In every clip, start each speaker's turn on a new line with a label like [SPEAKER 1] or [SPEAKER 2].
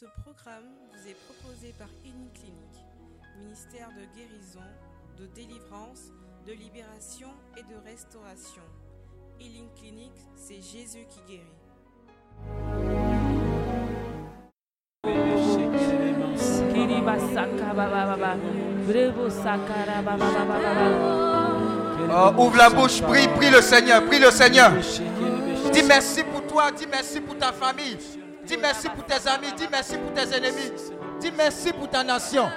[SPEAKER 1] Ce programme vous est proposé par Uniclinique, ministère de guérison, de délivrance, de libération et de restauration. Healing Clinique, c'est Jésus qui guérit.
[SPEAKER 2] Oh, ouvre la bouche, prie, prie le Seigneur, prie le Seigneur. Dis merci pour toi, dis merci pour ta famille. Dis merci pour tes amis, dis merci pour tes ennemis, dis merci pour ta nation.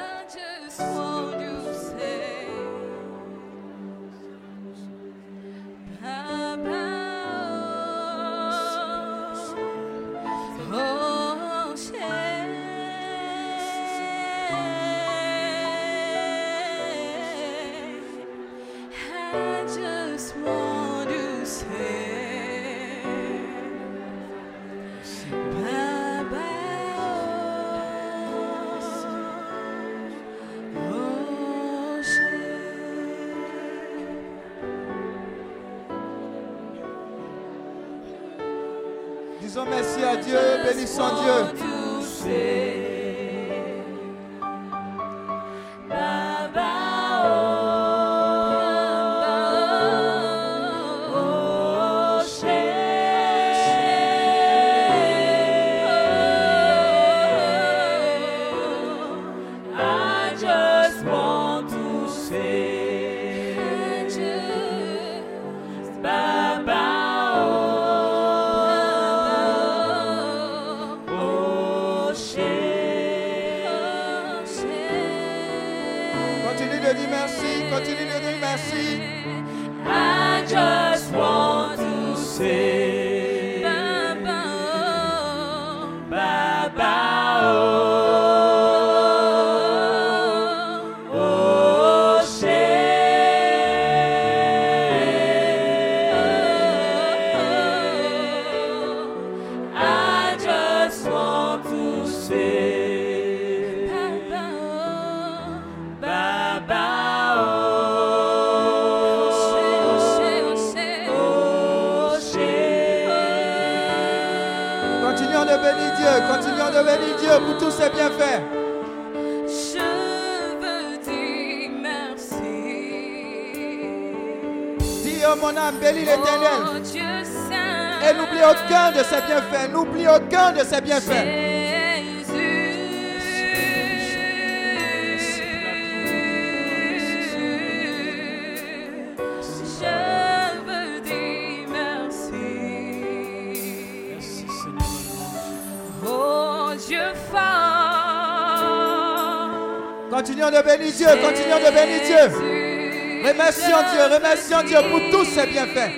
[SPEAKER 2] Pour tous ses bienfaits,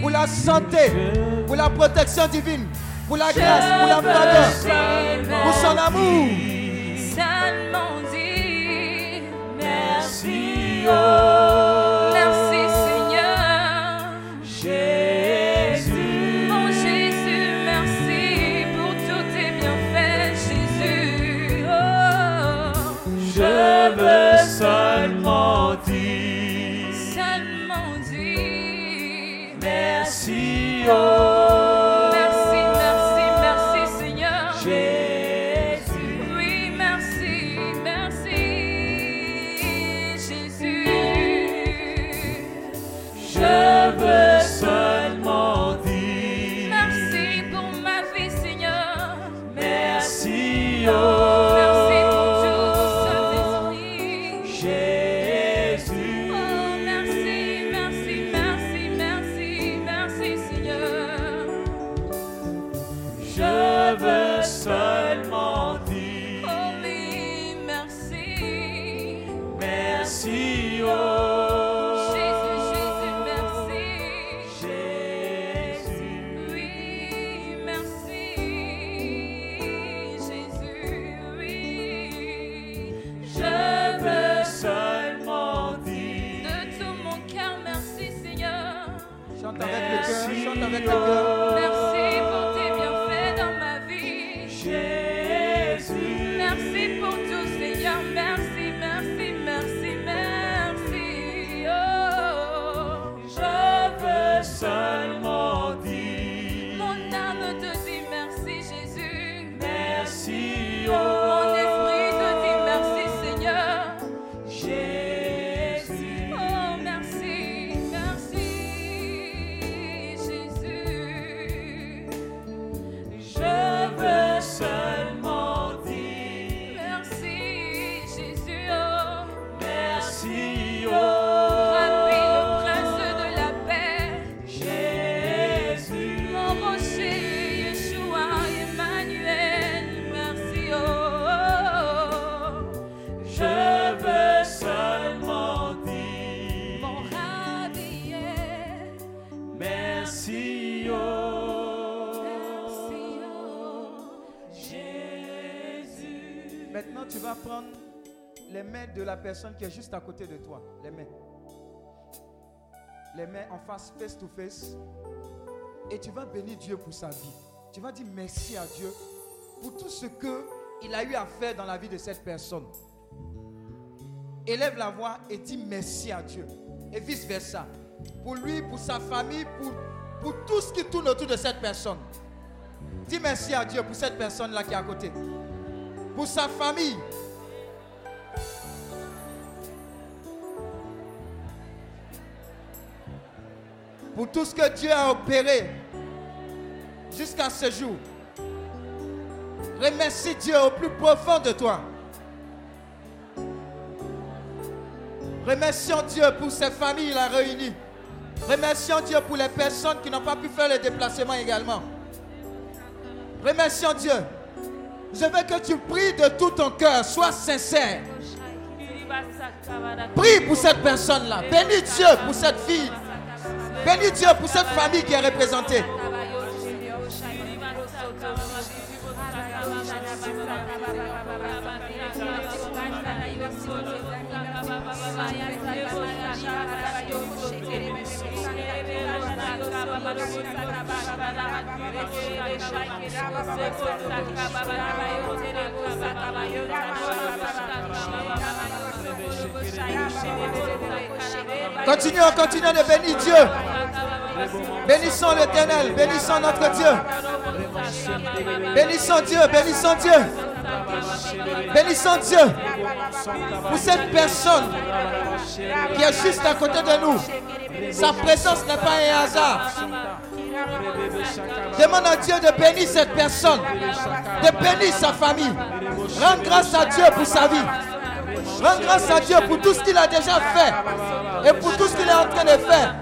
[SPEAKER 2] pour la santé, pour la protection divine, pour la grâce, pour la faveur, pour son amour.
[SPEAKER 3] De
[SPEAKER 4] la personne qui est juste à côté de toi. Les mains. Les mains en face, face to face. Et tu vas bénir Dieu pour sa vie. Tu vas dire merci à Dieu pour tout ce que il a eu à faire dans la vie de cette personne. Élève la voix et dis merci à Dieu. Et vice versa. Pour lui, pour sa famille, pour, pour tout ce qui tourne autour de cette personne. Dis merci à Dieu pour cette personne-là qui est à côté. Pour sa famille. Pour tout ce que Dieu a opéré jusqu'à ce jour. Remercie Dieu au plus profond de toi. Remercions Dieu pour ces familles qu'il a réunies. Remercions Dieu pour les personnes qui n'ont pas pu faire le déplacement également. Remercions Dieu. Je veux que tu pries de tout ton cœur. Sois sincère. Prie pour cette personne-là. Bénis Dieu pour cette fille. Bénis Dieu pour cette famille qui est représentée. Continuons, continuons de bénir Dieu. Bénissons l'éternel, bénissons notre Dieu. Bénissons Dieu, bénissons Dieu. Bénissons Dieu pour cette personne qui est juste à côté de nous. Sa présence n'est pas un hasard. Demande à Dieu de bénir cette personne, de bénir sa famille. Rends grâce à Dieu pour sa vie. Rends grâce à Dieu pour tout ce qu'il a déjà fait et pour tout ce qu'il est en train de faire.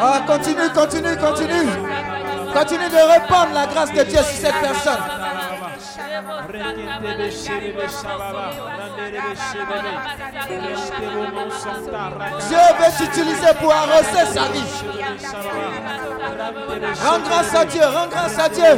[SPEAKER 4] Ah, continue, continue, continue. Continue de répandre la grâce de Dieu sur cette personne. Dieu veut t'utiliser pour arroser sa vie. Rends grâce à Dieu, rends grâce à Dieu.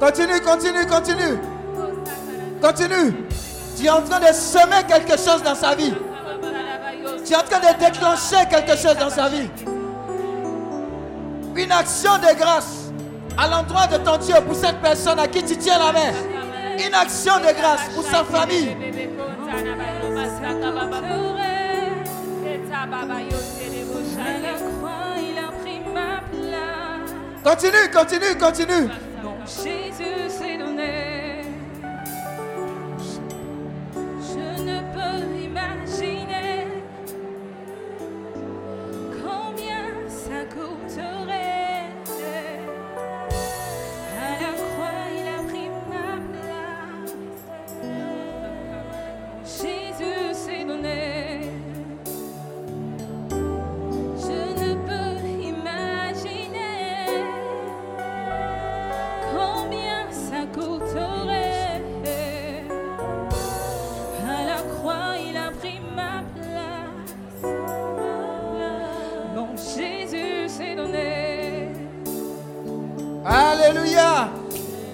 [SPEAKER 4] Continue, continue, continue. Continue. Tu es en train de semer quelque chose dans sa vie. Tu es en train de déclencher quelque chose dans sa vie. Une action de grâce à l'endroit de ton Dieu pour cette personne à qui tu tiens la main. Une action de grâce pour sa famille. Continue, continue, continue.
[SPEAKER 2] Jésus s'est donné. Je ne peux imaginer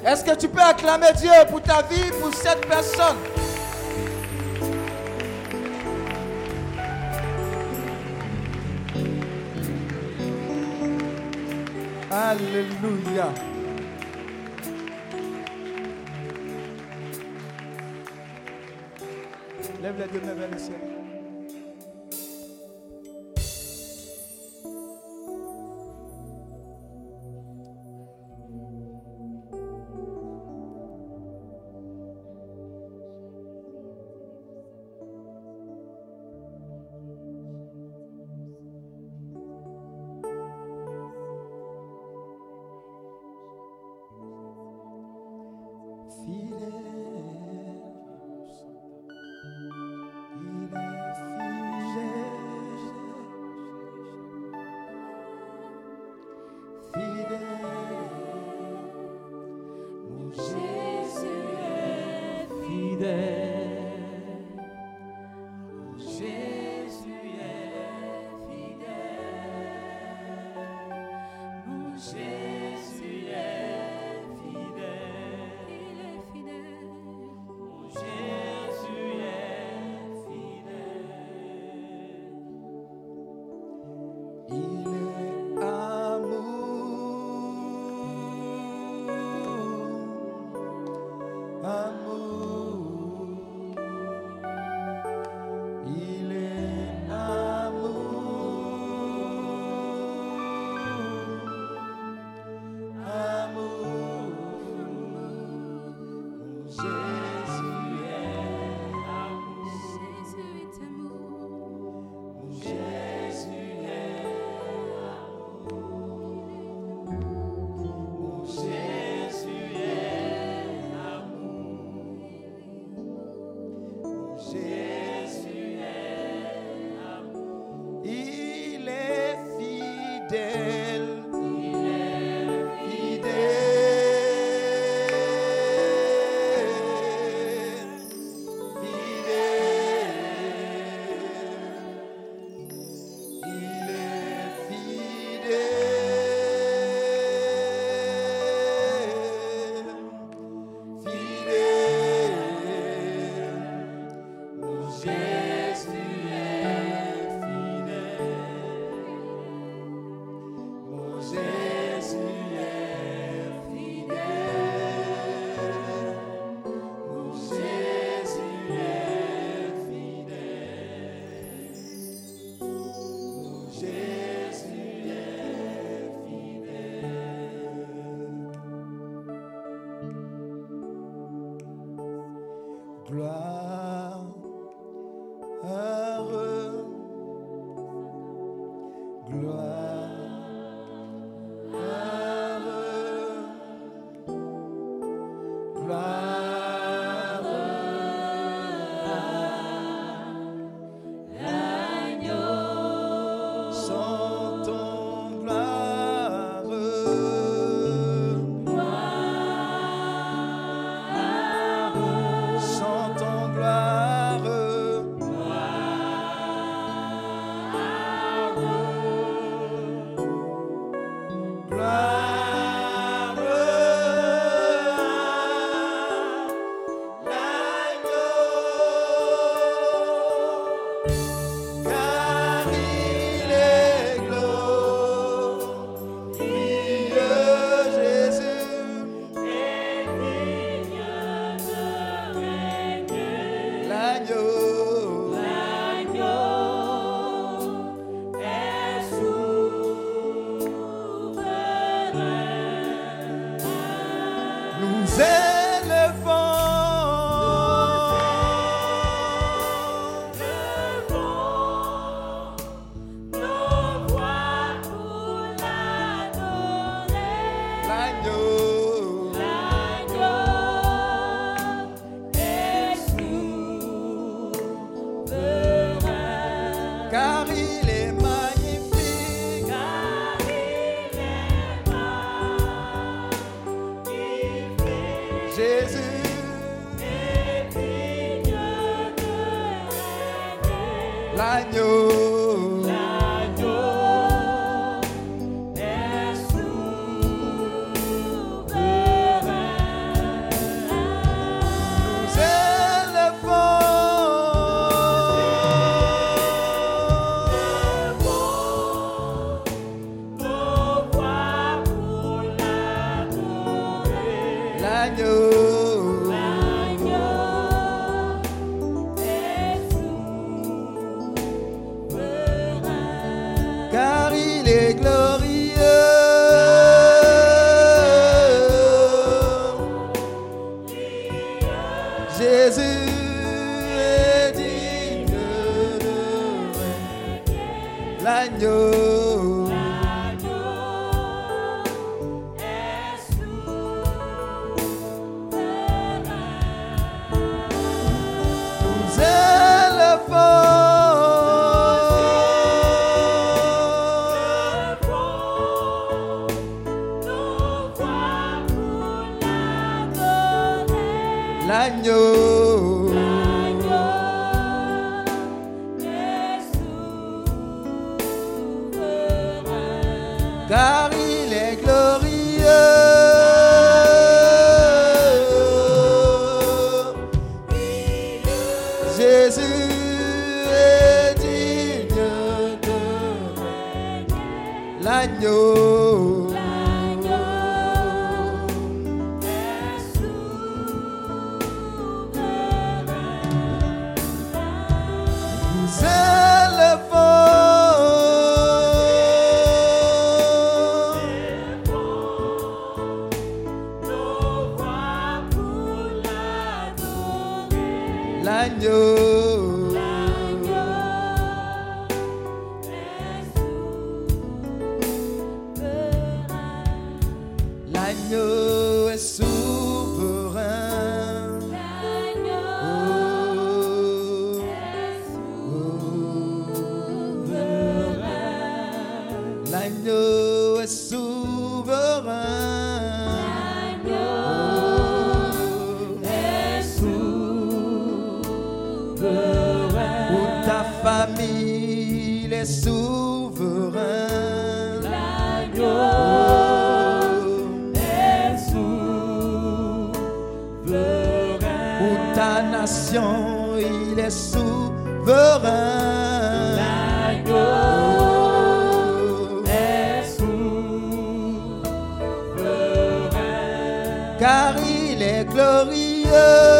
[SPEAKER 4] Est-ce que tu peux acclamer Dieu pour ta vie, pour cette personne? Alléluia. Lève les deux mains vers le ciel. Souverain. Pour ta famille, il est souverain.
[SPEAKER 5] L'agneau est souverain.
[SPEAKER 4] Pour ta nation, il est souverain.
[SPEAKER 5] L'agneau est souverain.
[SPEAKER 4] car il est glorieux.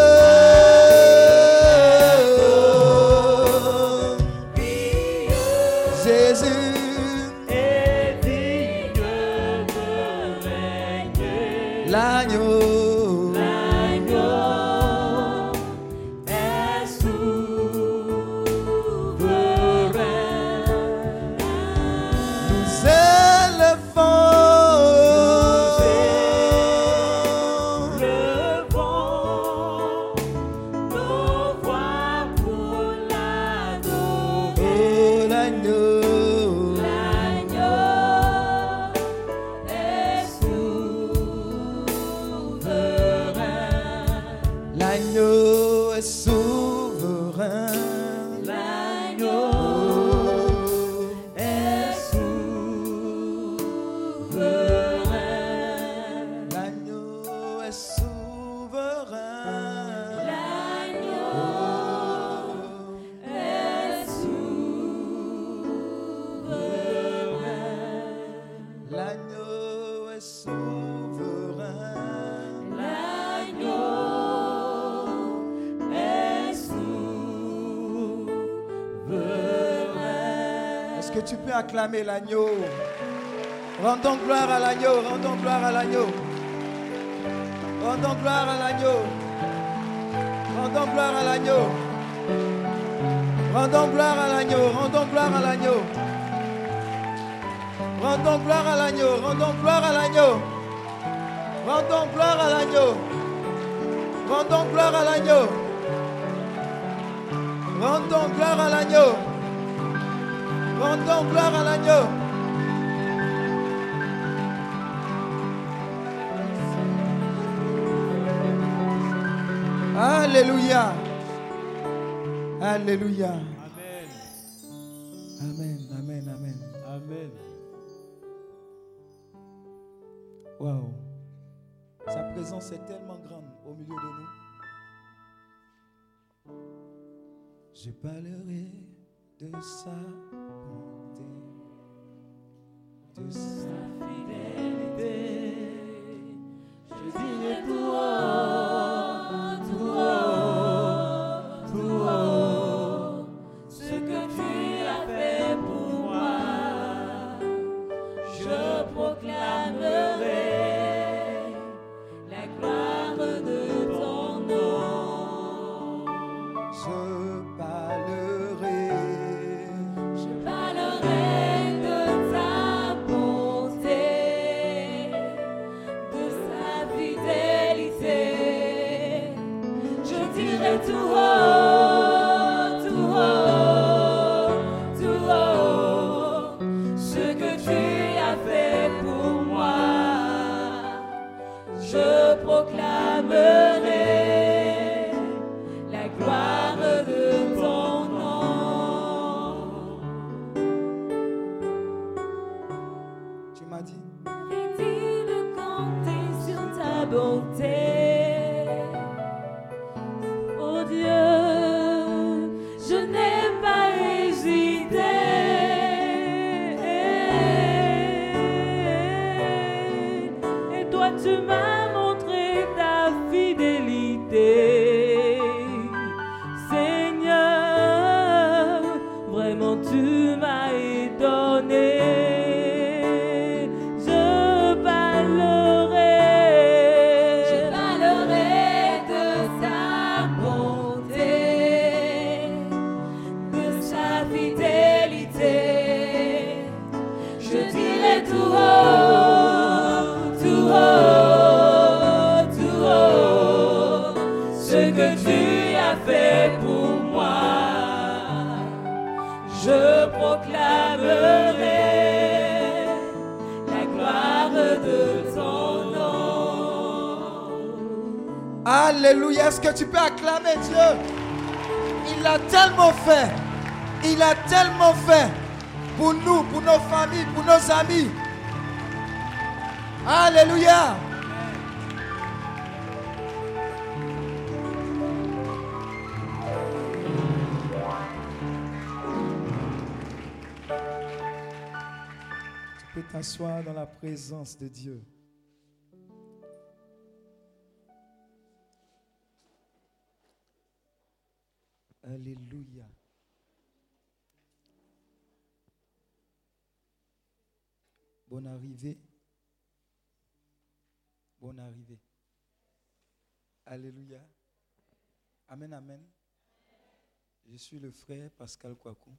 [SPEAKER 4] À l'agneau. Rendons gloire à l'agneau. Rendons gloire à l'agneau. Rendons gloire à l'agneau, rendons gloire à l'agneau. Rendons gloire à l'agneau, rendons gloire à l'agneau. Rendons gloire à l'agneau. Rendons gloire à l'agneau. Rendons gloire à l'agneau. Rendons gloire à l'agneau. Alléluia. Alléluia.
[SPEAKER 6] Amen.
[SPEAKER 4] Amen, amen, amen.
[SPEAKER 6] Amen.
[SPEAKER 4] Waouh. Sa présence est tellement grande au milieu de nous. Je parlerai de sa bonté, de sa
[SPEAKER 5] fidélité. Je dirai tout de Dieu.
[SPEAKER 4] Alléluia. Bonne arrivée. Bonne arrivée. Alléluia. Amen, amen. Je suis le frère Pascal Kwaku,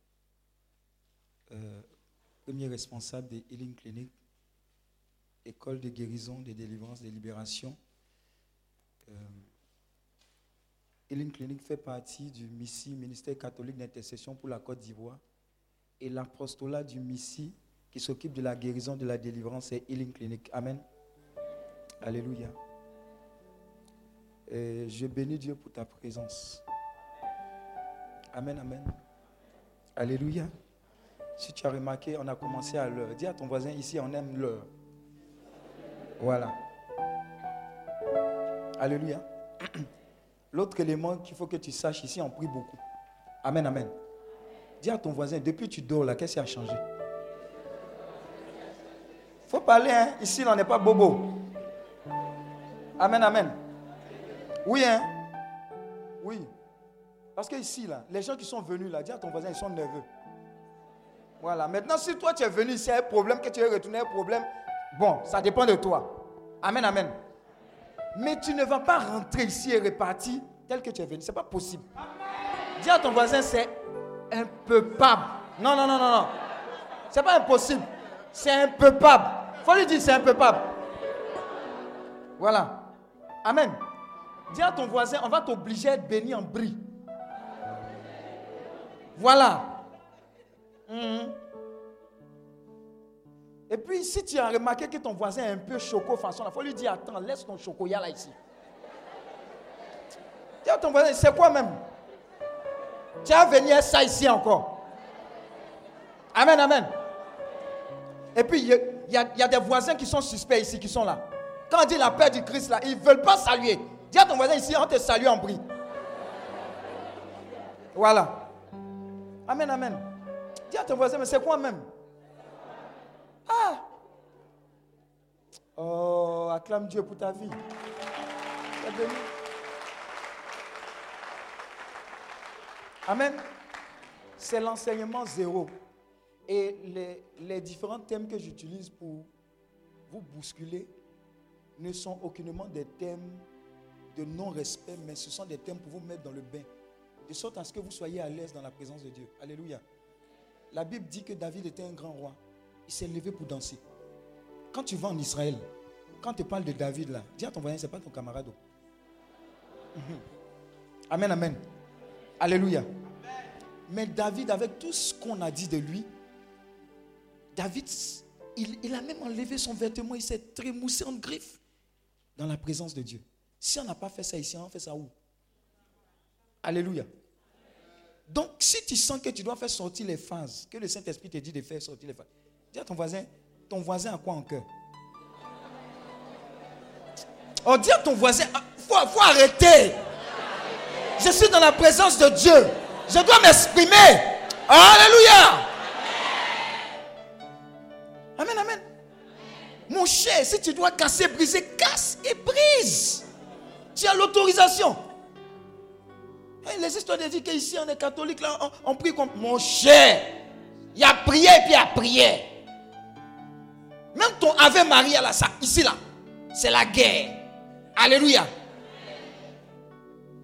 [SPEAKER 4] euh, premier responsable de Healing Clinic, école de guérison, de délivrance, de libération. Euh, Healing Clinic fait partie du MISSI, ministère catholique d'intercession pour la Côte d'Ivoire. Et l'apostolat du MISSI qui s'occupe de la guérison, de la délivrance, c'est Healing Clinic. Amen. Alléluia. Je bénis Dieu pour ta présence. Amen, amen. Alléluia. Si tu as remarqué, on a commencé à l'heure. Dis à ton voisin ici, on aime l'heure. Voilà. Alléluia. L'autre élément qu'il faut que tu saches ici, on prie beaucoup. Amen, amen. Dis à ton voisin, depuis que tu dors là, qu'est-ce qui a changé? Faut parler, hein. Ici, on n'est pas bobo. Amen, amen. Oui, hein. Oui. Parce que ici, là, les gens qui sont venus là, dis à ton voisin, ils sont nerveux. Voilà. Maintenant, si toi tu es venu ici, un problème, que tu es retourné un problème, bon, ça dépend de toi. Amen, amen. Mais tu ne vas pas rentrer ici et repartir tel que tu es venu. Ce n'est pas possible. Dis à ton voisin, c'est un peu pable. Non, non, non, non, non. Ce n'est pas impossible. C'est un peu pable faut lui dire c'est un peu pape. Voilà. Amen. Dis à ton voisin, on va t'obliger à être béni en bris. Voilà. Mhm. Et puis, si tu as remarqué que ton voisin est un peu choco façon, il faut lui dire Attends, laisse ton chocolat là ici. Dis à ton voisin C'est quoi même? Tu as venu ça ici encore. Amen, amen. Et puis, il y, a des voisins qui sont suspects ici, qui sont là. Quand on dit la paix du Christ là, ils ne veulent pas saluer. Dis à ton voisin ici, on te salue en bris. Voilà. Amen, amen. Dis à ton voisin, mais c'est quoi même? Ah Oh, acclame Dieu pour ta vie. Amen. C'est l'enseignement zéro. Et les, différents thèmes que j'utilise pour vous bousculer ne sont aucunement des thèmes de non-respect, mais ce sont des thèmes pour vous mettre dans le bain, de sorte à ce que vous soyez à l'aise dans la présence de Dieu. Alléluia. La Bible dit que David était un grand roi. Il s'est levé pour danser. Quand tu vas en Israël, quand tu parles de David là, dis à ton voisin, ce n'est pas ton camarade. Mhm. Amen, amen. Alléluia. Mais David, avec tout ce qu'on a dit de lui, David, il, a même enlevé son vêtement, il s'est trémoussé en griffe dans la présence de Dieu. Si on n'a pas fait ça ici, on fait ça où? Alléluia. Donc, si tu sens que tu dois faire sortir les phases, que le Saint-Esprit te dit de faire sortir les phases, dis à ton voisin, ton voisin a quoi en cœur? Oh, dis à ton voisin, ah, faut, faut arrêter. Je suis dans la présence de Dieu. Je dois m'exprimer. Alléluia. Amen, amen. Mon cher, si tu dois casser, briser, casse et brise. Tu as l'autorisation. Les histoires de dire qu'ici on est catholique, là, on, prie comme. Mon cher, il y a prière et puis il y a prière. Même ton Ave Maria, là, ça, ici, là, c'est la guerre. Alléluia.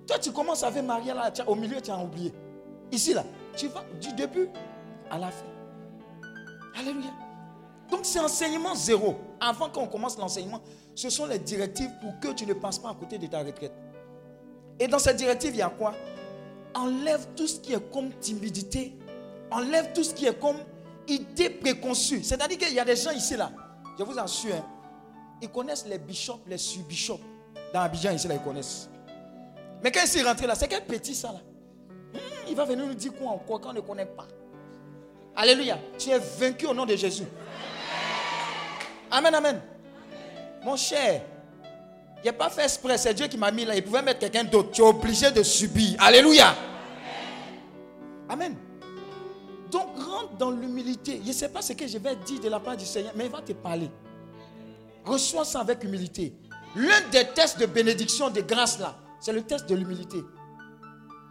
[SPEAKER 4] Toi, tu commences Ave Maria, là, au milieu, tu as oublié. Ici, là, tu vas du début à la fin. Alléluia. Donc c'est enseignement zéro. Avant qu'on commence l'enseignement, ce sont les directives pour que tu ne passes pas à côté de ta retraite. Et dans cette directive, il y a quoi? Enlève tout ce qui est comme timidité. Enlève tout ce qui est comme idée préconçue. C'est-à-dire qu'il y a des gens ici, là, je vous assure, hein, ils connaissent les bishops, les sub-bishops. Dans Abidjan, ici, là, ils connaissent. Mais quand il s'est rentré là, c'est quel petit ça là? Hmm, Il va venir nous dire quoi encore qu'on ne connaît pas. Alléluia. Tu es vaincu au nom de Jésus. Amen, amen. Mon cher, il n'a pas fait exprès, c'est Dieu qui m'a mis là. Il pouvait mettre quelqu'un d'autre. Tu es obligé de subir. Alléluia. Amen. Donc rentre dans l'humilité. Je ne sais pas ce que je vais dire de la part du Seigneur, mais il va te parler. Reçois ça avec humilité. L'un des tests de bénédiction, de grâce là, c'est le test de l'humilité.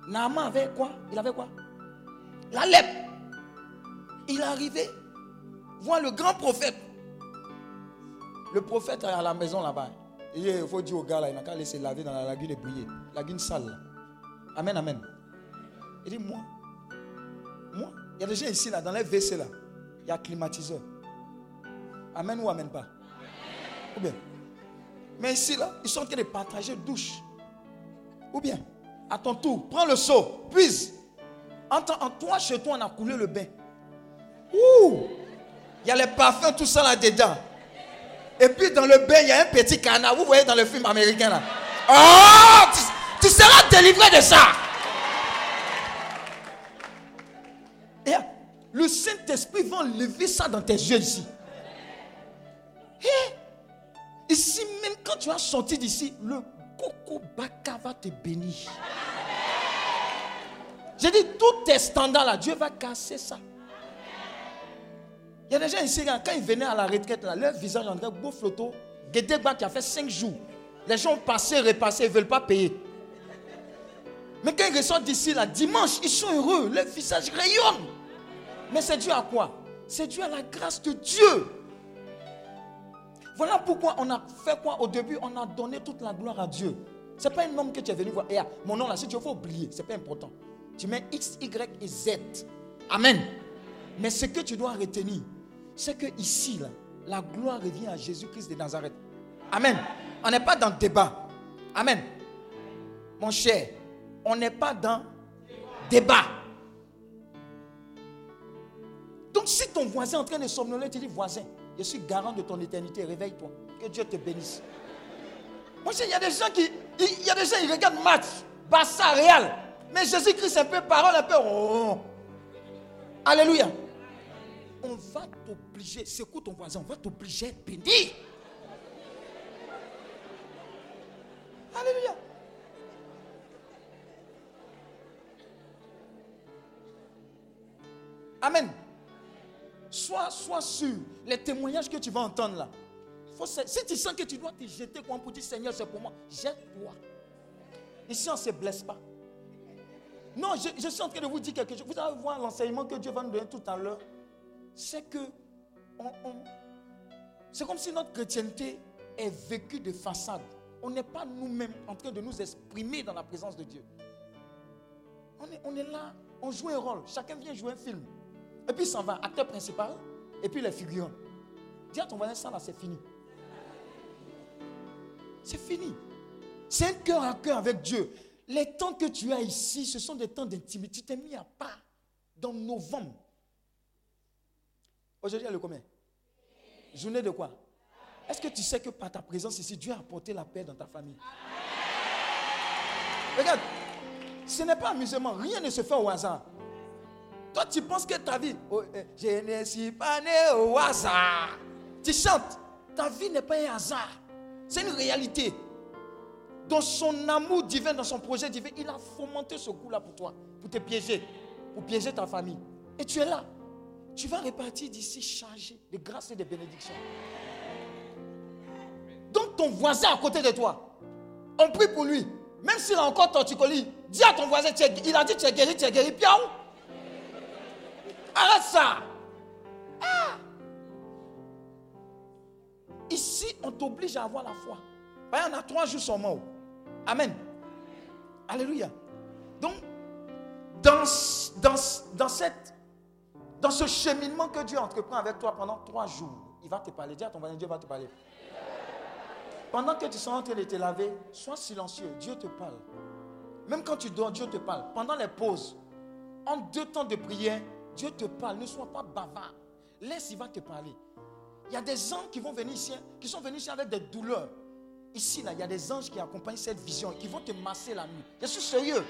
[SPEAKER 4] Naaman avait quoi? Il avait quoi? La lèpre. Il est arrivé voir le grand prophète. Le prophète est à la maison là-bas. Il faut dire au gars là, il n'a qu'à laisser laver dans la lagune et briller. Lagune sale. là. Amen, amen. Il dit, moi, moi, il y a des gens ici là, dans les WC là, il y a climatiseur. Amen ou amen pas? Ou bien? Mais ici là, ils sont en train de partager douche. Ou bien, à ton tour, prends le seau, puise. En, toi, chez toi, on a coulé le bain. Ouh Il y a les parfums, tout ça là-dedans. Et puis dans le bain, il y a un petit canard. Vous voyez dans le film américain là. Oh tu seras délivré de ça. Et le Saint-Esprit va enlever ça dans tes yeux ici. Et ici, même quand tu vas sortir d'ici, le coco baka va te bénir. J'ai dit, tous tes standards là, Dieu va casser ça. Il y a des gens ici, quand ils venaient à la retraite, là, leur visage en train beau photo, Guédégba qui a fait 5 jours. Les gens ont passé, repassé, ils ne veulent pas payer. Mais quand ils ressortent d'ici, là, dimanche, ils sont heureux, leur visage rayonne. Mais c'est dû à quoi? C'est dû à la grâce de Dieu. Voilà pourquoi on a fait quoi? Au début On a donné toute la gloire à Dieu. Ce n'est pas un homme que tu es venu voir. Et ah, mon nom là, si tu veux oublier, ce n'est pas important. Tu mets X, Y et Z. Amen. Mais ce que tu dois retenir, c'est que ici, là, la gloire revient à Jésus-Christ de Nazareth. Amen. On n'est pas dans le débat. Amen. Mon cher, on n'est pas dans débat. Si ton voisin est en train de somnoler, tu dis voisin, je suis garant de ton éternité, réveille-toi. Que Dieu te bénisse. Moi, il y a des gens qui, il y a des gens, ils regardent match, Barça, Real. Mais Jésus-Christ, un peu parole, un peu. oh. Alléluia. On va t'obliger, secoue ton voisin, on va t'obliger à être béni. Alléluia. Amen. Sois, sois sûr, les témoignages que tu vas entendre là. faut si tu sens que tu dois te jeter pour dire Seigneur, c'est pour moi, jette-toi. Ici, on ne se blesse pas. Non, je, suis en train de vous dire quelque chose. Vous allez voir l'enseignement que Dieu va nous donner tout à l'heure. C'est que on- c'est comme si notre chrétienté est vécue de façade. On n'est pas nous-mêmes en train de nous exprimer dans la présence de Dieu. On est, on est là, on joue un rôle. Chacun vient jouer un film. Et puis il s'en va, acteur principal, et puis les figurants. Dis à ton voisin, ça là, c'est fini. C'est fini. C'est un cœur à cœur avec Dieu. Les temps que tu as ici, ce sont des temps d'intimité. Tu t'es mis à part dans novembre. Aujourd'hui, il y a le combien? Journée de quoi? Est-ce que tu sais que par ta présence ici, Dieu a apporté la paix dans ta famille? Regarde, ce n'est pas amusement. Rien ne se fait au hasard. Toi, tu penses que ta vie, oh, eh, je ne suis pas né au hasard. Tu chantes. Ta vie n'est pas un hasard. C'est une réalité. Dans son amour divin, dans son projet divin, il a fomenté ce coup-là pour toi, pour te piéger, pour piéger ta famille. Et tu es là. Tu vas repartir d'ici chargé de grâce et de bénédictions. Donc ton voisin à côté de toi, on prie pour lui. Même s'il a encore torticolis, dis à ton voisin, il a dit tu es guéri, tu es guéri, piaou. Arrête ça. Ah. Ici, on t'oblige à avoir la foi. Bah, Il y en a trois jours sont morts. Amen. Alléluia. Donc, dans, dans, dans, cette, dans ce cheminement que Dieu entreprend avec toi pendant trois jours, il va te parler. Dis à ton voisin, Dieu va te parler. Pendant que tu seras en train de te laver, sois silencieux. Dieu te parle. Même quand tu dors, Dieu te parle. Pendant les pauses, en deux temps de prière, Dieu te parle. Ne sois pas bavard. Laisse, il va te parler. Il y a des gens qui vont venir ici, qui sont venus ici avec des douleurs. Ici, là, il y a des anges qui accompagnent cette vision, qui vont te masser la nuit. Je suis sérieux.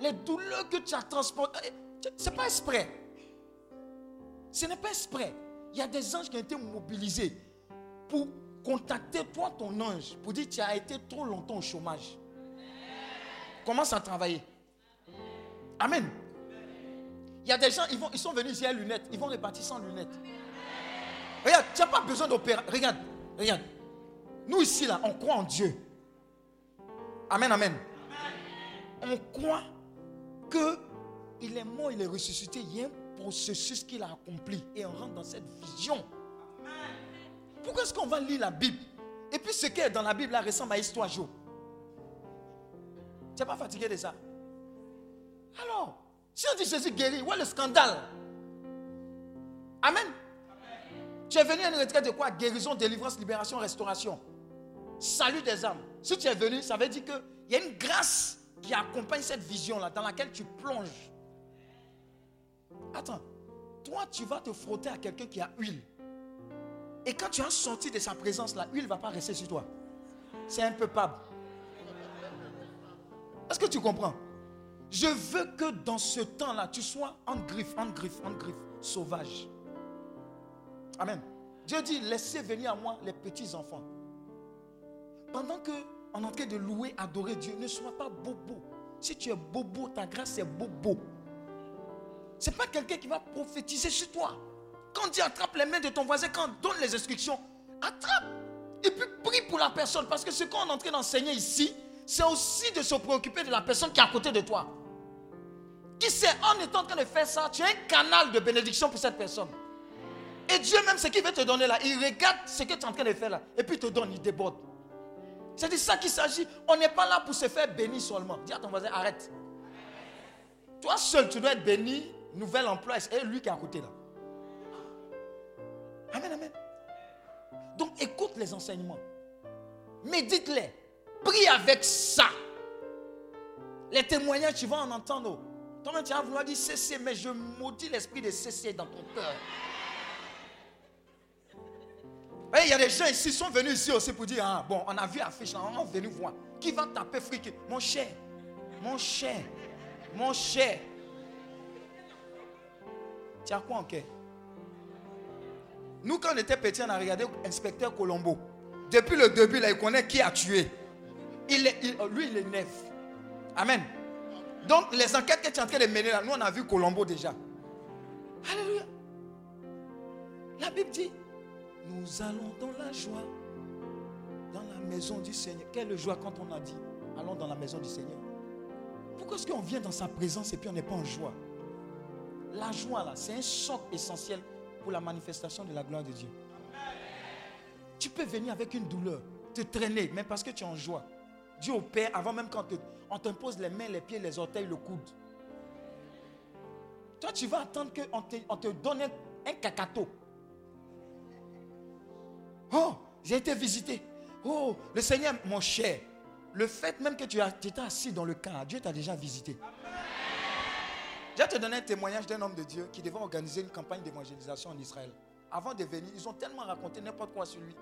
[SPEAKER 4] Les douleurs que tu as transportées, c'est pas exprès. Ce n'est pas exprès. Il y a des anges qui ont été mobilisés pour contacter toi, ton ange, pour dire tu as été trop longtemps au chômage. Commence à travailler. Amen. Il y a des gens, ils, vont, ils sont venus ici à lunettes, ils vont repartir sans lunettes. Regarde, tu n'as pas besoin d'opérer. Regarde, regarde. Nous ici, là, on croit en Dieu. Amen, amen. On croit que il est mort, il est ressuscité. Il y a un processus qu'il a accompli. Et on rentre dans cette vision. Pourquoi est-ce qu'on va lire la Bible? Et puis ce qui est dans la Bible là ressemble à histoire jour. Tu n'es pas fatigué de ça? Alors, si on dit Jésus guérit, où est le scandale Amen. Tu es venu à une retraite de quoi? Guérison, délivrance, libération, restauration. Salut des âmes. Si tu es venu, ça veut dire qu'il y a une grâce qui accompagne cette vision-là, dans laquelle tu plonges. Attends, toi, tu vas te frotter à quelqu'un qui a huile. Et quand tu as sorti de sa présence, la huile ne va pas rester sur toi. C'est un peu pable. Est-ce que tu comprends? Je veux que dans ce temps-là, tu sois en griffe, en griffe, en griffe, sauvage. Amen. Dieu dit, laissez venir à moi les petits enfants. Pendant que on est en train de louer, adorer Dieu, ne sois pas bobo. Si tu es bobo, ta grâce est bobo. Ce n'est pas quelqu'un qui va prophétiser sur toi. Quand Dieu attrape les mains de ton voisin, quand on donne les instructions, attrape. Et puis prie pour la personne. Parce que ce qu'on est en train d'enseigner ici, c'est aussi de se préoccuper de la personne qui est à côté de toi. Qui sait, en étant en train de faire ça, tu as un canal de bénédiction pour cette personne. Et Dieu même, ce qu'il veut te donner là, il regarde ce que tu es en train de faire là. Et puis il te donne, il déborde. C'est de ça qu'il s'agit. On n'est pas là pour se faire bénir seulement. Dis à ton voisin, arrête. Toi seul, tu dois être béni, nouvel emploi, et lui qui est à côté là. Amen, amen. Donc écoute les enseignements. Médite-les. Prie avec ça. Les témoignages, tu vas en entendre. Toi-même, tu vas vouloir dire cesser, mais je maudis l'esprit de cesser dans ton cœur. Il y a des gens ici qui sont venus ici aussi pour dire ah, bon, on a vu affiche on est venu voir. Qui va taper fric? Mon cher, mon cher, mon cher. Tu as quoi en Nous, quand on était petits, on a regardé l'inspecteur Colombo. Depuis le début, là, il connaît qui a tué. Il lui, il est neuf. Amen. Donc, les enquêtes que tu es en train de mener là, nous, on a vu Colombo déjà. Alléluia. La Bible dit nous allons dans la joie, dans la maison du Seigneur. Quelle joie quand on a dit, allons dans la maison du Seigneur. Pourquoi est-ce qu'on vient dans sa présence et puis on n'est pas en joie? La joie, là, c'est un choc essentiel pour la manifestation de la gloire de Dieu. Tu peux venir avec une douleur, te traîner, mais parce que tu es en joie. Dieu opère avant même quand on t'impose les mains, les pieds, les orteils, le coude. Toi, tu vas attendre qu'on te, on te donne un, cacato. Oh, j'ai été visité. Oh, le Seigneur, mon cher, le fait même que tu, étais assis dans le camp, Dieu t'a déjà visité. Je vais te donner un témoignage d'un homme de Dieu qui devait organiser une campagne d'évangélisation en Israël. Avant de venir, ils ont tellement raconté n'importe quoi sur lui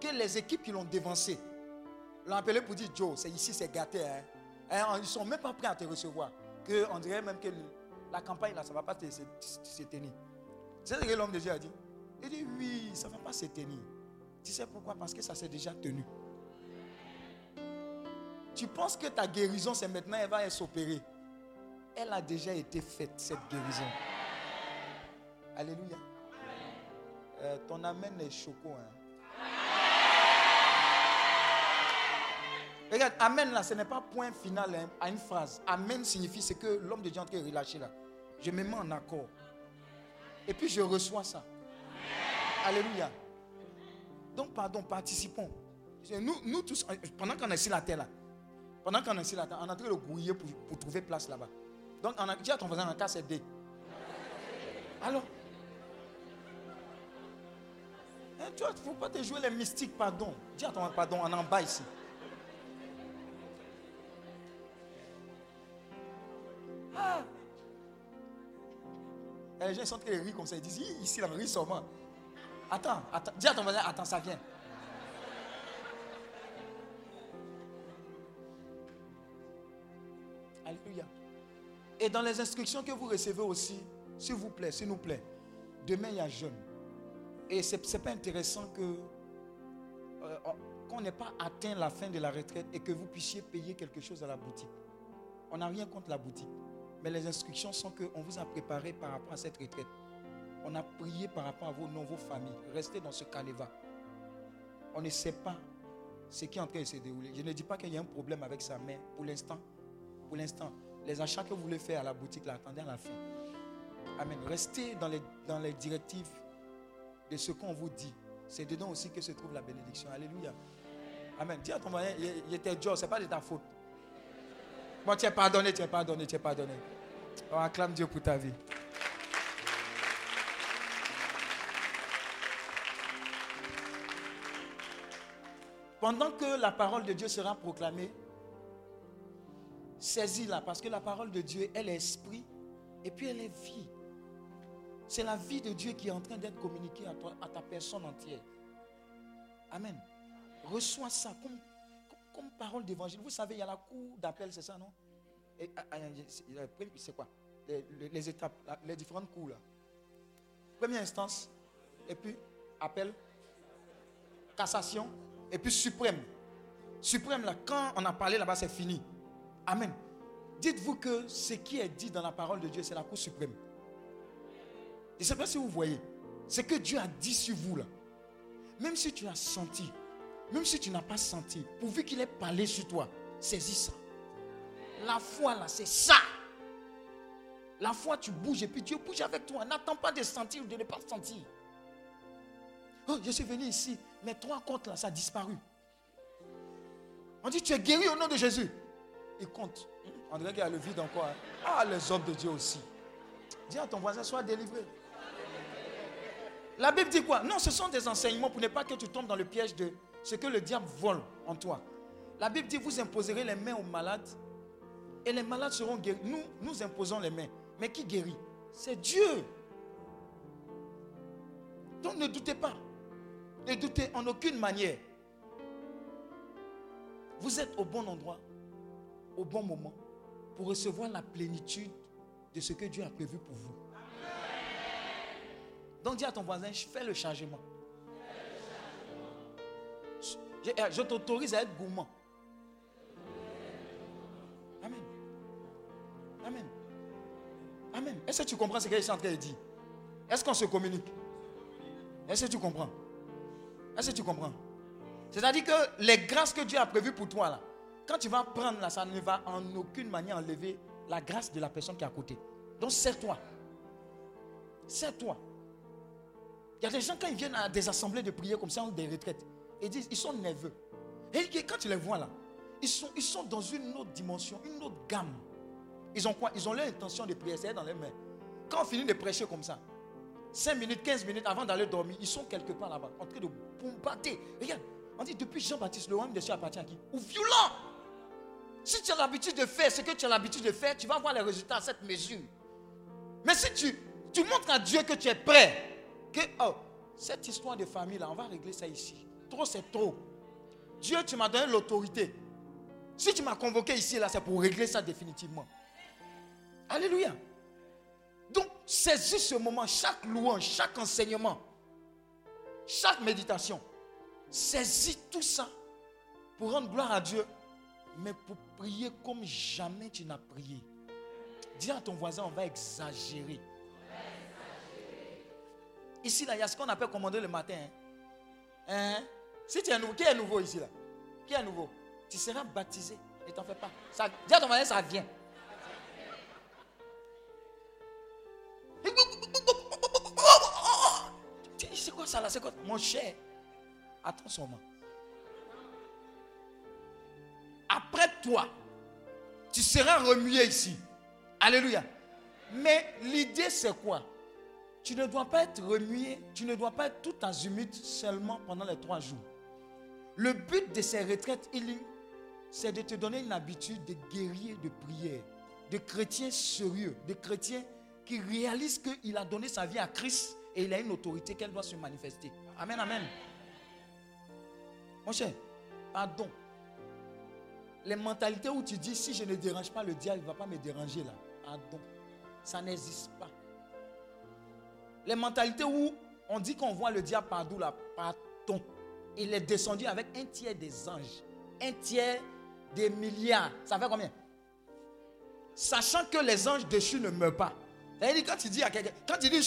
[SPEAKER 4] que les équipes qui l'ont dévancé l'ont appelé pour dire Joe, c'est ici, c'est gâté. Hein. Hein, ils ne sont même pas prêts à te recevoir. Que on dirait même que la campagne là, ça ne va pas se tenir. C'est ce que l'homme de Dieu a dit? Il dit oui, ça ne va pas se tenir. Tu sais pourquoi? Parce que ça s'est déjà tenu. Tu penses que ta guérison, c'est maintenant, elle va s'opérer? Elle a déjà été faite, cette guérison. Alléluia. Euh, ton amen est choquant. Hein. Regarde, amen là, ce n'est pas point final hein, à une phrase. Amen signifie ce que l'homme de Dieu est relâché là. Je me mets en accord. Et puis je reçois ça. Alléluia. Donc, pardon, participons. Nous, nous tous, pendant qu'on est sur la terre là, pendant qu'on est sur la terre, on est en train de grouiller pour, pour trouver place là-bas. Donc, on a, dit à ton voisin, en cas c'est D. Alors, hein, tu vois, il ne faut pas te jouer les mystiques, pardon. Dis à ton pardon, on est en bas ici. Eh, les gens sont très train de rire comme ça. Ils disent, ici, la rit seulement. Attends, attends, dis à ton voisin, attends, ça vient. Alléluia. Et dans les instructions que vous recevez aussi, s'il vous plaît, s'il nous plaît, demain il y a jeûne. Et ce n'est pas intéressant que euh, oh, qu'on n'ait pas atteint la fin de la retraite et que vous puissiez payer quelque chose à la boutique. On n'a rien contre la boutique. Mais les instructions sont qu'on vous a préparé par rapport à cette retraite. On a prié par rapport à vos noms, vos familles. Restez dans ce canevas. On ne sait pas ce qui est en train de se dérouler. Je ne dis pas qu'il y a un problème avec ça, mais pour l'instant, pour l'instant, les achats que vous voulez faire à la boutique, là, attendez à la fin. Amen. Restez dans les, dans les directives de ce qu'on vous dit. C'est dedans aussi que se trouve la bénédiction. Alléluia. Amen. Dis à ton voisin, il était dur, ce n'est pas de ta faute. Bon, tu es pardonné, tu es pardonné, tu es pardonné. On acclame Dieu pour ta vie. Pendant que la parole de Dieu sera proclamée, saisis-la parce que la parole de Dieu, elle est esprit et puis elle est vie. C'est la vie de Dieu qui est en train d'être communiquée à, toi, à ta personne entière. Amen. Reçois ça comme, comme parole d'évangile. Vous savez, il y a la cour d'appel, c'est ça, non? Ah, ah, C'est quoi? Les, étapes, les différentes cours là. Première instance, et puis appel, cassation, et puis suprême. Suprême là, quand on a parlé là-bas, c'est fini. Amen. Dites-vous que ce qui est dit dans la parole de Dieu, c'est la cour suprême. Je ne sais pas si vous voyez. Ce que Dieu a dit sur vous là. Même si tu as senti, même si tu n'as pas senti, pourvu qu'il ait parlé sur toi, saisis ça. La foi là, c'est ça. La foi, tu bouges et puis Dieu bouge avec toi. N'attends pas de sentir ou de ne pas sentir. Oh, je suis venu ici, mais trois comptes là, ça a disparu. On dit, tu es guéri au nom de Jésus. Il compte. On dirait qu'il y a le vide encore. Hein. Ah, les hommes de Dieu aussi. Dis à ton voisin, sois délivré. La Bible dit quoi? Non, ce sont des enseignements pour ne pas que tu tombes dans le piège de ce que le diable vole en toi. La Bible dit, vous imposerez les mains aux malades et les malades seront guéris. Nous, nous imposons les mains. Mais qui guérit? C'est Dieu. Donc ne doutez pas. Ne doutez en aucune manière. Vous êtes au bon endroit, au bon moment, pour recevoir la plénitude de ce que Dieu a prévu pour vous. Donc dis à ton voisin, fais le changement. Je, je t'autorise à être gourmand. Amen. Amen. Amen. Est-ce que tu comprends ce qu'il est en train de dire? Est-ce qu'on se communique? Est-ce que tu comprends? Est-ce que tu comprends? C'est-à-dire que les grâces que Dieu a prévues pour toi, là, quand tu vas prendre là, ça ne va en aucune manière enlever la grâce de la personne qui est à côté. Donc, serre-toi. Serre-toi. Il y a des gens, quand ils viennent à des assemblées de prière comme ça, ou des retraites, ils disent, ils sont nerveux. Et quand tu les vois là, ils sont, ils sont dans une autre dimension, une autre gamme. Ils ont quoi? Ils ont l'intention de prier, c'est dans les mains. Quand on finit de prêcher comme ça, 5 minutes, 15 minutes avant d'aller dormir, ils sont quelque part là-bas, en train de bombarder. Regarde, on dit depuis Jean-Baptiste, le royaume de Dieu appartient à qui? Ou violent. Si tu as l'habitude de faire ce que tu as l'habitude de faire, tu vas voir les résultats à cette mesure. Mais si tu, tu montres à Dieu que tu es prêt, que oh, cette histoire de famille là, on va régler ça ici. Trop, c'est trop. Dieu, tu m'as donné l'autorité. Si tu m'as convoqué ici, là, c'est pour régler ça définitivement. Alléluia. Donc, saisis ce moment, chaque louange, chaque enseignement, chaque méditation. Saisis tout ça pour rendre gloire à Dieu, mais pour prier comme jamais tu n'as prié. Dis à ton voisin, on va exagérer. Ici, là, il y a ce qu'on appelle commander le matin. Hein? hein? Si tu es nouveau, qui est nouveau ici, là? Qui est nouveau? Tu seras baptisé. Ne t'en fais pas. Ça, dis à ton voisin, ça vient. C'est quoi ça là? C'est quoi? Mon cher, attention. Après toi, tu seras remué ici. Alléluia. Mais l'idée c'est quoi? Tu ne dois pas être remué, tu ne dois pas être tout azimut seulement pendant les trois jours. Le but de ces retraites c'est de te donner une habitude de guerrier de prière, de chrétien sérieux, de chrétien qui réalise qu'il a donné sa vie à Christ et il a une autorité qu'elle doit se manifester. Amen, amen. Mon cher, pardon. Les mentalités où tu dis si je ne dérange pas le diable, il ne va pas me déranger là. pardon. Ça n'existe pas. Les mentalités où on dit qu'on voit le diable partout là, pardon. Il est descendu avec un tiers des anges, un tiers des milliards. Ça fait combien? Sachant que les anges déchus ne meurent pas. Quand il dit à quelqu'un, quand il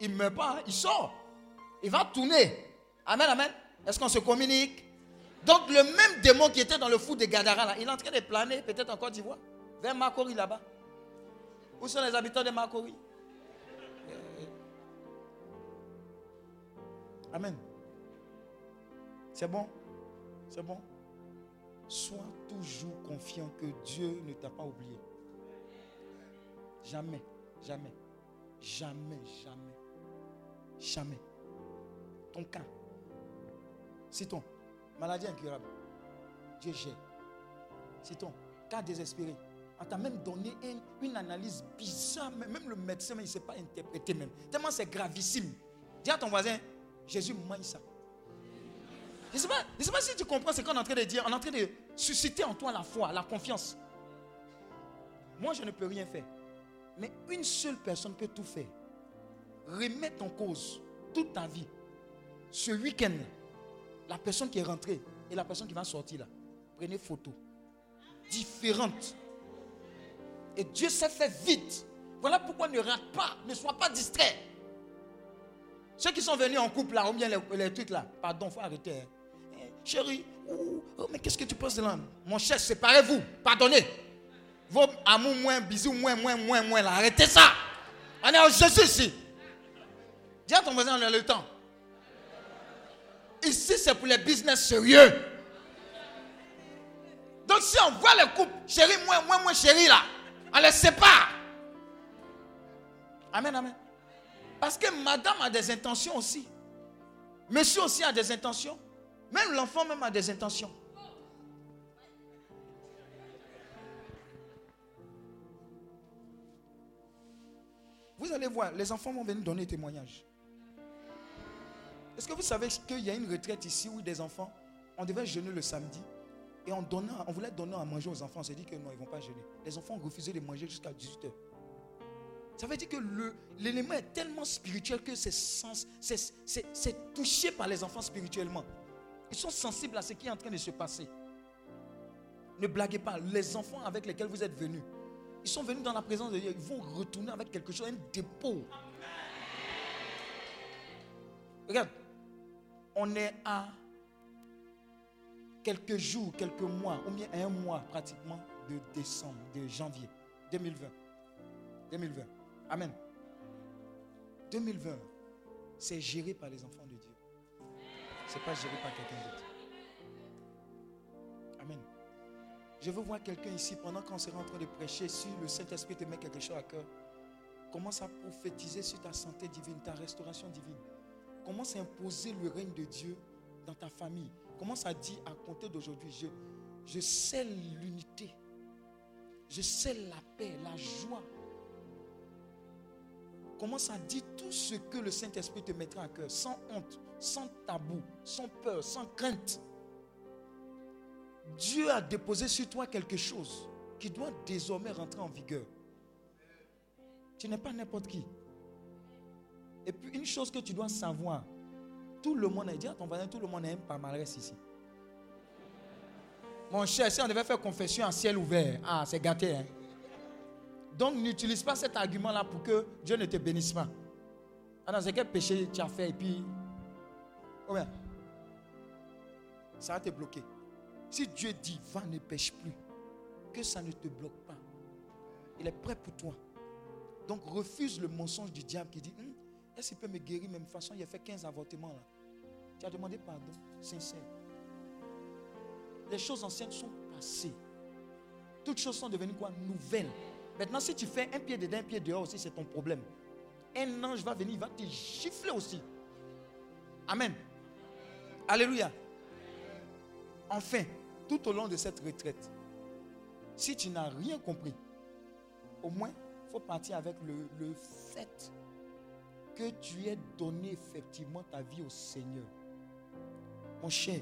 [SPEAKER 4] il ne meurt pas, hein, il sort. Il va tourner. Amen, amen. Est-ce qu'on se communique? Donc le même démon qui était dans le fou de Gadara, il est en train de planer, peut-être en Côte d'Ivoire, vers Makori là-bas. Où sont les habitants de Makori Amen. C'est bon? C'est bon? Sois toujours confiant que Dieu ne t'a pas oublié. Jamais, jamais, jamais, jamais, jamais. Ton cas, c'est ton maladie incurable. Dieu gère. C'est ton cas désespéré. On t'a même donné une, une analyse bizarre. Même le médecin, mais il ne sait pas interpréter même. Tellement c'est gravissime. Dis à ton voisin, Jésus mange ça. Je ne sais, pas- si tu comprends ce qu'on est en train de dire. On est en train de susciter en toi la foi, la confiance. Moi, je ne peux rien faire. Mais une seule personne peut tout faire. Remettre en cause toute ta vie. Ce week-end, la personne qui est rentrée et la personne qui va sortir là, prenez photo. Différentes. Et Dieu s'est fait vite. Voilà pourquoi ne rate pas, ne sois pas distrait. Ceux qui sont venus en couple là, ou bien les, les trucs là, pardon, faut arrêter. hein. Chérie, mais qu'est-ce que tu penses de là Mon cher, séparez-vous, pardonnez. Vos amours moins, bisous moins, moins, moins, moins là, arrêtez ça. On est au Jésus ici. Dis à ton voisin, on a le temps. Ici, c'est pour les business sérieux. Donc, si on voit les couples, chérie, moins, moins, moins, chérie là, on les sépare. Amen, amen. Parce que madame a des intentions aussi. Monsieur aussi a des intentions. Même l'enfant même a des intentions. Vous allez voir, les enfants vont venir donner témoignage. Est-ce que vous savez qu'il y a une retraite ici où des enfants, on devait jeûner le samedi et on, on voulait donner à manger aux enfants. On s'est dit que non, ils ne vont pas jeûner. Les enfants ont refusé de manger jusqu'à 18h. Ça veut dire que l'élément est tellement spirituel que c'est touché par les enfants spirituellement. Ils sont sensibles à ce qui est en train de se passer. Ne blaguez pas. Les enfants avec lesquels vous êtes venus, ils sont venus dans la présence de Dieu. Ils vont retourner avec quelque chose, un dépôt. Regarde, on est à quelques jours, quelques mois, ou bien un mois pratiquement de décembre, de janvier 2020. 2020. Amen. 2020, c'est géré par les enfants. Ce n'est pas géré par quelqu'un d'autre. Amen. Je veux voir quelqu'un ici, pendant qu'on sera en train de prêcher, si le Saint-Esprit te met quelque chose à cœur, commence à prophétiser sur ta santé divine, ta restauration divine. Commence à imposer le règne de Dieu dans ta famille. Commence à dire à compter d'aujourd'hui, je, je scelle l'unité. Je scelle la paix, la joie. Commence à dire tout ce que le Saint-Esprit te mettra à cœur, sans honte, sans tabou, sans peur, sans crainte. Dieu a déposé sur toi quelque chose qui doit désormais rentrer en vigueur. Tu n'es pas n'importe qui. Et puis une chose que tu dois savoir, tout le monde a dit à ton voisin, tout le monde a un palmarès ici. Mon cher, si on devait faire confession en ciel ouvert, ah, c'est gâté. Hein? Donc n'utilise pas cet argument-là pour que Dieu ne te bénisse pas. Ah c'est quel péché tu as fait et puis. Ça va te bloquer. Si Dieu dit, va, ne pêche plus, que ça ne te bloque pas. Il est prêt pour toi. Donc refuse le mensonge du diable qui dit, Hum, est-ce qu'il peut me guérir? Même façon Il a fait 15 avortements là. Tu as demandé pardon, sincère. Les choses anciennes sont passées. Toutes choses sont devenues quoi? Nouvelles. Maintenant, si tu fais un pied dedans, un pied dehors aussi, c'est ton problème. Un ange va venir, il va te gifler aussi. Amen. Alléluia. Enfin, tout au long de cette retraite, si tu n'as rien compris, au moins, il faut partir avec le, fait que tu aies donné effectivement ta vie au Seigneur. Mon cher,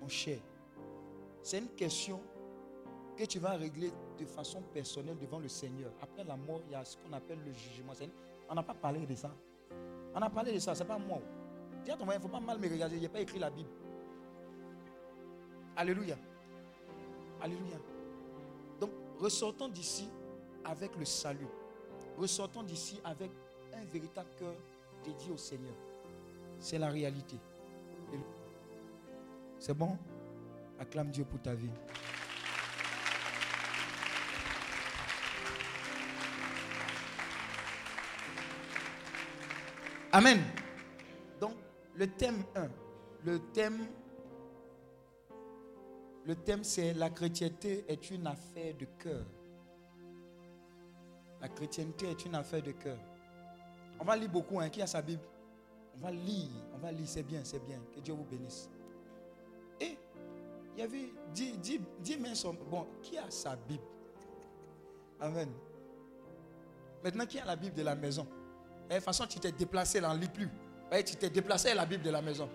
[SPEAKER 4] mon cher, c'est une question que tu vas régler de façon personnelle devant le Seigneur. Après la mort, il y a ce qu'on appelle le jugement. On n'a pas parlé de ça. On a parlé de ça, c'est pas moi. Dis à il ne faut pas mal me regarder, n'y a pas écrit la Bible. Alléluia. Alléluia. Donc, ressortons d'ici avec le salut. Ressortons d'ici avec un véritable cœur dédié au Seigneur. C'est la réalité. C'est bon? Acclame Dieu pour ta vie. Amen. Le thème 1, le thème, le thème c'est la chrétienté est une affaire de cœur. La chrétienté est une affaire de cœur. On va lire beaucoup, hein, qui a sa Bible? On va lire, on va lire, c'est bien, c'est bien. Que Dieu vous bénisse. Et il y avait, dis, dis, dis, mais son- bon, qui a sa Bible? Amen. Maintenant, qui a la Bible de la maison? Eh, De toute façon, tu t'es déplacé, elle n'en lit plus. Eh, tu t'es déplacé à la Bible de la maison.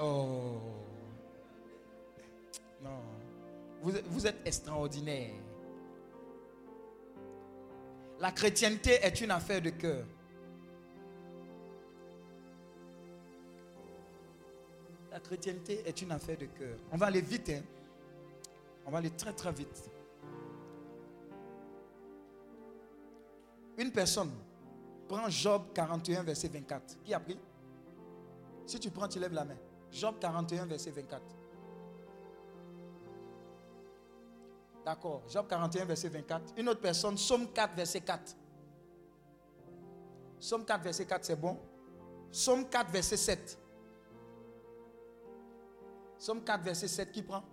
[SPEAKER 4] Oh. Non. Vous, vous êtes extraordinaire. La chrétienté est une affaire de cœur. La chrétienté est une affaire de cœur. On va aller vite, hein. On va aller très très vite. Une personne prend Job 41, verset 24. Qui a pris? Si tu prends, tu lèves la main. Job 41, verset 24. D'accord. Job 41, verset 24. Une autre personne, Somme 4, verset 4. Somme 4, verset 4, c'est bon? Somme 4, verset 7. Somme 4, verset 7, qui prend?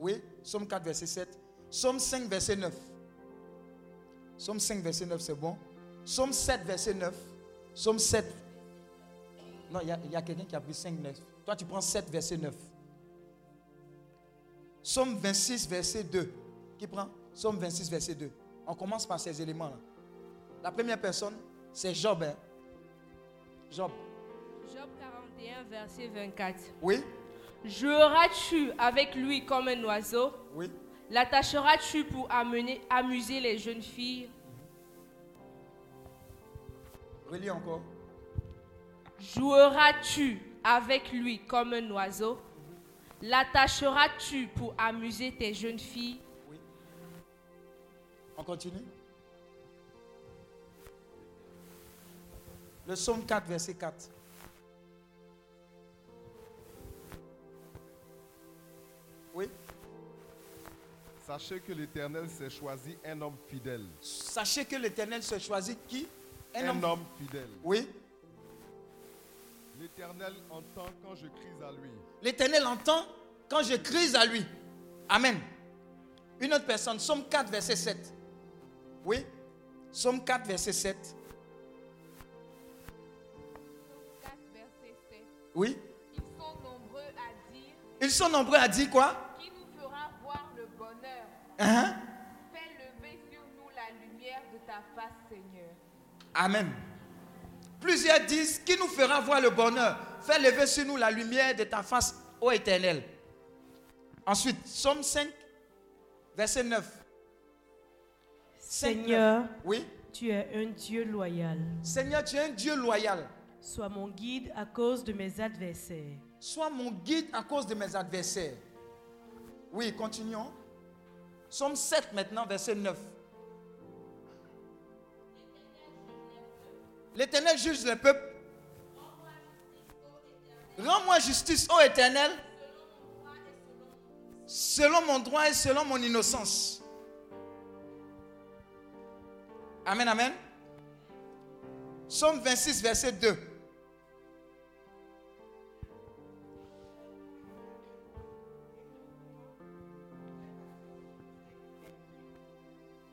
[SPEAKER 4] Oui, Somme 4, verset 7. Somme 5, verset 9. Somme 5, verset 9, c'est bon? Somme 7, verset 9. Somme 7. Non, il y a, quelqu'un qui a pris 5, 9. Toi, tu prends 7, verset 9. Somme 26, verset 2. Qui prend? Somme 26, verset 2. On commence par ces éléments-là. La première personne, c'est Job. hein. Job.
[SPEAKER 5] Job 41, verset 24.
[SPEAKER 4] Oui
[SPEAKER 5] Joueras-tu avec lui comme un oiseau?
[SPEAKER 4] Oui.
[SPEAKER 5] L'attacheras-tu pour amener, amuser les jeunes filles?
[SPEAKER 4] Relis encore.
[SPEAKER 5] Joueras-tu avec lui comme un oiseau? L'attacheras-tu pour amuser tes jeunes filles?
[SPEAKER 4] Oui. On continue. Le psaume 4, verset 4. Oui.
[SPEAKER 7] Sachez que l'Éternel s'est choisi un homme fidèle.
[SPEAKER 4] Sachez que l'Éternel se choisit qui?
[SPEAKER 7] Un, homme. fidèle.
[SPEAKER 4] Oui.
[SPEAKER 7] L'Éternel entend quand je crie à lui.
[SPEAKER 4] L'Éternel entend quand je crie à lui. Amen. Une autre personne, Somme 4, verset 7. Oui. Somme 4, verset 7.
[SPEAKER 8] 4, verset 7.
[SPEAKER 4] Oui.
[SPEAKER 8] Ils sont nombreux à dire
[SPEAKER 4] Ils sont nombreux à dire quoi?
[SPEAKER 8] Qui nous fera voir le bonheur
[SPEAKER 4] Hein?
[SPEAKER 8] Fais
[SPEAKER 4] Amen. Plusieurs disent qui nous fera voir le bonheur? Fais lever sur nous la lumière de ta face, ô éternel. Ensuite, Somme 5, verset 9. Cinq,
[SPEAKER 9] Seigneur.
[SPEAKER 4] Oui?
[SPEAKER 9] tu es un Dieu loyal.
[SPEAKER 4] Seigneur, tu es un Dieu loyal.
[SPEAKER 9] Sois mon guide à cause de mes adversaires.
[SPEAKER 4] Sois mon guide à cause de mes adversaires. Oui, continuons. Somme 7 maintenant, verset 9. L'Éternel juge le peuple. Rends-moi justice, ô Éternel, selon mon droit et selon mon innocence. Amen, amen. Somme 26, verset 2.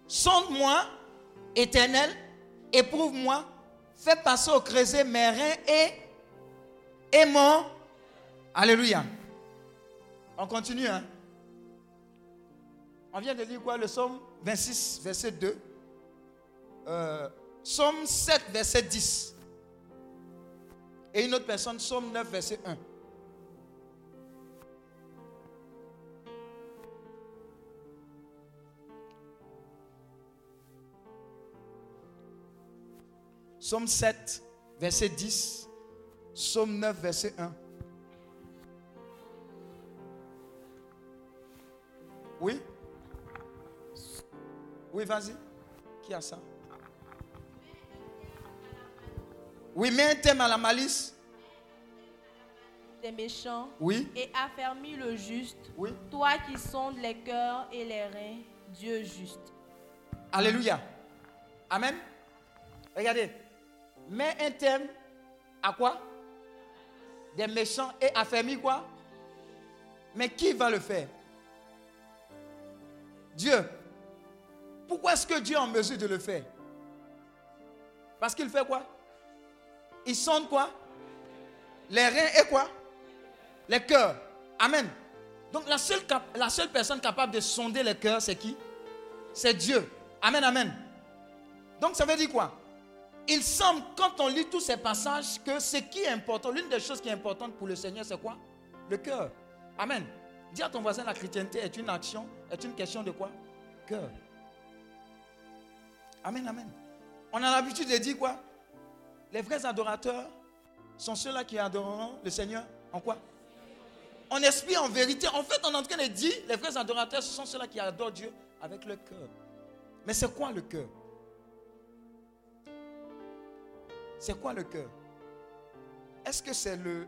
[SPEAKER 4] Sonde-moi, éternel, éprouve-moi, fais passer au creuset mes reins et, et mon. Alléluia. On continue, hein. On vient de lire quoi Le psaume 26, verset 2. Euh, psaume 7, verset 10. Et une autre personne, psaume 9, verset 1. Psaume 7, verset 10. Psaume 9, verset 1. Oui? Oui, vas-y. Qui a ça? Oui, mets un thème à la malice.
[SPEAKER 5] des méchants
[SPEAKER 4] Oui.
[SPEAKER 5] et affermis le juste.
[SPEAKER 4] Oui.
[SPEAKER 5] Toi qui sondes les cœurs et les reins, Dieu juste.
[SPEAKER 4] Alléluia. Amen. Regardez. Mets un thème à quoi? Des méchants et affermis quoi? Mais qui va le faire? Dieu. Pourquoi est-ce que Dieu est en mesure de le faire? Parce qu'il fait quoi? Il sonde quoi? Les reins et quoi? Les cœurs. Amen. Donc la seule, la seule personne capable de sonder les cœurs, c'est qui? C'est Dieu. Amen, amen. Donc ça veut dire quoi? Il semble, quand on lit tous ces passages, que ce qui est important, l'une des choses qui est importante pour le Seigneur, c'est quoi? Le cœur. Amen. Dis à ton voisin, la chrétienté est une action, est une question de quoi? Cœur. Amen, amen. On a l'habitude de dire quoi? Les vrais adorateurs sont ceux-là qui adoreront le Seigneur en quoi? En esprit, en vérité. En fait, on est en train de dire, les vrais adorateurs, ce sont ceux-là qui adorent Dieu avec le cœur. Mais c'est quoi le cœur? C'est quoi le cœur? Est-ce que c'est le.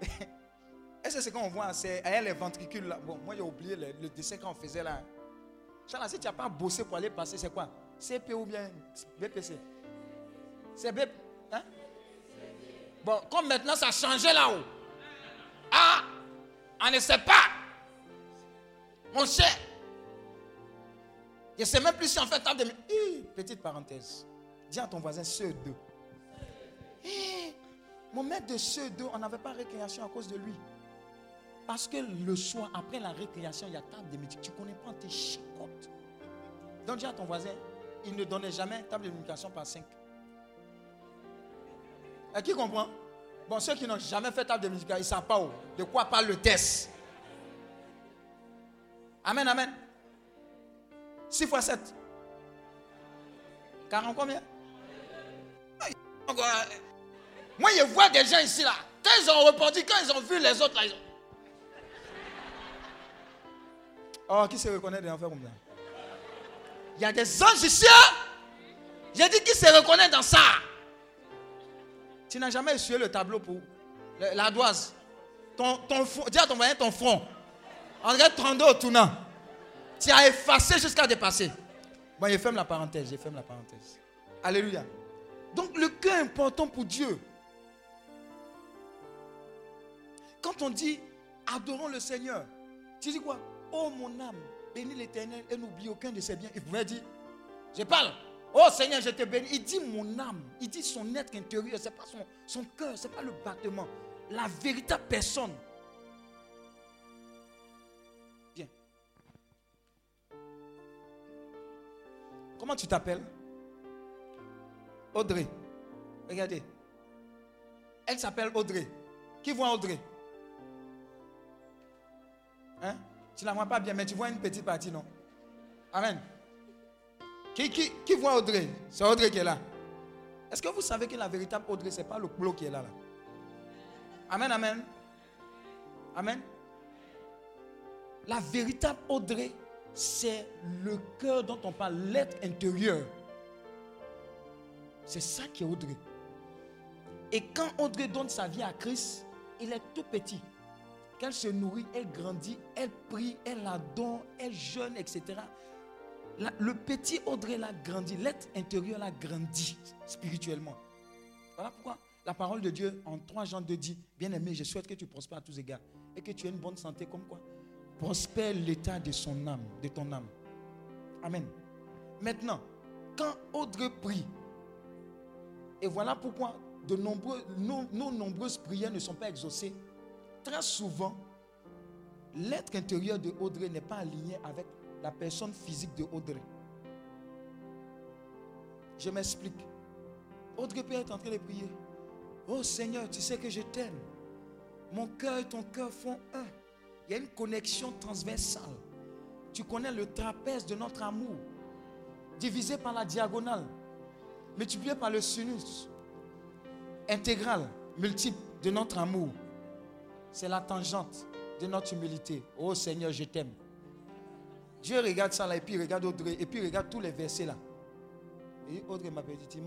[SPEAKER 4] Est-ce que c'est quand on voit, c'est à les ventricules là? Bon, moi j'ai oublié le, dessin qu'on faisait là. Chala, si tu n'as pas bossé pour aller passer, c'est quoi? CP ou bien BPC C'est BP. Hein? Bon, comme maintenant ça a changé là-haut. Ah On ne sait pas. Mon cher. Je ne sais même plus si en fait petite parenthèse. Dis à ton voisin ceux deux. Hi, mon maître de ceux deux, on n'avait pas récréation à cause de lui. Parce que le soir, après la récréation, il y a table de médication. Tu ne connais pas tes chicottes. Donc dis à ton voisin, il ne donnait jamais table de multiplication par 5. Et qui comprend? Bon, ceux qui n'ont jamais fait table de multiplication, ils ne savent pas où. De quoi parle le test Amen, amen. 6 fois 7. 40 combien? Moi, je vois des gens ici, là. Quand ils ont répondu, quand ils ont vu les autres, là, ils ont... Oh, qui se reconnaît des enfants comme ça Il y a des anges ici. hein? J'ai dit qui se reconnaît dans ça Tu n'as jamais essuyé le tableau pour le- l'ardoise. Ton, ton dis à ton voisin ton front. En dirait 32 au tournant. Tu as effacé jusqu'à dépasser. Bon, je ferme la parenthèse, je ferme la parenthèse. Alléluia. Donc le cœur important pour Dieu. Quand on dit adorons le Seigneur, tu dis quoi? Oh mon âme, bénis l'éternel et n'oublie aucun de ses biens. Il pouvait dire, je parle. Oh Seigneur, je te bénis. Il dit mon âme, il dit son être intérieur, ce n'est pas son, son cœur, ce n'est pas le battement. La véritable personne. Bien. Comment tu t'appelles? Audrey. Regardez. Elle s'appelle Audrey. Qui voit Audrey? Hein? Tu ne la vois pas bien, mais tu vois une petite partie, non? Amen. Qui, qui, qui voit Audrey? C'est Audrey qui est là. Est-ce que vous savez que la véritable Audrey, ce n'est pas le plot qui est là, là? Amen, amen. Amen. La véritable Audrey, c'est le cœur dont on parle, l'être intérieur. C'est ça qui est Audrey. Et quand Audrey donne sa vie à Christ, il est tout petit. Quand elle se nourrit, elle grandit, elle prie, elle adore, elle jeûne, etc. Le petit Audrey l'a grandi, l'être intérieur l'a grandi spirituellement. Voilà pourquoi la parole de Dieu en 3 Jean 2 dit, bien-aimé, je souhaite que tu prospères à tous égards et que tu aies une bonne santé comme quoi Prospère l'état de son âme, de ton âme. Amen. Maintenant, quand Audrey prie, et voilà pourquoi de nos nombreuses prières ne sont pas exaucées, très souvent, l'être intérieur de Audrey n'est pas aligné avec la personne physique de Audrey. Je m'explique. Audrey peut être en train de prier. Oh Seigneur, tu sais que je t'aime. Mon cœur et ton cœur font un. Il y a une connexion transversale. Tu connais le trapèze de notre amour, divisé par la diagonale, multiplié par le sinus. intégrale, multiple de notre amour, c'est la tangente de notre humilité. Oh Seigneur, je t'aime. Dieu regarde ça là et puis regarde Audrey et puis regarde tous les versets là. Et Audrey m'a dit.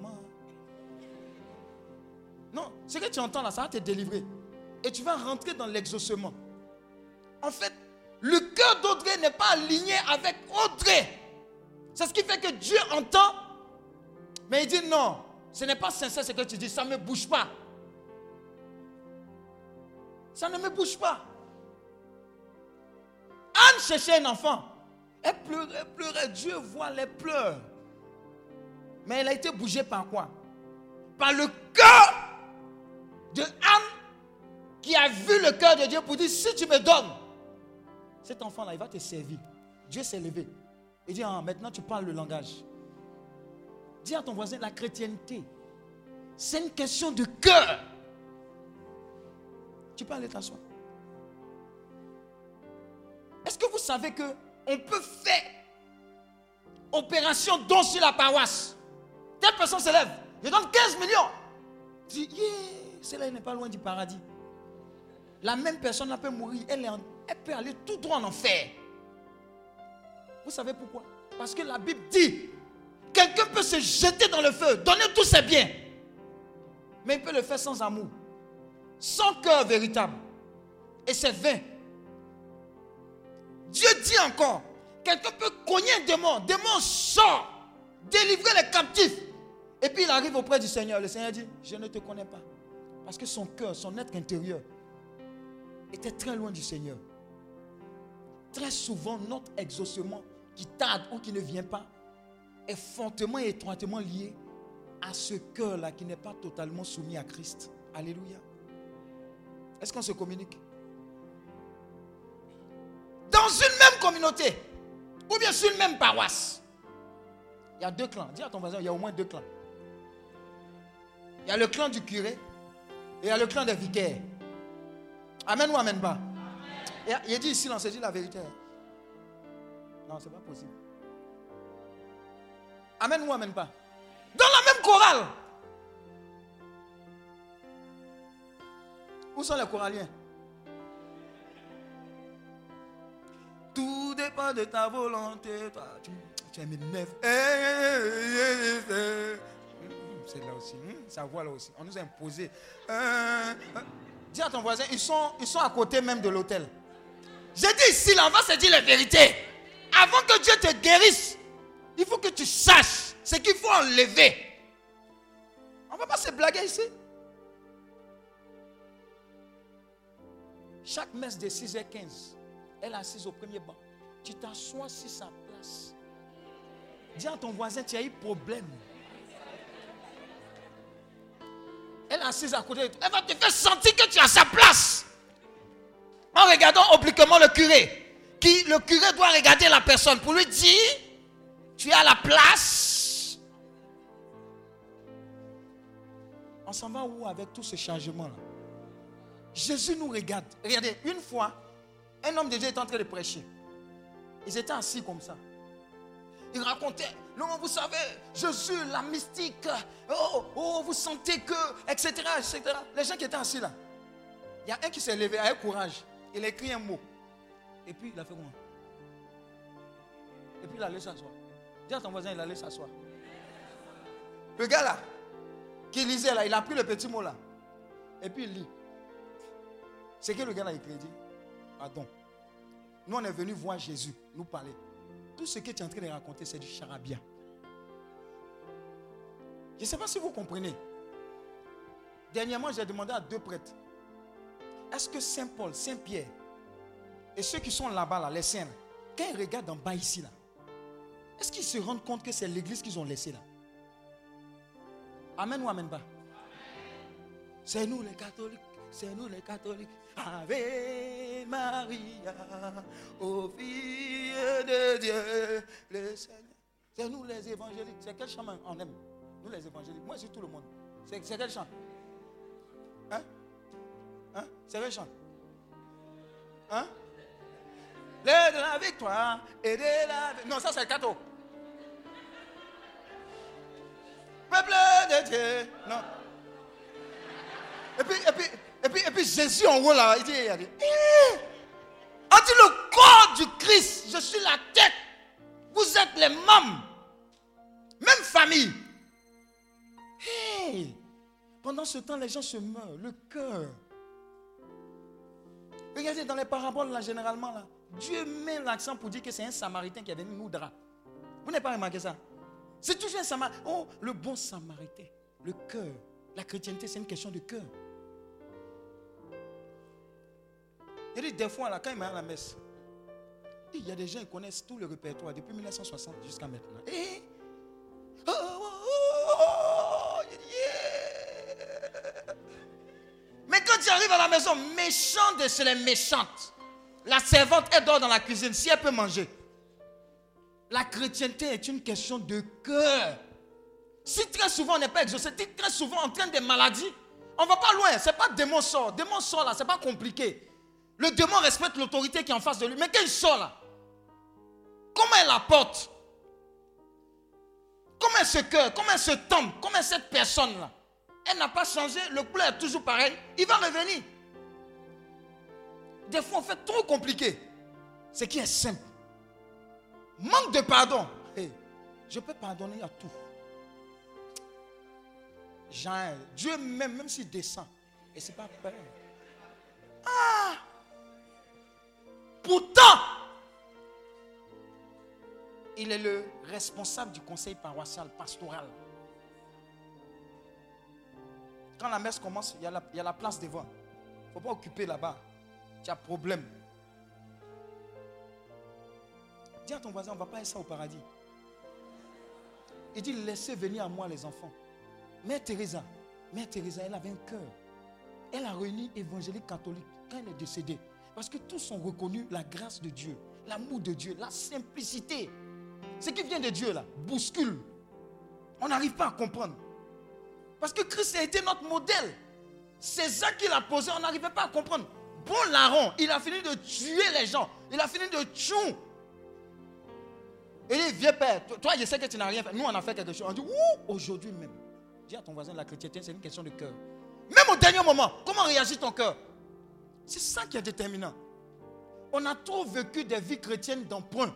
[SPEAKER 4] Non, ce que tu entends là, ça va te délivrer. Et tu vas rentrer dans l'exaucement. En fait, le cœur d'Audrey n'est pas aligné avec Audrey. C'est ce qui fait que Dieu entend. Mais il dit non, ce n'est pas sincère ce que tu dis, ça ne me bouge pas. Ça ne me bouge pas. Anne cherchait un enfant. Elle pleurait, pleurait. Dieu voit les pleurs. Mais elle a été bougée par quoi? Par le cœur de Anne qui a vu le cœur de Dieu pour dire si tu me donnes, cet enfant-là, il va te servir. Dieu s'est levé. Il dit ah, maintenant tu parles le langage. Dis à ton voisin la chrétienté. C'est une question de cœur. Tu peux aller t'asseoir. Est-ce que vous savez que on peut faire opération don sur la paroisse? Telle personne se lève, je donne 15 millions. Tu dis, yeah, celle-là n'est pas loin du paradis. La même personne peut mourir, elle, elle peut aller tout droit en enfer. Vous savez pourquoi? Parce que la Bible dit, quelqu'un peut se jeter dans le feu, donner tous ses biens, mais il peut le faire sans amour, sans cœur véritable. Et c'est vain. Dieu dit encore, quelqu'un peut cogner un démon, démon sort, délivrer les captifs. Et puis il arrive auprès du Seigneur. Le Seigneur dit, je ne te connais pas. Parce que son cœur, son être intérieur était très loin du Seigneur. Très souvent, notre exaucement qui tarde ou qui ne vient pas est fortement et étroitement lié à ce cœur-là qui n'est pas totalement soumis à Christ. Alléluia. Est-ce qu'on se communique? Dans une même communauté, ou bien sur une même paroisse, il y a deux clans. Dis à ton voisin, il y a au moins deux clans. Il y a le clan du curé et il y a le clan des vicaires. Amen ou amen pas? Il dit ici, on s'est dit la vérité. Non, c'est pas possible. Amen ou amen pas? Dans la même chorale. Où sont les choraliens Tout dépend de ta volonté. Toi, tu, tu. Eh, eh, eh. C'est là aussi. Ça voit là aussi. On nous a imposé. Dis à ton voisin, ils sont, ils sont à côté même de l'hôtel. J'ai dit ici, là, on va se dire la vérité. Avant que Dieu te guérisse, il faut que tu saches ce qu'il faut enlever. On ne va pas se blaguer ici. Chaque messe de 6h15, elle est assise au premier banc. Tu t'assois sur sa place. Dis à ton voisin, tu as eu problème. Elle est assise à côté de toi. Elle va te faire sentir que tu as sa place. En regardant obliquement le curé. Qui, le curé doit regarder la personne pour lui dire, tu as la place. On s'en va où avec tout ce changement-là Jésus nous regarde. Regardez, une fois, un homme de Dieu était en train de prêcher. Ils étaient assis comme ça. Il racontait, non, vous savez, Jésus, la mystique, oh, oh, vous sentez que, etc., etc. Les gens qui étaient assis là, il y a un qui s'est levé avec courage. Il a écrit un mot. Et puis il a fait comment Et puis il allait s'asseoir. Dis à ton voisin, il allait s'asseoir. Le gars là, qui lisait là, il a pris le petit mot là. Et puis il lit. C'est que le gars là écrit, dit, pardon. Nous on est venu voir Jésus, nous parler. Tout ce que tu es en train de raconter, c'est du charabia. Je ne sais pas si vous comprenez. Dernièrement, j'ai demandé à deux prêtres. Est-ce que Saint Paul, Saint Pierre et ceux qui sont là-bas, là, les saints, quand ils regardent en bas ici, là, est-ce qu'ils se rendent compte que c'est l'église qu'ils ont laissée là? Amen ou Amen pas? C'est nous les catholiques, c'est nous les catholiques. Ave Maria, ô fille de Dieu, le Seigneur. C'est nous les évangéliques. C'est quel chant on aime? Nous les évangéliques. Moi, c'est tout le monde. C'est quel chant? Hein? Hein? C'est quel chant? Hein? L'aide de la victoire et de la... Non, ça c'est le cateau. Peuple de Dieu. Non. Et puis, et puis, et puis, et puis Jésus en haut là, il dit, il dit, Eh! on dit le corps du Christ, je suis la tête, vous êtes les membres, même famille. Hey! Pendant ce temps, les gens se meurent, le cœur. Regardez dans les paraboles là, généralement là, Dieu met l'accent pour dire que c'est un Samaritain qui venu nous draper. Vous n'avez pas remarqué ça? C'est toujours un Samaritain. Oh, le bon Samaritain, le cœur. La chrétienté, c'est une question de cœur. Il dit des fois, là, quand il m'a à la messe, il y a des gens qui connaissent tout le répertoire depuis 1960 jusqu'à maintenant. Mais quand tu arrives à la maison, méchant de chez les méchantes, la servante, elle dort dans la cuisine, si elle peut manger. La chrétienté est une question de cœur. Si très souvent on n'est pas exaucé, si très souvent on train des maladies, on ne va pas loin. Ce n'est pas démon sort. Démon sort là, ce n'est pas compliqué. Le démon respecte l'autorité qui est en face de lui. Mais quand il sort là, comment elle apporte? Comment ce cœur, comment ce tombe, comment cette personne là Elle n'a pas changé, le couleur est toujours pareil. Il va revenir. Des fois on fait trop compliqué. Ce qui est simple. Manque de pardon. Hey, je peux pardonner à tout. Jean, Dieu même, même s'il descend, et c'est pas peur. Pourtant, il est le responsable du conseil paroissial, pastoral. Quand la messe commence, il y a la, place devant. Il ne faut pas occuper là-bas. Tu as problème. Dis à ton voisin, on ne va pas être ça au paradis. Il dit, laissez venir à moi les enfants. Mère Teresa, Mère Teresa, elle avait un cœur. Elle a réuni évangélique catholique quand elle est décédée. Parce que tous ont reconnu la grâce de Dieu, l'amour de Dieu, la simplicité. Ce qui vient de Dieu là, bouscule. On n'arrive pas à comprendre. Parce que Christ a été notre modèle. C'est ça qu'il a posé, on n'arrivait pas à comprendre. Bon larron, il a fini de tuer les gens. Il a fini de tuer. Il dit, vieux père, toi je sais que tu n'as rien fait. Nous on a fait quelque chose. On dit, ouh, aujourd'hui même. Dis à ton voisin, la chrétienté, c'est une question de cœur. Même au dernier moment, comment réagit ton cœur? C'est ça qui est déterminant. On a trop vécu des vies chrétiennes d'emprunt.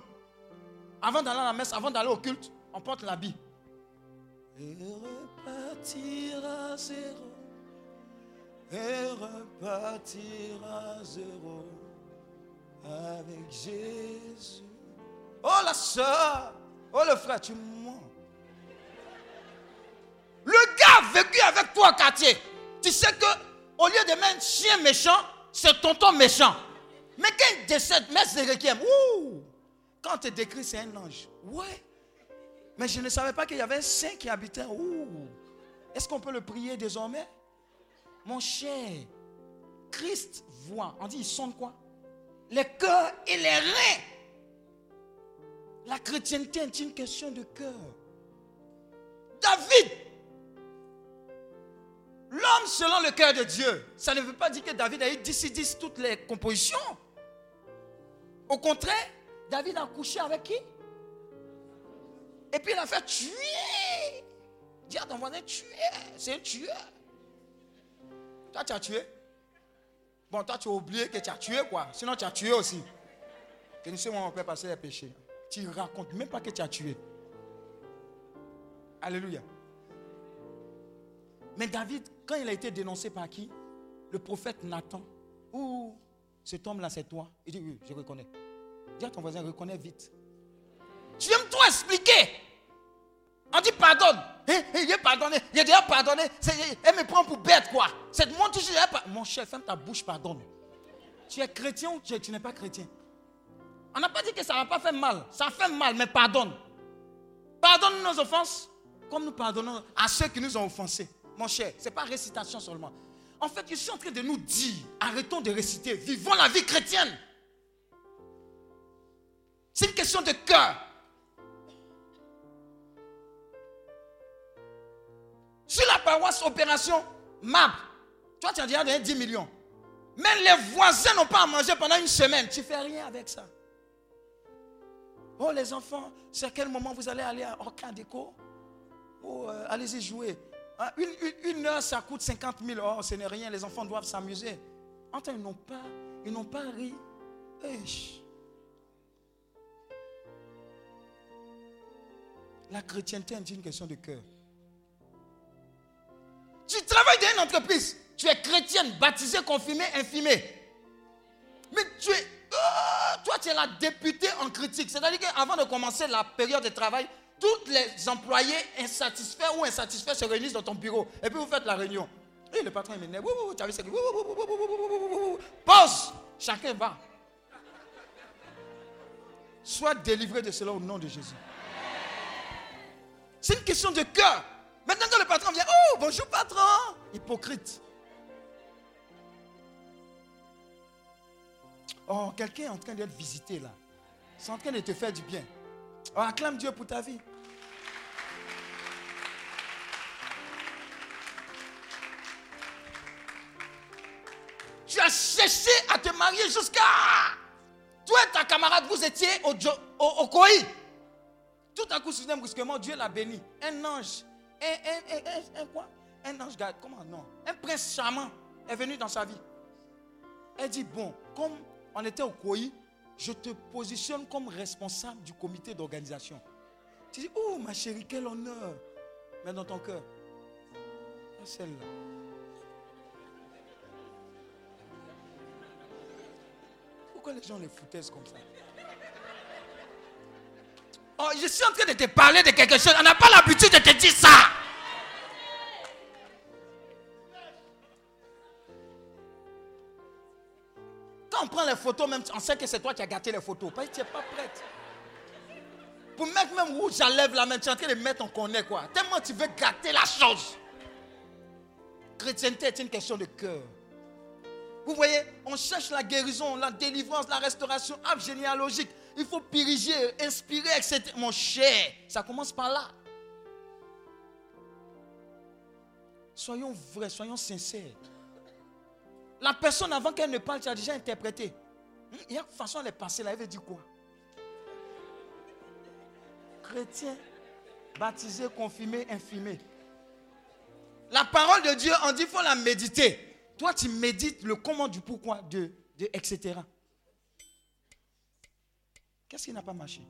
[SPEAKER 4] Avant d'aller à la messe, avant d'aller au culte, on porte l'habit. Et repartir à zéro. Et repartir à zéro. Avec Jésus. Oh la soeur. Oh le frère, tu mens. Le gars a vécu avec toi au quartier. Tu sais que au lieu de mettre un chien méchant, c'est tonton méchant. Mais quand décède, de requiem, ouh, quand tu décrit, c'est un ange. Ouais. Mais je ne savais pas qu'il y avait un saint qui habitait. Ouh. Est-ce qu'on peut le prier désormais? Mon cher, Christ voit. On dit, il sonne quoi? Les cœurs et les reins. La chrétienté est une question de cœur. David, l'homme selon le cœur de Dieu, ça ne veut pas dire que David a eu 10 10 toutes les compositions. Au contraire, David a couché avec qui? Et puis il a fait tuer. Dis à ton voisin, tuer. C'est un tueur. Toi, tu as tué. Bon, toi, tu as oublié que tu as tué, quoi. Sinon, tu as tué aussi. Que nous sommes, on peut passer les péchés. Tu racontes même pas que tu as tué. Alléluia. Mais David, quand il a été dénoncé par qui? Le prophète Nathan. Ouh, cet homme-là, c'est toi. Il dit, oui, je reconnais. Dis à ton voisin, reconnais vite. Tu aimes tout expliquer. On dit pardonne. Eh, eh, il est pardonné. Il est déjà pardonné. Elle me prend pour bête, quoi. Cette mon toujours. elle pa- Mon cher, ferme ta bouche, pardonne. Tu es chrétien ou tu, tu n'es pas chrétien? On n'a pas dit que ça va pas faire mal. Ça fait mal, mais pardonne. Pardonne nos offenses comme nous pardonnons à ceux qui nous ont offensés. Mon cher, ce n'est pas récitation seulement. En fait, je suis en train de nous dire, arrêtons de réciter, vivons la vie chrétienne. C'est une question de cœur. Sur la paroisse Opération MAP, toi tu as déjà donné 10 millions. Mais les voisins n'ont pas à manger pendant une semaine. Tu fais rien avec ça. Oh les enfants, c'est à quel moment vous allez aller à Orca Déco? Oh, euh, allez-y jouer. Hein, Une, heure, ça coûte 50 000. Oh, ce n'est rien, les enfants doivent s'amuser. Enfin, ils n'ont pas, ils n'ont pas ri. La chrétienté est une question de cœur. Tu travailles dans une entreprise. Tu es chrétienne, baptisée, confirmée, infirmée. Mais tu es. Ah, toi, tu es la députée en critique. C'est-à-dire qu'avant de commencer la période de travail, tous les employés insatisfaits ou insatisfaits se réunissent dans ton bureau. Et puis vous faites la réunion. Et le patron, est m'énerve. Pause. Chacun va. Sois délivré de cela au nom de Jésus. C'est une question de cœur. Maintenant que le patron vient, oh, bonjour patron. Hypocrite. Oh, quelqu'un est en train d'être visité là. C'est en train de te faire du bien. Oh, acclame Dieu pour ta vie. Tu as cherché à te marier jusqu'à... Toi et ta camarade, vous étiez au, Koi. Tout à coup, soudain, brusquement, Dieu l'a béni. Un ange. Un, un- un- un- un quoi? Un ange garde. Comment? Non Un prince charmant est venu dans sa vie. Elle dit, bon, comme on était au Koi, je te positionne comme responsable du comité d'organisation. Tu dis, oh ma chérie, quel honneur. Mais dans ton cœur, ah, celle-là. Pourquoi les gens les foutaient comme ça? Oh, je suis en train de te parler de quelque chose. On n'a pas l'habitude de te dire ça. Quand on prend les photos, même, on sait que c'est toi qui as gâté les photos. Parce que tu n'es pas prête. Pour mettre même à lèvres là, même, tu es en train de mettre, on connaît quoi. Tellement tu veux gâter la chose. Chrétienté est une question de cœur. Vous voyez, on cherche la guérison, la délivrance, la restauration, arbre généalogique. Il faut piriger, inspirer, etc. Mon cher, ça commence par là. Soyons vrais, soyons sincères. La personne, avant qu'elle ne parle, tu as déjà interprété. Hmm, Il y a une façon de passer là, elle veut dire quoi? Chrétien, baptisé, confirmé, infirmé. La parole de Dieu, on dit qu'il faut la méditer. Toi, tu médites le comment du pourquoi, de, etc. Qu'est-ce qui n'a pas marché?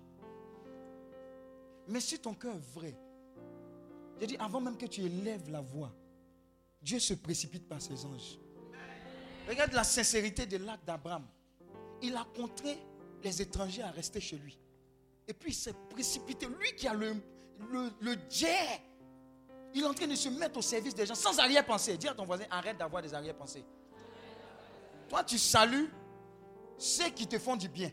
[SPEAKER 4] Mais si ton cœur est vrai, j'ai dit avant même que tu élèves la voix, Dieu se précipite par ses anges. Regarde la sincérité de l'acte d'Abraham. Il a contraint les étrangers à rester chez lui. Et puis il s'est précipité. Lui qui a le, le, le il est en train de se mettre au service des gens sans arrière-pensée. Dis à ton voisin, arrête d'avoir des arrière-pensées. Toi, tu salues ceux qui te font du bien.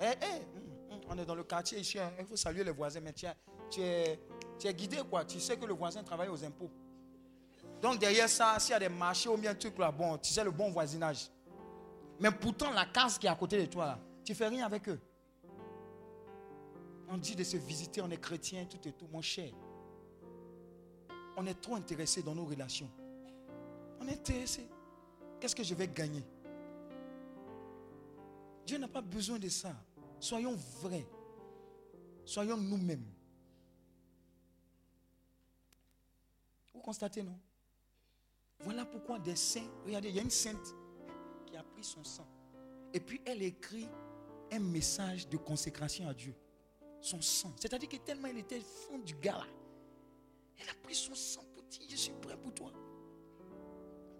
[SPEAKER 4] Eh, eh, hum, hum, on est dans le quartier ici, hein, il faut saluer les voisins, mais tu es, tu, es, tu es guidé quoi. Tu sais que le voisin travaille aux impôts. Donc derrière ça, s'il y a des marchés ou bien un truc là, bon, tu sais le bon voisinage. Mais pourtant, la case qui est à côté de toi là, tu fais rien avec eux. On dit de se visiter, on est chrétien, tout et tout, mon cher. On est trop intéressé dans nos relations. On est intéressé. Qu'est-ce que je vais gagner? Dieu n'a pas besoin de ça. Soyons vrais. Soyons nous-mêmes. Vous constatez, non? Voilà pourquoi des saints, regardez, il y a une sainte qui a pris son sang. Et puis elle écrit un message de consécration à Dieu. Son sang. C'est-à-dire que tellement il était fond du gars. Elle a pris son sang pour dire, je suis prêt pour toi.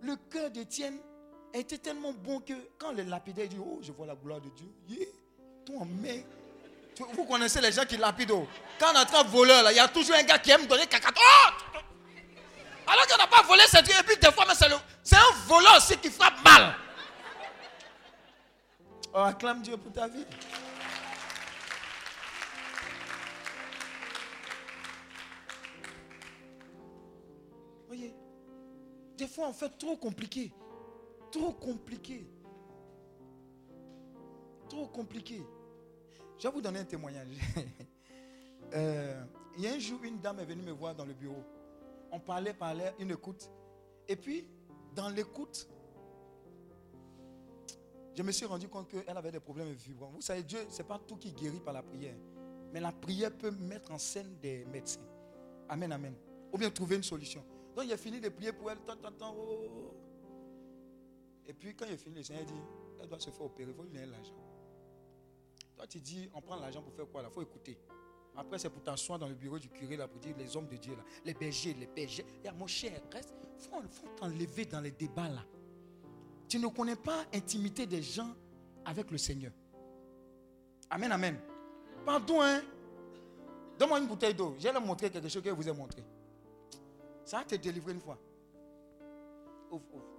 [SPEAKER 4] Le cœur d'Étienne été tellement bon que quand le lapidaire dit, oh, je vois la gloire de Dieu, toi. Tu- Vous connaissez les gens qui lapident. oh. Quand on attrape voleur, il y a toujours un gars qui aime donner caca. Oh Alors qu'on n'a pas volé ce truc, et puis des fois, c'est, un voleur aussi qui frappe mal. Oh, acclame Dieu pour ta vie. Des fois on fait trop compliqué. Trop compliqué. Trop compliqué. Je vais vous donner un témoignage. Euh, il y a un jour, une dame est venue me voir dans le bureau. On parlait, parlait, une écoute. Et puis, dans l'écoute, je me suis rendu compte qu'elle avait des problèmes vibrants. Vous savez, Dieu, ce n'est pas tout qui guérit par la prière. Mais la prière peut mettre en scène des médecins. Amen, amen. Ou bien trouver une solution. Donc, il a fini de prier pour elle. Tant, tant, tant, oh, oh, oh. Et puis, quand il a fini, le Seigneur dit elle doit se faire opérer. Il faut lui donner l'argent. Toi, tu dis on prend l'argent pour faire quoi là? Il faut écouter. Après, c'est pour t'asseoir dans le bureau du curé là pour dire les hommes de Dieu là, les bergers, les bergers. Et mon cher, reste. Il faut, faut t'enlever dans les débats là. Tu ne connais pas l'intimité des gens avec le Seigneur. Amen, amen. Pardon, hein. Donne-moi une bouteille d'eau. Je vais leur montrer quelque chose que je vous ai montré. Ça va te délivrer une fois. Ouvre, ouvre.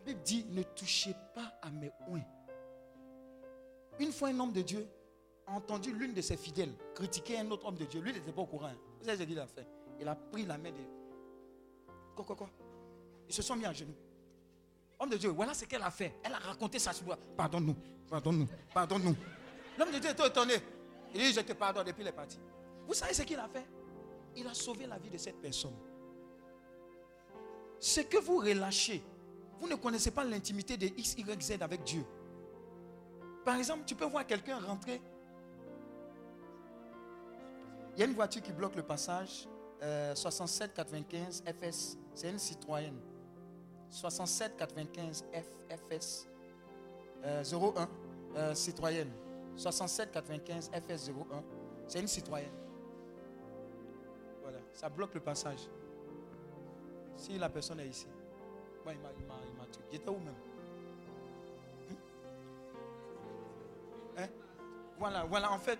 [SPEAKER 4] La Bible dit ne touchez pas à mes oins. Une fois un homme de Dieu a entendu l'une de ses fidèles critiquer un autre homme de Dieu. Lui, il n'était pas au courant. Vous savez ce qu'il a fait Il a pris la main de. Quoi, quoi, quoi? Ils se sont mis à genoux. Homme de Dieu, voilà ce qu'elle a fait. Elle a raconté sa joie. Pardonne-nous, pardonne-nous, pardonne-nous. L'homme de Dieu était étonné. Il dit Je te pardonne. Et puis il est parti. Vous savez ce qu'il a fait? Il a sauvé la vie de cette personne. Ce que vous relâchez, vous ne connaissez pas l'intimité de X, Y, Z avec Dieu. Par exemple, tu peux voir quelqu'un rentrer. Il y a une voiture qui bloque le passage. euh, 67 95 FS. C'est une citoyenne. 67 95 F, FS euh, 01. euh, citoyenne. 67 95 FS 01. C'est une citoyenne. Voilà. Ça bloque le passage. Si la personne est ici. Bon, il m'a tué. J'étais où même? Hein? Voilà, voilà, en fait.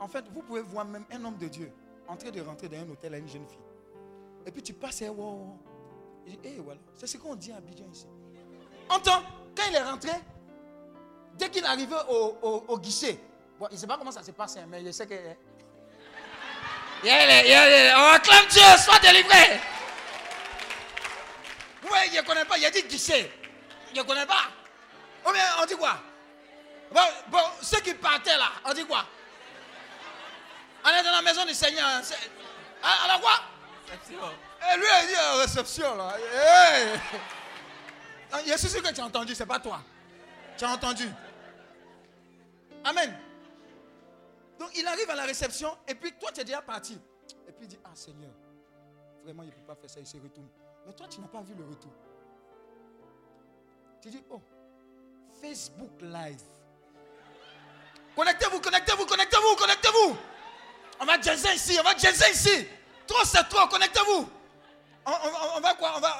[SPEAKER 4] En fait, vous pouvez voir même un homme de Dieu en train de rentrer dans un hôtel à une jeune fille. Et puis tu passes et wow, wow. Dit, eh voilà, c'est ce qu'on dit à Abidjan ici. Entends, quand il est rentré, dès qu'il est arrivé au, au- guichet, bon, il ne sait pas comment ça se passe, hein, mais je sais que. Yeah. On acclame Dieu, sois délivré. Oui, je ne connais pas, il a dit guichet. Je ne connais pas. Oh, mais on dit quoi? Bon, bon, ceux qui partaient là, on dit quoi? On est dans la maison du Seigneur. hein, Ah, Alors quoi? Et lui, il dit euh, réception là. Hey. Ah, Je suis sûr que tu as entendu, c'est pas toi. Tu as entendu. Amen. Donc il arrive à la réception et puis toi tu es déjà parti. Et puis il dit, ah Seigneur, vraiment il ne peut pas faire ça, il se retourne. Mais toi tu n'as pas vu le retour. Tu dis, oh, Facebook Live. Connectez-vous, connectez-vous, connectez-vous, connectez-vous. On va jazzer ici, on va jazzer ici. Trop c'est trop, connectez-vous. On, va quoi on va,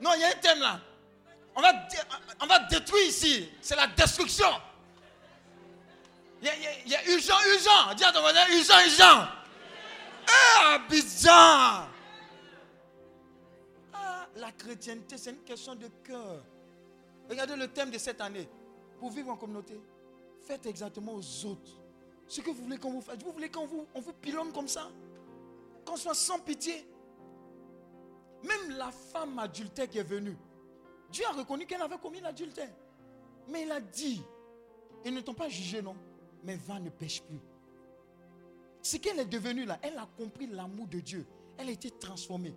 [SPEAKER 4] on- Non, il y a un thème là. On va, on va détruire ici. C'est la destruction. Il y a, y a- urgent, urgent. Dis à ton voisin, urgent, urgent. Eh, Abidjan. La chrétienté, c'est une question de cœur. Regardez le thème de cette année. Pour vivre en communauté, faites exactement aux autres ce que vous voulez qu'on vous fasse. Vous voulez qu'on vous, on vous pilonne comme ça? Qu'on soit sans pitié? Même la femme adultère qui est venue, Dieu a reconnu qu'elle avait commis l'adultère. Mais il a dit, ils ne t'ont pas jugé, non? Mais va, ne pêche plus. Ce qu'elle est devenue là, elle a compris l'amour de Dieu. Elle a été transformée.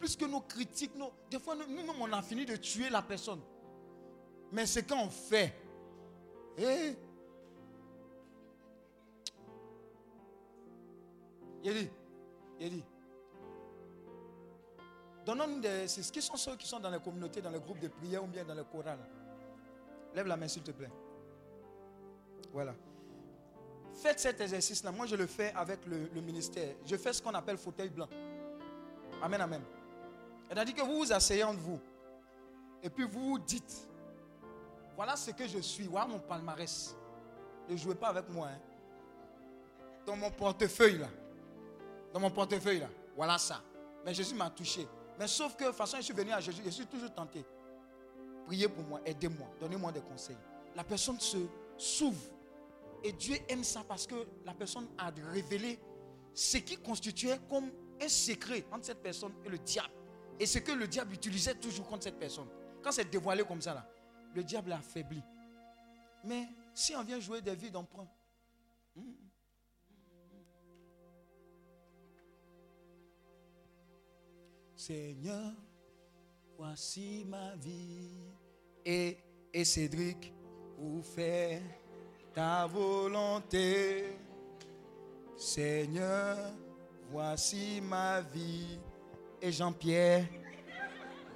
[SPEAKER 4] Plus que nos critiques, des fois, nous- nous-mêmes, on a fini de tuer la personne. Mais ce qu'on fait, eh, il dit, il dit, donnons-nous des. C'est ce qui sont ceux qui sont dans les communautés, dans les groupes de prière ou bien dans le choral? Lève la main, s'il te plaît. Voilà. Faites cet exercice-là. Moi, je le fais avec le, le ministère. Je fais ce qu'on appelle fauteuil blanc. Amen, amen. C'est-à-dire que vous vous asseyez entre vous. Et puis vous vous dites voilà ce que je suis. Voilà mon palmarès. Ne jouez pas avec moi. hein. Dans mon portefeuille, là. Dans mon portefeuille, là. Voilà ça. Mais Jésus m'a touché. Mais sauf que, de toute façon, je suis venu à Jésus. Je suis toujours tenté. priez pour moi, aidez-moi, donnez-moi des conseils. La personne se s'ouvre. Et Dieu aime ça parce que la personne a révélé ce qui constituait comme un secret entre cette personne et le diable. Et ce que le diable utilisait toujours contre cette personne. Quand c'est dévoilé comme ça, là, le diable a affaibli. Mais si on vient jouer des vies d'emprunt. Seigneur, voici ma vie. Et, et Cédric, pour faire ta volonté. Seigneur, voici ma vie. Et Jean-Pierre,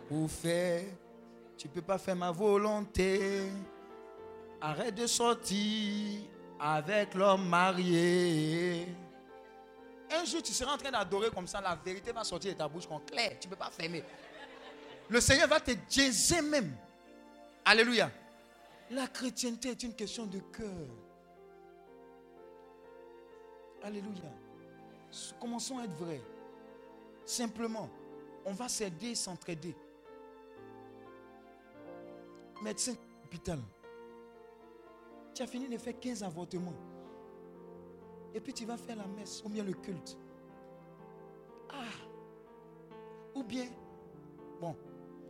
[SPEAKER 4] pour faire, tu peux pas faire ma volonté. Arrête de sortir avec l'homme marié. Un jour, tu seras en train d'adorer comme ça, la vérité va sortir de ta bouche comme clair. Tu ne peux pas fermer. Le Seigneur va te diaiser même. Alléluia. La chrétienté est une question de cœur. Alléluia. Commençons à être vrais. Simplement, on va s'aider, s'entraider. Médecin hôpital. Tu as fini de faire 15 avortements. Et puis tu vas faire la messe ou bien le culte. Ah. Ou bien, bon,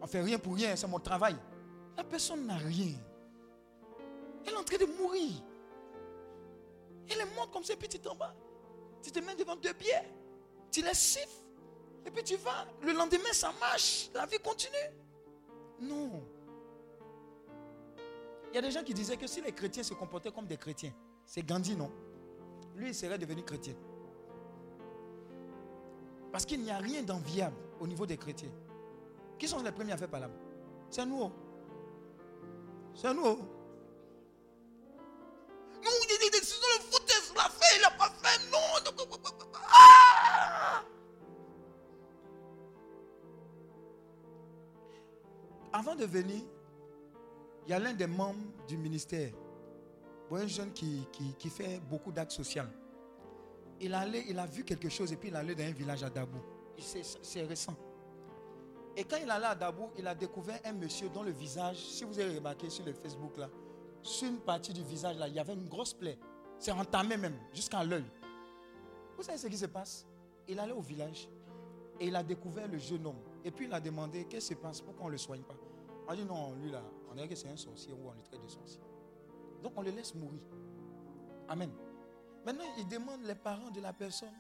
[SPEAKER 4] on fait rien pour rien, c'est mon travail. La personne n'a rien. Elle est en train de mourir. Elle est morte comme ça, puis tu t'en vas. Tu te mets devant deux pieds. Tu les siffles. Et puis tu vas. Le lendemain, ça marche. La vie continue. Non. Il y a des gens qui disaient que si les chrétiens se comportaient comme des chrétiens, c'est Gandhi, non Lui, il serait devenu chrétien. Parce qu'il n'y a rien d'enviable au niveau des chrétiens. Qui sont les premiers à faire par là C'est nous. oh. C'est nous. oh. Avant de venir, il y a l'un des membres du ministère, un jeune qui, qui, fait beaucoup d'actes sociaux. Il, allait, il a vu quelque chose et puis il allait dans un village à Dabou. C'est récent. Et quand il allait à Dabou, il a découvert un monsieur dont le visage, si vous avez remarqué sur le Facebook là, sur une partie du visage là, il y avait une grosse plaie. C'est entamé même, jusqu'à l'œil. Vous savez ce qui se passe? Il allait au village et il a découvert le jeune homme. Et puis il a demandé qu'est-ce qui se passe, pourquoi on ne le soigne pas? On dit non, lui là, on dirait que c'est un sorcier ou on le traite de sorcier. Donc on le laisse mourir. Amen. Maintenant, il demande les parents de la personne.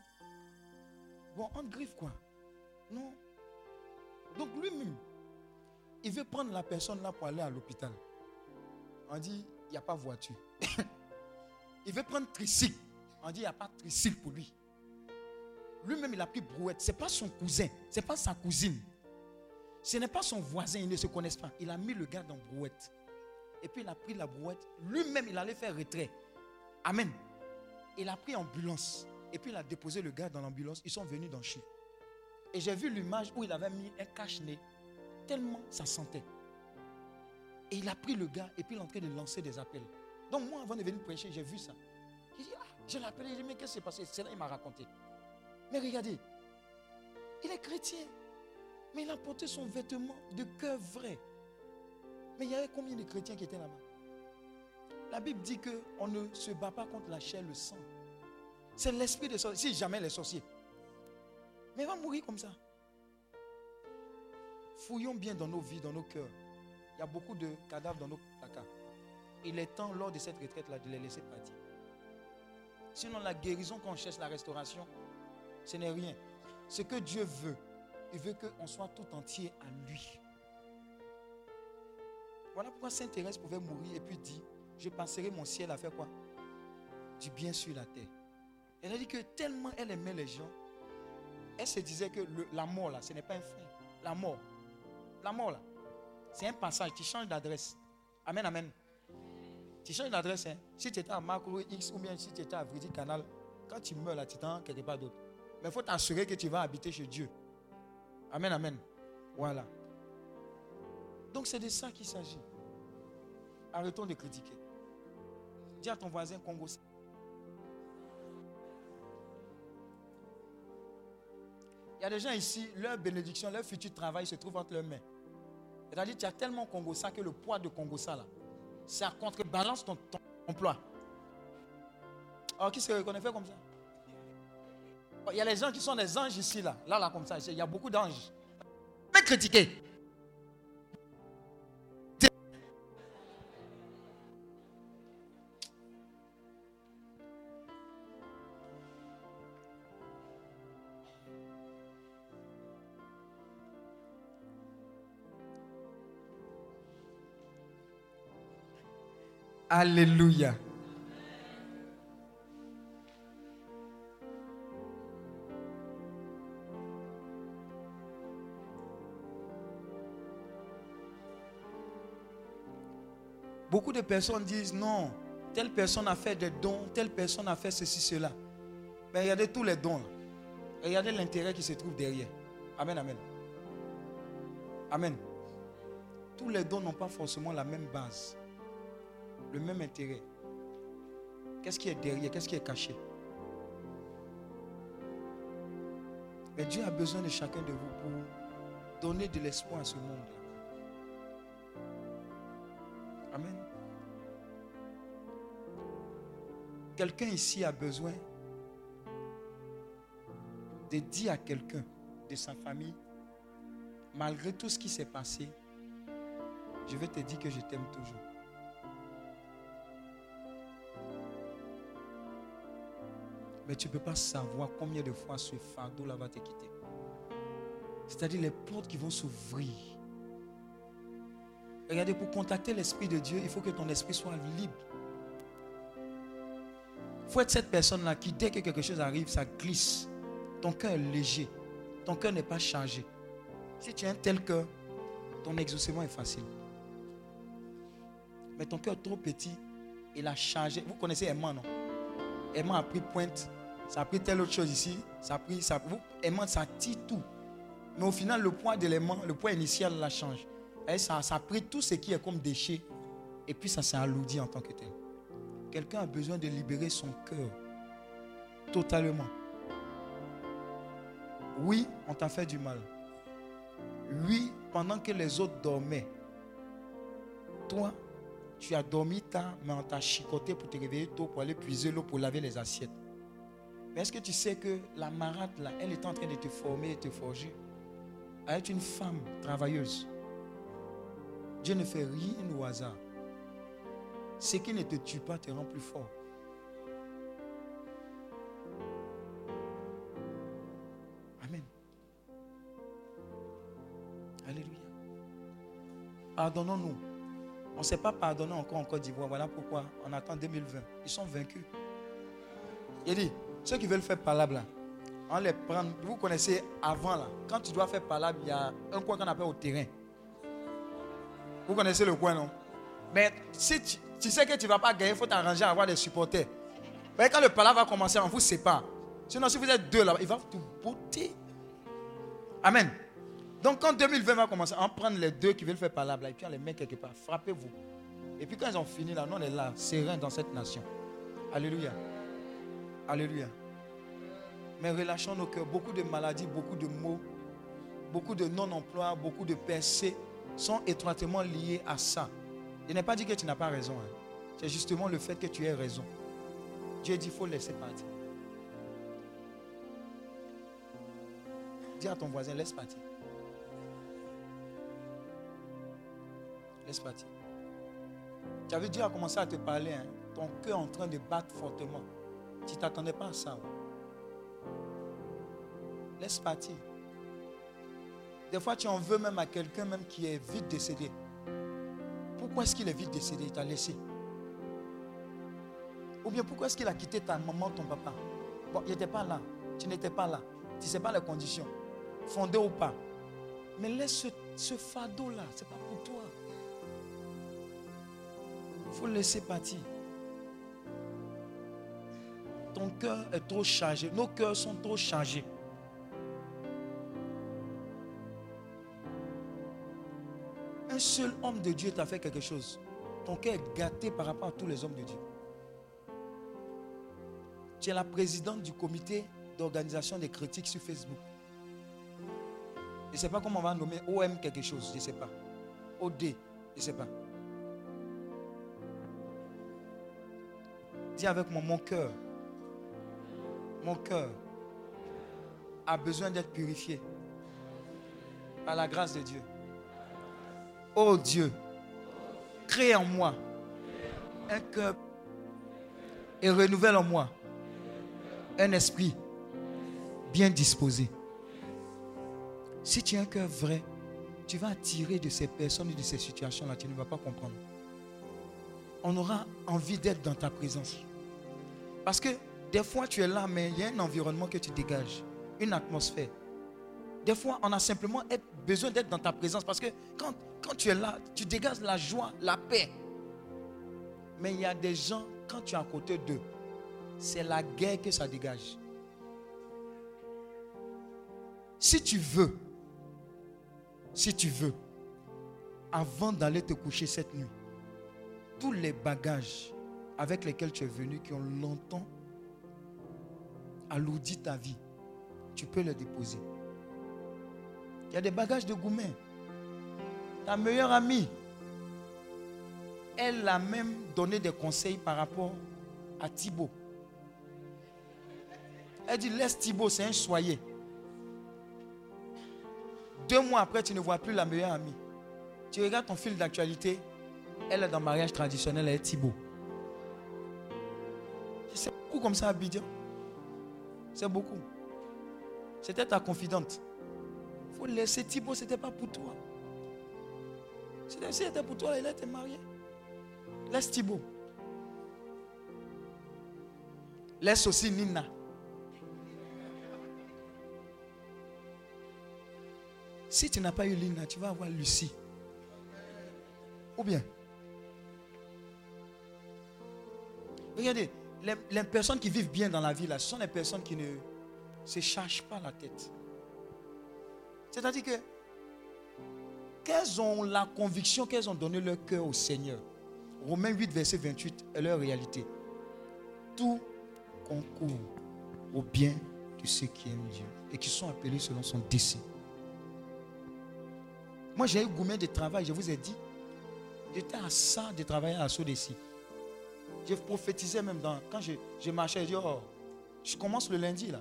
[SPEAKER 4] Bon, on griffe quoi Non. Donc lui-même, il veut prendre la personne là pour aller à l'hôpital. On dit, il n'y a pas voiture. il veut prendre tricycle. On dit, il n'y a pas tricycle pour lui. Lui-même, il a pris brouette. Ce n'est pas son cousin, ce n'est pas sa cousine. Ce n'est pas son voisin, ils ne se connaissent pas. Il a mis le gars dans brouette. Et puis il a pris la brouette. Lui-même, il allait faire retrait. Amen. Il a pris ambulance. Et puis il a déposé le gars dans l'ambulance. Ils sont venus dans Chu. Et j'ai vu l'image où il avait mis un cache-nez. Tellement ça sentait. Et il a pris le gars et puis il est en train de lancer des appels. Donc moi, avant de venir prêcher, j'ai vu ça. J'ai dit, ah, je l'ai appelé, j'ai dit, mais qu'est-ce qui s'est passé? C'est là il m'a raconté. Mais regardez, il est chrétien. Mais il a porté son vêtement de cœur vrai. Mais il y avait combien de chrétiens qui étaient là-bas? La Bible dit qu'on ne se bat pas contre la chair, le sang. C'est l'esprit des sorciers. Si jamais les sorciers. Mais il va mourir comme ça. Fouillons bien dans nos vies, dans nos cœurs. Il y a beaucoup de cadavres dans nos placards. Il est temps, lors de cette retraite-là, de les laisser partir. Sinon, la guérison qu'on cherche, la restauration, ce n'est rien. Ce que Dieu veut, il veut qu'on soit tout entier à lui. Voilà pourquoi Sainte Thérèse pouvait mourir et puis dit, je passerai mon ciel à faire quoi? Du bien sur la terre. Elle a dit que tellement elle aimait les gens, elle se disait que la mort là, ce n'est pas un frein. La mort, la mort là, c'est un passage. Tu changes d'adresse. Amen, amen. Tu changes d'adresse. Hein. Si tu étais à Macro X ou bien si tu étais à Vridi Canal, quand tu meurs là, tu t'en quelque part d'autre. Mais il faut t'assurer que tu vas habiter chez Dieu. Amen, amen. Voilà. Donc c'est de ça qu'il s'agit. Arrêtons de critiquer. Dis à ton voisin Congo. Il y a des gens ici, leur bénédiction, leur futur travail se trouve entre leurs mains. C'est-à-dire, tu as tellement Congo ça que le poids de Congo ça là, ça contrebalance ton, emploi. Alors, qui se reconnaît fait comme ça Il y a les gens qui sont des anges ici, là. Là, là, comme ça. Il y a beaucoup d'anges. Mais critiquer. Alléluia. Beaucoup de personnes disent non, telle personne a fait des dons, telle personne a fait ceci, cela. Mais regardez tous les dons. Regardez l'intérêt qui se trouve derrière. Amen, amen. Amen. Tous les dons n'ont pas forcément la même base, le même intérêt. Qu'est-ce qui est derrière? Qu'est-ce qui est caché? Mais Dieu a besoin de chacun de vous pour donner de l'espoir à ce monde-là. Amen. Quelqu'un ici a besoin de dire à quelqu'un de sa famille, malgré tout ce qui s'est passé, je vais te dire que je t'aime toujours. Mais tu ne peux pas savoir combien de fois ce fardeau-là va te quitter. C'est-à-dire les portes qui vont s'ouvrir. Regardez, pour contacter l'Esprit de Dieu, il faut que ton esprit soit libre. Faut être cette personne-là qui, dès que quelque chose arrive, ça glisse. Ton cœur est léger. Ton cœur n'est pas chargé. Si tu as un tel cœur, ton exaucement est facile. Mais ton cœur trop petit, il a chargé. Vous connaissez Emma, non? Emma a pris pointe, ça a pris telle autre chose ici, ça a pris, ça, vous, Emma, ça tire tout. Mais au final, le poids de l'aimant, le poids initial la change. Et ça, ça a pris tout ce qui est comme déchet, et puis ça s'est alourdi en tant que tel. Quelqu'un a besoin de libérer son cœur totalement. Oui, on t'a fait du mal. Oui, pendant que les autres dormaient, toi, tu as dormi tard, mais on t'a chicoté pour te réveiller tôt, pour aller puiser l'eau, pour laver les assiettes. Mais est-ce que tu sais que la marate, elle est en train de te former et te forger? À être une femme travailleuse Dieu ne fait rien au hasard. Ce qui ne te tue pas te rend plus fort. Amen. Alléluia. Pardonnons-nous. On ne s'est pas pardonné encore en Côte d'Ivoire. Voilà pourquoi on attend 2020. Ils sont vaincus. Il dit, ceux qui veulent faire palabre, là, on les prend. Vous connaissez avant, là, quand tu dois faire palabre, il y a un coin qu'on appelle au terrain. Vous connaissez le coin, non? Mais si tu, tu sais que tu ne vas pas gagner, il faut t'arranger à avoir des supporters. Mais quand le palabre va commencer, on vous sépare. Sinon, si vous êtes deux là, il va tout botter. Amen. Donc, quand 2020 va commencer, on prend les deux qui veulent faire palabre et puis on les met quelque part. Frappez-vous. Et puis quand ils ont fini là, nous on est là, serein dans cette nation. Alléluia. Alléluia. Mais relâchons nos cœurs. Beaucoup de maladies, beaucoup de maux, beaucoup de non-emploi, beaucoup de percées sont étroitement liés à ça. Il n'est pas dit que tu n'as pas raison. hein. C'est justement le fait que tu aies raison. Dieu dit qu'il faut laisser partir. Dis à ton voisin, laisse partir. Laisse partir. Tu avais a commencé à te parler. hein. Ton cœur en train de battre fortement. Tu ne t'attendais pas à ça. ouais. Laisse partir. Des fois, tu en veux même à quelqu'un même qui est vite décédé. Pourquoi est-ce qu'il est vite décédé? Il t'a laissé. Ou bien pourquoi est-ce qu'il a quitté ta maman, ton papa? Bon, il n'était pas là. Tu n'étais pas là. Tu ne sais pas les conditions. Fondé ou pas. Mais laisse ce, ce fardeau-là. Ce n'est pas pour toi. Il faut laisser partir. Ton cœur est trop chargé. Nos cœurs sont trop chargés. Un seul homme de Dieu t'a fait quelque chose. Ton cœur est gâté par rapport à tous les hommes de Dieu. Tu es la présidente du comité d'organisation des critiques sur Facebook. Je ne sais pas comment on va nommer OM quelque chose, je ne sais pas. OD, je ne sais pas. Dis avec moi, mon cœur, mon cœur a besoin d'être purifié par la grâce de Dieu. Oh Dieu, crée en moi un cœur et renouvelle en moi un esprit bien disposé. Si tu as un cœur vrai, tu vas attirer de ces personnes et de ces situations-là, tu ne vas pas comprendre. On aura envie d'être dans ta présence. Parce que des fois, tu es là, mais il y a un environnement que tu dégages, une atmosphère. Des fois, on a simplement besoin d'être dans ta présence. Parce que quand, quand tu es là, tu dégages la joie, la paix. Mais il y a des gens, quand tu es à côté d'eux, c'est la guerre que ça dégage. Si tu veux, si tu veux, avant d'aller te coucher cette nuit, tous les bagages avec lesquels tu es venu, qui ont longtemps alourdi ta vie, tu peux les déposer. Il y a des bagages de Goumet. Ta meilleure amie, elle a même donné des conseils par rapport à Thibaut. Elle dit, laisse Thibaut, c'est un choyer. Deux mois après, tu ne vois plus la meilleure amie. Tu regardes ton fil d'actualité, elle est dans le mariage traditionnel avec Thibaut. C'est beaucoup comme ça Abidjan. C'est beaucoup. C'était ta confidente. Il faut laisser Thibaut, ce n'était pas pour toi. Si c'était pour toi, elle était mariée. Laisse Thibaut. Laisse aussi Nina. Si tu n'as pas eu Nina, tu vas avoir Lucie. Ou bien. Regardez, les, les personnes qui vivent bien dans la vie, là, ce sont les personnes qui ne se chargent pas la tête. C'est-à-dire que qu'elles ont la conviction qu'elles ont donné leur cœur au Seigneur? Romains 8, verset 28 est leur réalité. Tout concourt au bien de ceux qui aiment Dieu et qui sont appelés selon son dessein. Moi, j'ai eu gourmet de travail, je vous ai dit. J'étais à ça de travailler à Sodessi. Je prophétisais même dans, quand je, marchais, je dis, oh, je commence le lundi là.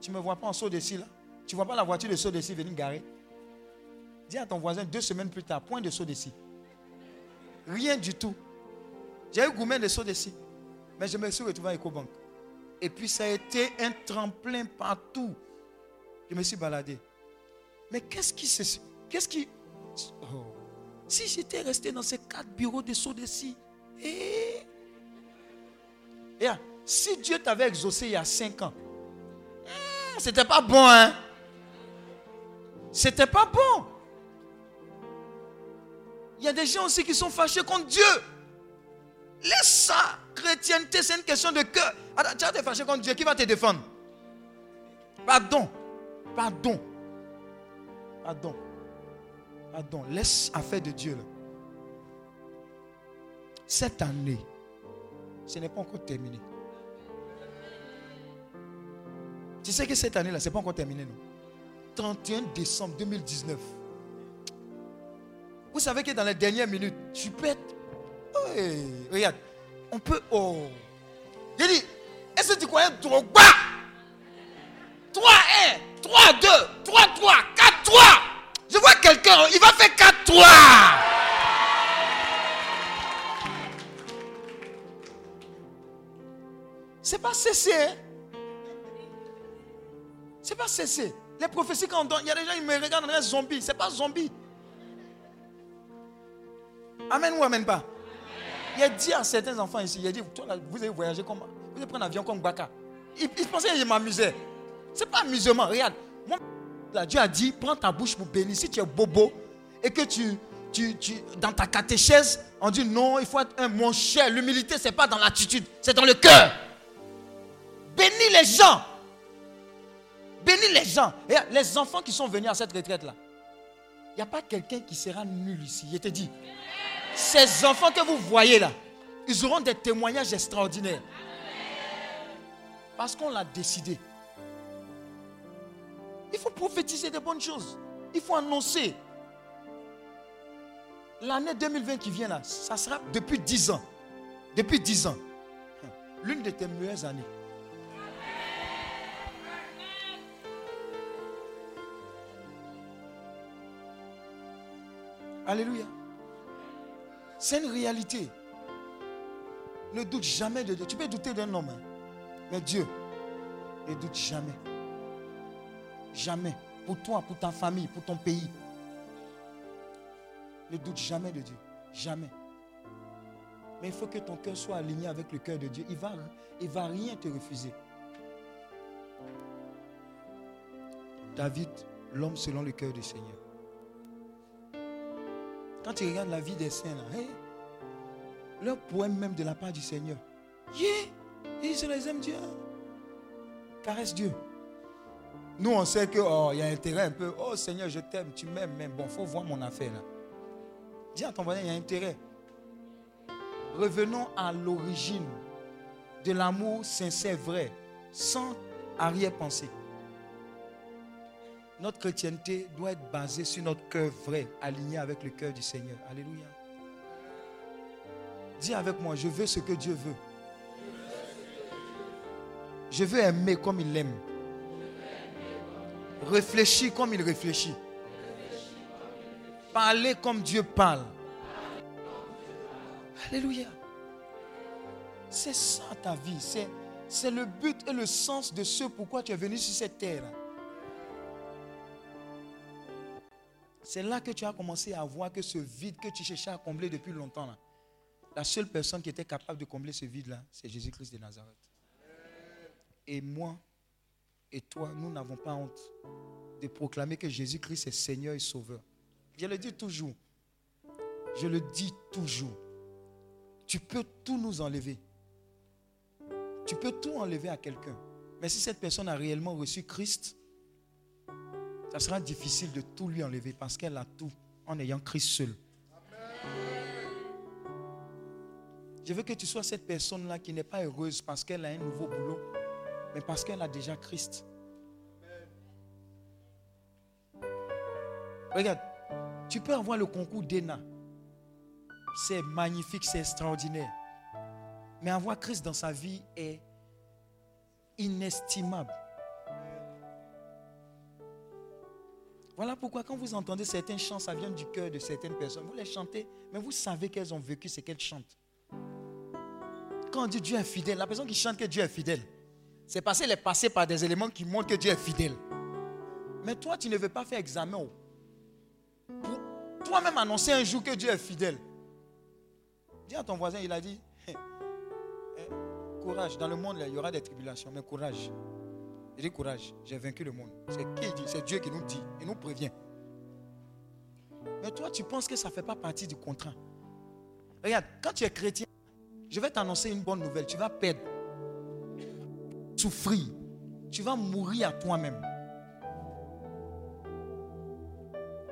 [SPEAKER 4] Tu ne me vois pas en Sodessi là? Tu ne vois pas la voiture de Sodessi venir garer? Dis à ton voisin deux semaines plus tard, point de Sodessi. Rien du tout. J'ai eu gourmet de Sodessi. Mais je me suis retrouvé à EcoBank. Et puis ça a été un tremplin partout. Je me suis baladé. Mais qu'est-ce qui se. Qu'est-ce qui. Oh. Si j'étais resté dans ces quatre bureaux de Sodessi, et. Et, ah, si Dieu t'avait exaucé il y a cinq ans, eh, c'était pas bon, hein? C'était pas bon. Il y a des gens aussi qui sont fâchés contre Dieu. Laisse ça. Chrétienté, c'est une question de cœur. Tu vas te fâcher contre Dieu. Qui va te défendre? Pardon. Pardon. Pardon. Pardon. Laisse affaire de Dieu. Là. Cette année, ce n'est pas encore terminé. Tu sais que cette année-là, ce n'est pas encore terminé, non? 31 décembre 2019. Vous savez que dans les dernières minutes, tu peux être. Regarde, on peut. Oh. J'ai dit, est-ce que tu croyais Drogba? 3-1, 3-2, 3-3, 4-3. Je vois quelqu'un, il va faire 4-3. C'est pas cessé. Hein? C'est pas cessé. Les prophéties quand on donne, il y a des gens qui me regardent un zombie. C'est pas zombie. Amen ou amen pas? Il a dit à certains enfants ici, il a dit, vous avez voyagé comme, vous allez prendre un avion comme Baka. Il, il pensait qu'il m'amusait. C'est pas amusement, regarde. Moi, Dieu a dit, prends ta bouche pour bénir. Si tu es bobo et que tu, tu, tu, dans ta catéchèse, on dit non, il faut être un mon cher. L'humilité, c'est pas dans l'attitude, c'est dans le cœur. Bénis les gens. Bénis les gens. Et les enfants qui sont venus à cette retraite-là, il n'y a pas quelqu'un qui sera nul ici. Je te dis, ces enfants que vous voyez là, ils auront des témoignages extraordinaires. Parce qu'on l'a décidé. Il faut prophétiser des bonnes choses. Il faut annoncer. L'année 2020 qui vient là, ça sera depuis 10 ans. Depuis 10 ans. L'une de tes meilleures années. Alléluia. C'est une réalité. Ne doute jamais de Dieu. Tu peux douter d'un homme, hein. mais Dieu, ne doute jamais. Jamais. Pour toi, pour ta famille, pour ton pays. Ne doute jamais de Dieu. Jamais. Mais il faut que ton cœur soit aligné avec le cœur de Dieu. Il ne va, va rien te refuser. David, l'homme selon le cœur du Seigneur. Quand tu regardes la vie des saints, hey, leur poème même de la part du Seigneur. Yeah, ils se les aiment Dieu. Caresse Dieu. Nous, on sait que oh, il y a intérêt un peu. Oh Seigneur, je t'aime, tu m'aimes, mais bon, faut voir mon affaire là. Dis à ton voisin, il y a intérêt. Revenons à l'origine de l'amour sincère, vrai, sans arrière-pensée. Notre chrétienté doit être basée sur notre cœur vrai, aligné avec le cœur du Seigneur. Alléluia. Dis avec moi, je veux ce que Dieu veut. Je veux aimer comme il aime. Réfléchir comme il réfléchit. Parler comme Dieu parle. Alléluia. C'est ça ta vie. C'est, le but et le sens de ce pourquoi tu es venu sur cette terre. C'est là que tu as commencé à voir que ce vide que tu cherchais à combler depuis longtemps, là, la seule personne qui était capable de combler ce vide-là, c'est Jésus-Christ de Nazareth. Et moi et toi, nous n'avons pas honte de proclamer que Jésus-Christ est Seigneur et Sauveur. Je le dis toujours. Je le dis toujours. Tu peux tout nous enlever. Tu peux tout enlever à quelqu'un. Mais si cette personne a réellement reçu Christ, ça sera difficile de tout lui enlever parce qu'elle a tout en ayant Christ seul. Je veux que tu sois cette personne-là qui n'est pas heureuse parce qu'elle a un nouveau boulot, mais parce qu'elle a déjà Christ. Regarde, tu peux avoir le concours d'ENA. C'est magnifique, c'est extraordinaire. Mais avoir Christ dans sa vie est inestimable. Voilà pourquoi quand vous entendez certains chants, ça vient du cœur de certaines personnes. Vous les chantez, mais vous savez qu'elles ont vécu ce qu'elles chantent. Quand on dit Dieu est fidèle, la personne qui chante que Dieu est fidèle, c'est parce qu'elle est passée par des éléments qui montrent que Dieu est fidèle. Mais toi, tu ne veux pas faire examen. oh. Pour toi-même annoncer un jour que Dieu est fidèle. Dis à ton voisin, il a dit, eh, eh, courage, dans le monde, il y aura des tribulations, mais courage. Il dit courage, j'ai vaincu le monde. C'est qui dit C'est Dieu qui nous dit, il nous prévient. Mais toi, tu penses que ça ne fait pas partie du contrat. Regarde, quand tu es chrétien, je vais t'annoncer une bonne nouvelle. Tu vas perdre, souffrir, tu vas mourir à toi-même.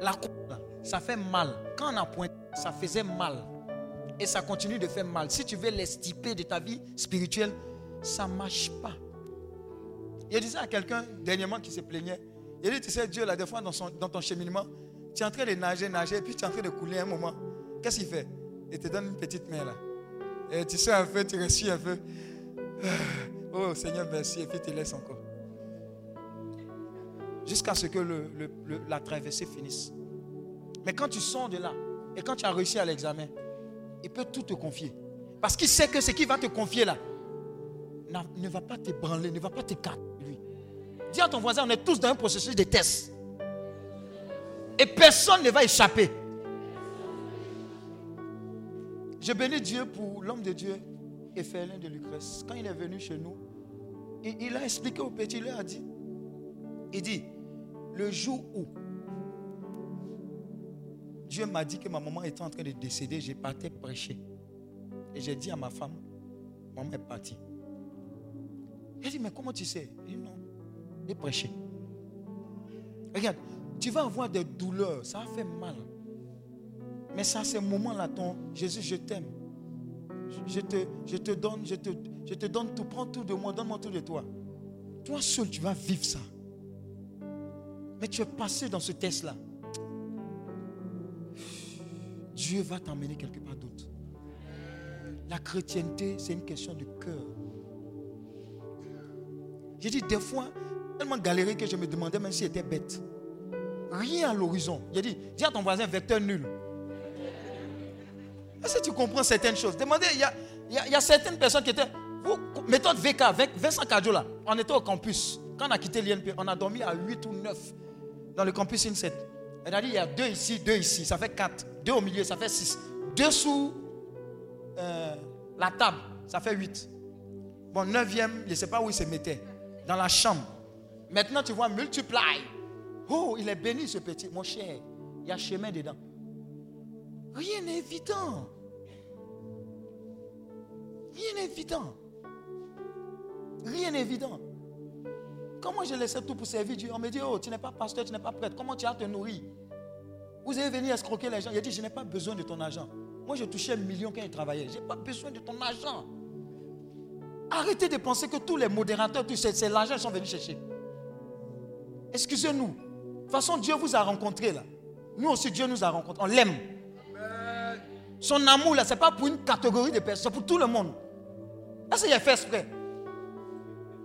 [SPEAKER 4] La là, ça fait mal. Quand on a pointé, ça faisait mal. Et ça continue de faire mal. Si tu veux l'estiper de ta vie spirituelle, ça ne marche pas. Il disait à quelqu'un dernièrement qui se plaignait, il dit, tu sais, Dieu, là, des fois, dans, son- dans ton cheminement, tu es en train de nager, nager, et puis tu es en train de couler un moment. Qu'est-ce qu'il fait? Il te donne une petite main là. Et tu sais un peu, tu reçus un peu. Oh Seigneur, merci, et puis tu laisses encore. Jusqu'à ce que la traversée finisse. Mais quand tu sors de là, et quand tu as réussi à l'examen, il peut tout te confier. Parce qu'il sait que ce qu'il va te confier là, ne va pas te branler, ne va pas te lui. Dis à ton voisin, on est tous dans un processus de test. Et personne ne va échapper. Je bénis Dieu pour l'homme de Dieu, Ephelin de Lucrèce. Quand il est venu chez nous, il, a expliqué au petit, il leur a dit, il dit, le jour où Dieu m'a dit que ma maman était en train de décéder, j'ai parti prêcher. Et j'ai dit à ma femme, maman est partie. Elle dit, mais comment tu sais? Il dit, non, j'ai prêché. Regarde, tu vas avoir des douleurs, ça faire mal. Mais ça, à ce moment-là, ton Jésus, je t'aime. Je te, je te donne, je te, je donne tout, prends tout de moi, donne-moi tout de toi. Toi seul, tu vas vivre ça. Mais tu es passé dans ce test-là. Dieu va t'emmener quelque part d'autre. La chrétienté, c'est une question de cœur. J'ai dit des fois, tellement galéré que je me demandais même s'il était bête. Rien à l'horizon. J'ai dit, dis à ton voisin, vecteur nul. Est-ce que tu comprends certaines choses? Demandez, il y a, y a- certaines personnes qui étaient. Méthode VK, Vincent Cadio là, on était au campus. Quand on a quitté l'INP, on a dormi à 8 ou 9 dans le campus INSET. Elle a dit, il y a deux ici, deux ici, ça fait 4. Deux au milieu, ça fait 6. Deux sous euh, la table, ça fait 8. Bon, neuvième, je ne sais pas où il se mettait. Dans la chambre. Maintenant, tu vois, multiply. Oh, il est béni ce petit. Mon cher, il y a chemin dedans. Rien n'est évident. Rien n'est évident. Rien n'est évident. Comment je laissais tout pour servir Dieu On me dit, oh, tu n'es pas pasteur, tu n'es pas prêtre. Comment tu as te nourrir Vous avez venu escroquer les gens. Il a dit, je n'ai pas besoin de ton argent. Moi, je touchais un million quand il travaillait. Je n'ai pas besoin de ton argent. Arrêtez de penser que tous les modérateurs, tous ces- qu'ils sont venus chercher. Excusez-nous. De toute façon, Dieu vous a rencontré là. Nous aussi, Dieu nous a rencontrés. On l'aime. Son amour là, ce n'est pas pour une catégorie de personnes, c'est pour tout le monde. Est-ce qu'il a fait exprès?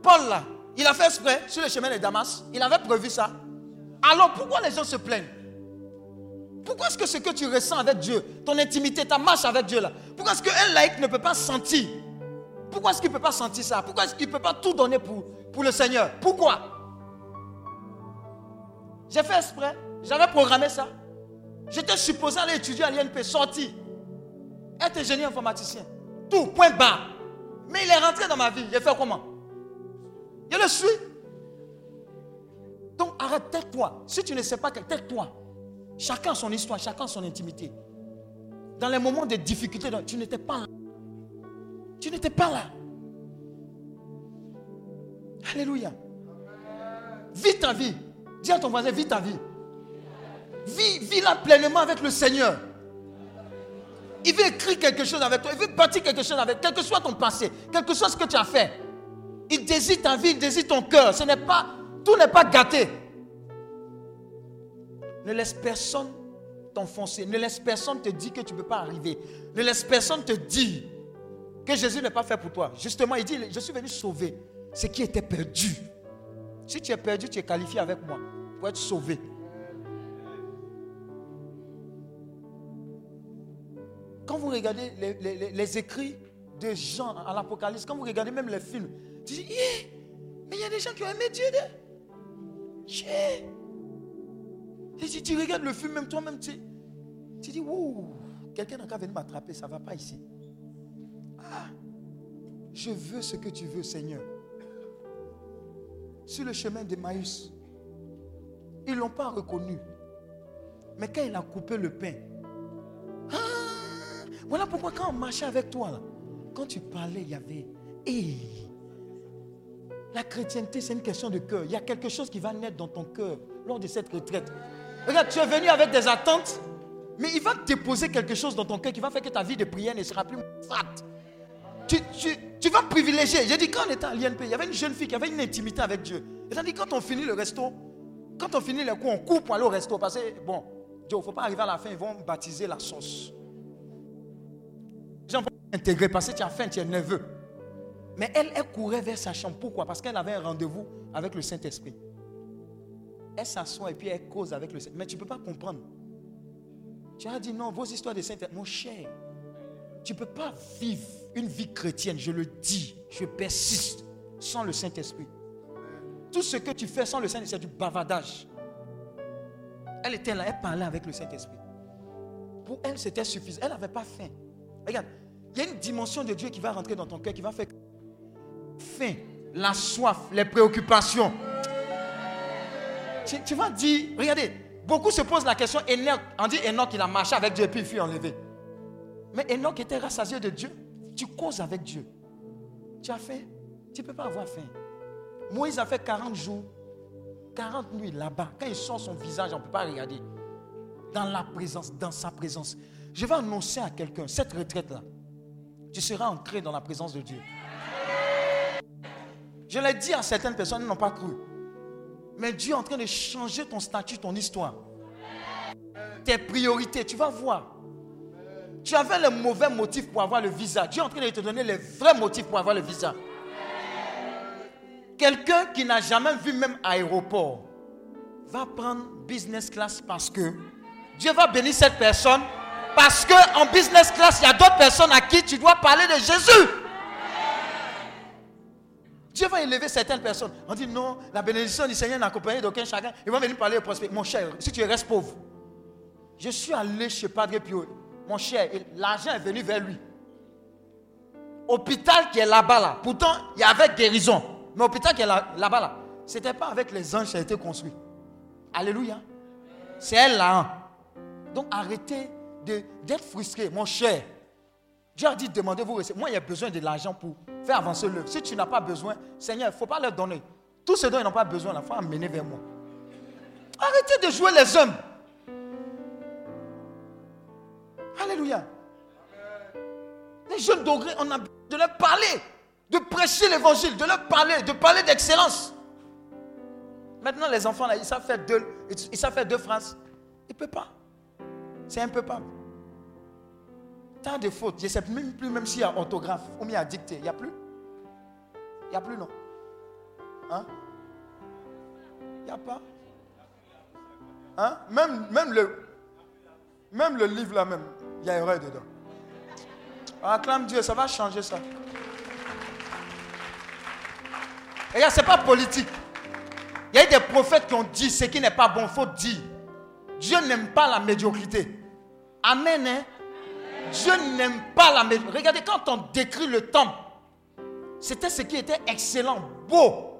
[SPEAKER 4] Paul là, il a fait exprès sur le chemin de Damas. Il avait prévu ça. Alors pourquoi les gens se plaignent? Pourquoi est-ce que ce que tu ressens avec Dieu, ton intimité, ta marche avec Dieu là, pourquoi est-ce qu'un laïc ne peut pas sentir? Pourquoi est-ce qu'il ne peut pas sentir ça? Pourquoi est-ce qu'il ne peut pas tout donner pour, pour le Seigneur? Pourquoi? J'ai fait exprès. J'avais programmé ça. J'étais supposé aller étudier à l'INP, sorti. Être ingénieur informaticien. Tout, point barre. Mais il est rentré dans ma vie. J'ai fait comment? Je le suis. Donc arrête, tais-toi. Si tu ne sais pas, tais-toi. Chacun son histoire, chacun son intimité. Dans les moments de difficulté, tu n'étais pas là. Tu n'étais pas là. Alléluia. Vis ta vie. Dis à ton voisin, vis ta vie. Vis, vis-la pleinement avec le Seigneur. Il veut écrire quelque chose avec toi. Il veut bâtir quelque chose avec Quel que soit ton passé, quel que soit ce que tu as fait. Il désire ta vie, il désire ton cœur. Ce n'est pas, tout n'est pas gâté. Ne laisse personne t'enfoncer. Ne laisse personne te dire que tu ne peux pas arriver. Ne laisse personne te dire que Jésus n'est pas fait pour toi. Justement, il dit, je suis venu sauver ce qui était perdu. Si tu es perdu, tu es qualifié avec moi pour être sauvé. Quand vous regardez les, écrits de Jean à l'Apocalypse, quand vous regardez même les films, tu dis, mais il y a des gens qui ont aimé Dieu. de- si tu regardes le film, même toi-même, tu, tu dis, Ouh, quelqu'un n'a qu'à m'attraper, ça ne va pas ici. Ah, je veux ce que tu veux, Seigneur. Sur le chemin d'Emmaüs, ils ne l'ont pas reconnu. Mais quand il a coupé le pain, ah, voilà pourquoi quand on marchait avec toi, quand tu parlais, il y avait... La chrétienté, c'est une question de cœur. Il y a quelque chose qui va naître dans ton cœur lors de cette retraite. Regarde, tu es venu avec des attentes, mais il va déposer quelque chose dans ton cœur qui va faire que ta vie de prière ne sera plus fat. Tu, vas privilégier. J'ai dit, quand on était à l'INP, il y avait une jeune fille qui avait une intimité avec Dieu. Et dit, quand on finit le resto, quand on finit les coups, on coupe pour aller au resto. Parce que, bon, Dieu, il ne faut pas arriver à la fin, ils vont baptiser la sauce. Vont intégrer parce que tu as faim, tu es nerveux. Mais elle, elle courait vers sa chambre. Pourquoi? Parce qu'elle avait un rendez-vous avec le Saint-Esprit. Elle s'assoit et puis elle cause avec le Saint-Esprit. Mais tu ne peux pas comprendre. Tu as dit non, vos histoires de Saint-Esprit. Mon cher, tu ne peux pas vivre une vie chrétienne, je le dis, je persiste, sans le Saint-Esprit. Tout ce que tu fais sans le Saint-Esprit, c'est du bavardage. Elle était là, elle parlait avec le Saint-Esprit. Pour elle, c'était suffisant. Elle n'avait pas faim. Regarde, il y a une dimension de Dieu qui va rentrer dans ton cœur, qui va faire faim, la soif, les préoccupations. Tu, tu vas dire, regardez, beaucoup se posent la question, Enoch, on dit Enoch, il a marché avec Dieu et puis il fut enlevé. Mais Enoch était rassasié de Dieu. Tu causes avec Dieu. Tu as faim. Tu ne peux pas avoir faim. Moïse a fait 40 jours, 40 nuits là-bas. Quand il sort son visage, on ne peut pas regarder. Dans la présence, dans sa présence. Je vais annoncer à quelqu'un, cette retraite-là, tu seras ancré dans la présence de Dieu. Je l'ai dit à certaines personnes, n'ont pas cru. Mais Dieu est en train de changer ton statut, ton histoire. Tes priorités, tu vas voir. Tu avais les mauvais motifs pour avoir le visa. Dieu est en train de te donner les vrais motifs pour avoir le visa. Quelqu'un qui n'a jamais vu même aéroport va prendre business class parce que Dieu va bénir cette personne parce que en business class, il y a d'autres personnes à qui tu dois parler de Jésus. Dieu va élever certaines personnes. On dit non, la bénédiction du Seigneur n'est accompagnée d'aucun chacun. Il va venir parler de prospérité. Mon cher, si tu restes pauvre, je suis allé chez Padre Pio. Mon cher, l'argent est venu vers lui. Hôpital qui est là-bas, là. Pourtant, il y avait guérison. Mais hôpital qui est là- là-bas, là. Ce n'était pas avec les anges ça a été construit. Alléluia. C'est elle là. hein. Donc arrêtez d'être frustré, mon cher. Dieu a dit demandez-vous. Moi, il y a besoin de l'argent pour faire avancer l'œuvre. Si tu n'as pas besoin, Seigneur, il ne faut pas leur donner. Tout ce dont ils n'ont pas besoin, il faut amener vers moi. Arrêtez de jouer les hommes. Alléluia. Les jeunes degrés, on a de leur parler, de prêcher l'évangile, de leur parler, de parler d'excellence. Maintenant, les enfants, là, ils savent faire deux, ils savent faire deux phrases. Ils ne peuvent pas. C'est un peu pas. Tant de fautes. Je ne sais même plus même s'il y a orthographe ou bien il y a. Il n'y a plus? Il n'y a plus, non? Hein? Il n'y a pas? Hein? Même, même, le, même le livre là même, il y a erreur dedans. Acclame Dieu, ça va changer ça. Et regarde, ce n'est pas politique. Il y a eu des prophètes qui ont dit ce qui n'est pas bon, il faut dire. Dieu n'aime pas la médiocrité. Amen. hein? Dieu n'aime pas la médiocrité. Regardez, quand on décrit le temple, c'était ce qui était excellent, beau.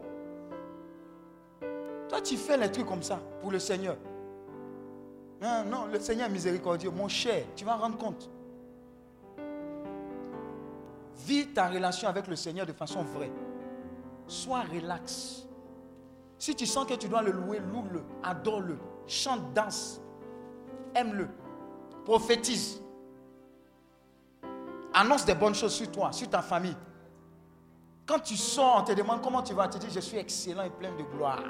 [SPEAKER 4] Toi, tu fais les trucs comme ça pour le Seigneur. Non, non, le Seigneur est miséricordieux. Mon cher, tu vas rendre compte. Vis ta relation avec le Seigneur de façon vraie. Sois relax. Si tu sens que tu dois le louer, loue-le, adore-le, chante, danse, aime-le, prophétise. Annonce des bonnes choses sur toi, sur ta famille. Quand tu sors, on te demande comment tu vas, tu dis je suis excellent et plein de gloire.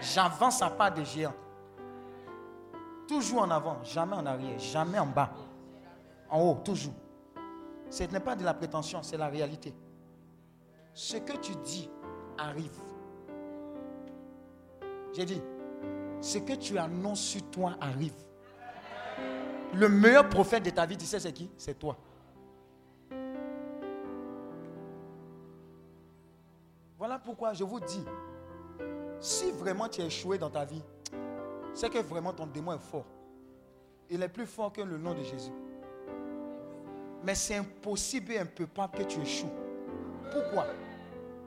[SPEAKER 4] J'avance à pas de géant. Toujours en avant, jamais en arrière, jamais en bas. En haut, toujours. Ce n'est pas de la prétention, c'est la réalité. Ce que tu dis arrive. J'ai dit, ce que tu annonces sur toi arrive. Le meilleur prophète de ta vie, tu sais c'est qui? C'est toi. Voilà pourquoi je vous dis, si vraiment tu as échoué dans ta vie, c'est que vraiment ton démon est fort. Il est plus fort que le nom de Jésus. Mais c'est impossible et impopable que tu échoues. Pourquoi?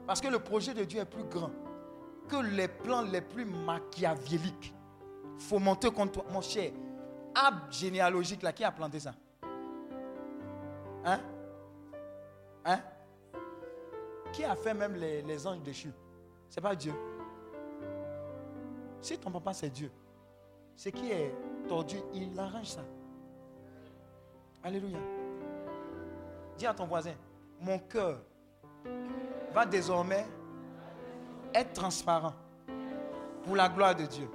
[SPEAKER 4] Parce que le projet de Dieu est plus grand que les plans les plus machiavéliques fomentés contre toi. Mon cher, arbre généalogique, là, qui a planté ça? Hein? Hein? Qui a fait même les, les anges déchus? C'est pas Dieu. Si ton papa c'est Dieu, ce qui est tordu, il arrange ça. Alléluia. Dis à ton voisin, mon cœur va désormais être transparent pour la gloire de Dieu.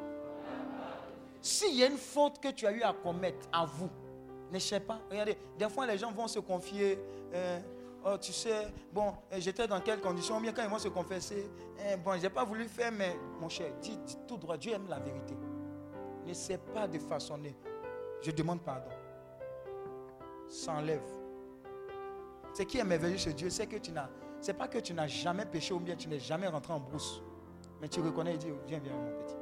[SPEAKER 4] S'il y a une faute que tu as eu à commettre, à vous, ne cherche pas. Regardez, des fois les gens vont se confier. euh, oh, tu sais, bon, euh, j'étais dans quelles conditions Bien quand ils vont se confesser, eh, bon, j'ai pas voulu faire, mais mon cher, dis, dis tout droit. Dieu aime la vérité. N'essaie pas de façonner. Je demande pardon. S'enlève. Ce qui est merveilleux chez Dieu, c'est que tu n'as, c'est pas que tu n'as jamais péché ou bien tu n'es jamais rentré en brousse. Mais tu reconnais et dis, viens, viens, mon petit.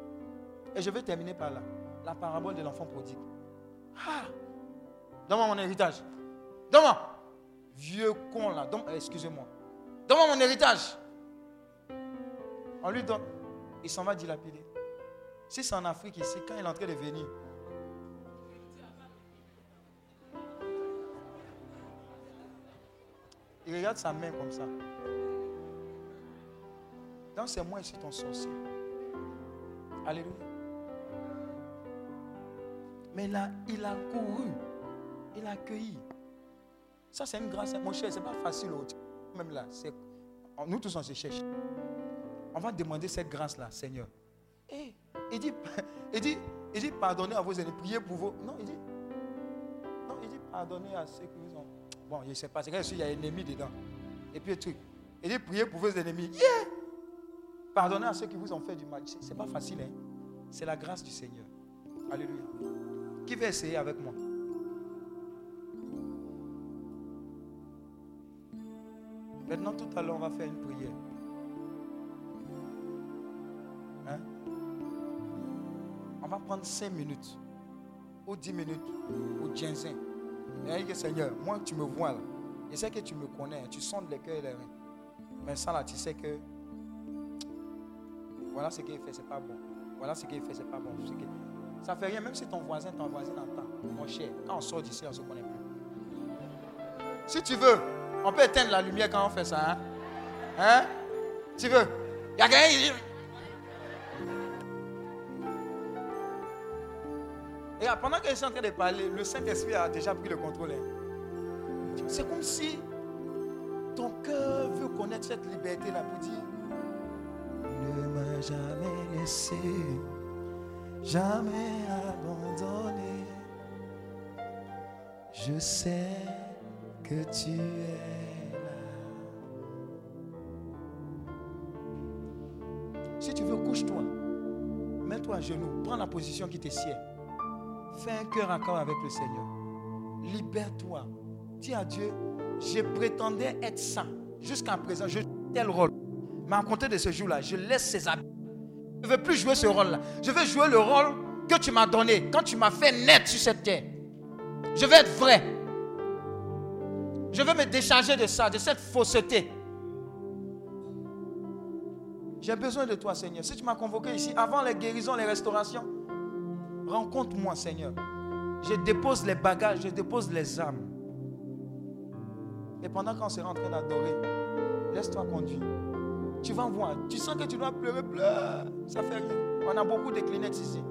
[SPEAKER 4] Et je vais terminer par là. La parabole de l'enfant prodigue. Ah! Donne-moi mon héritage. Donne-moi. Vieux con là. Euh, Excusez-moi. Donne-moi mon héritage. On lui donne. Il s'en va dilapider. Si c'est en Afrique ici, quand il est en train de venir, il regarde sa main comme ça. Donc c'est moi ici ton sorcier. Alléluia. Mais là, il a couru. Il a accueilli. Ça, c'est une grâce. Mon cher, ce n'est pas facile. Même là, nous tous, on se cherche. On va demander cette grâce-là, Seigneur. Il dit, il dit, il dit, pardonnez à vos ennemis, priez pour vous. Non, il dit, non, il dit, Pardonnez à ceux qui vous ont. Bon, je ne sais pas, c'est qu'il y a ennemi dedans. Et puis, le truc. Il dit priez pour vos ennemis. Yeah! Pardonnez à ceux qui vous ont fait du mal. C'est c'est pas facile, hein? C'est la grâce du Seigneur. Alléluia. Qui veut essayer avec moi? Maintenant, tout à l'heure, on va faire une prière. Va prendre 5 minutes, ou 10 minutes, ou 15 ans. Et Seigneur, moi tu me vois là, je sais que tu me connais, tu sondes les cœurs et les reins. Mais ça là, tu sais que voilà ce qu'il fait, c'est pas bon. Voilà ce qu'il fait, c'est pas bon. Ça fait rien, même si ton voisin, ton voisin entend. Mon cher, quand on sort d'ici, on ne se connaît plus. Si tu veux, on peut éteindre la lumière quand on fait ça. Hein? Hein? Tu veux? Il y a quelqu'un pendant que je suis en train de parler, le Saint-Esprit a déjà pris le contrôle. hein. C'est comme si ton cœur veut connaître cette liberté-là pour dire Ne m'a jamais laissé, jamais abandonné. Je sais que tu es là. Si tu veux, couche-toi. Mets-toi à genoux. Prends la position qui te sied. Fais un cœur corps avec le Seigneur. Libère-toi. Dis à Dieu, je prétendais être saint. Jusqu'à présent, je joue tel rôle. Mais à compter de ce jour-là, je laisse ces habits. Je ne veux plus jouer ce rôle-là. Je veux jouer le rôle que tu m'as donné quand tu m'as fait naître sur cette terre. Je veux être vrai. Je veux me décharger de ça, de cette fausseté. J'ai besoin de toi, Seigneur. Si tu m'as convoqué ici, avant les guérisons, les restaurations, rencontre-moi, Seigneur. Je dépose les bagages, je dépose les âmes. Et pendant qu'on sera en train d'adorer, laisse-toi conduire. Tu vas voir. Tu sens que tu dois pleurer, pleure. Ça fait rien. On a beaucoup de Kleenex ici.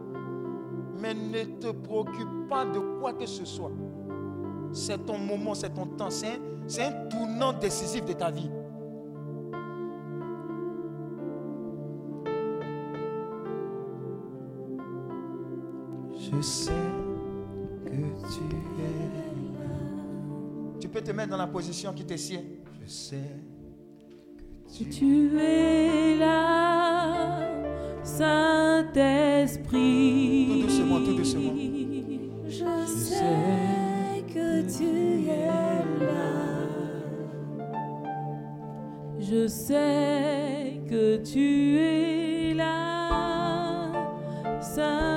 [SPEAKER 4] Mais ne te préoccupe pas de quoi que ce soit. C'est ton moment, c'est ton temps. C'est un, c'est un tournant décisif de ta vie. Je sais que tu es là. Tu peux te mettre dans la position qui te sied. Je sais que tu,
[SPEAKER 5] Tu es là, Saint-Esprit.
[SPEAKER 4] Tout doucement, tout doucement.
[SPEAKER 5] Je sais que tu es là. Je sais que tu es là, Saint-Esprit.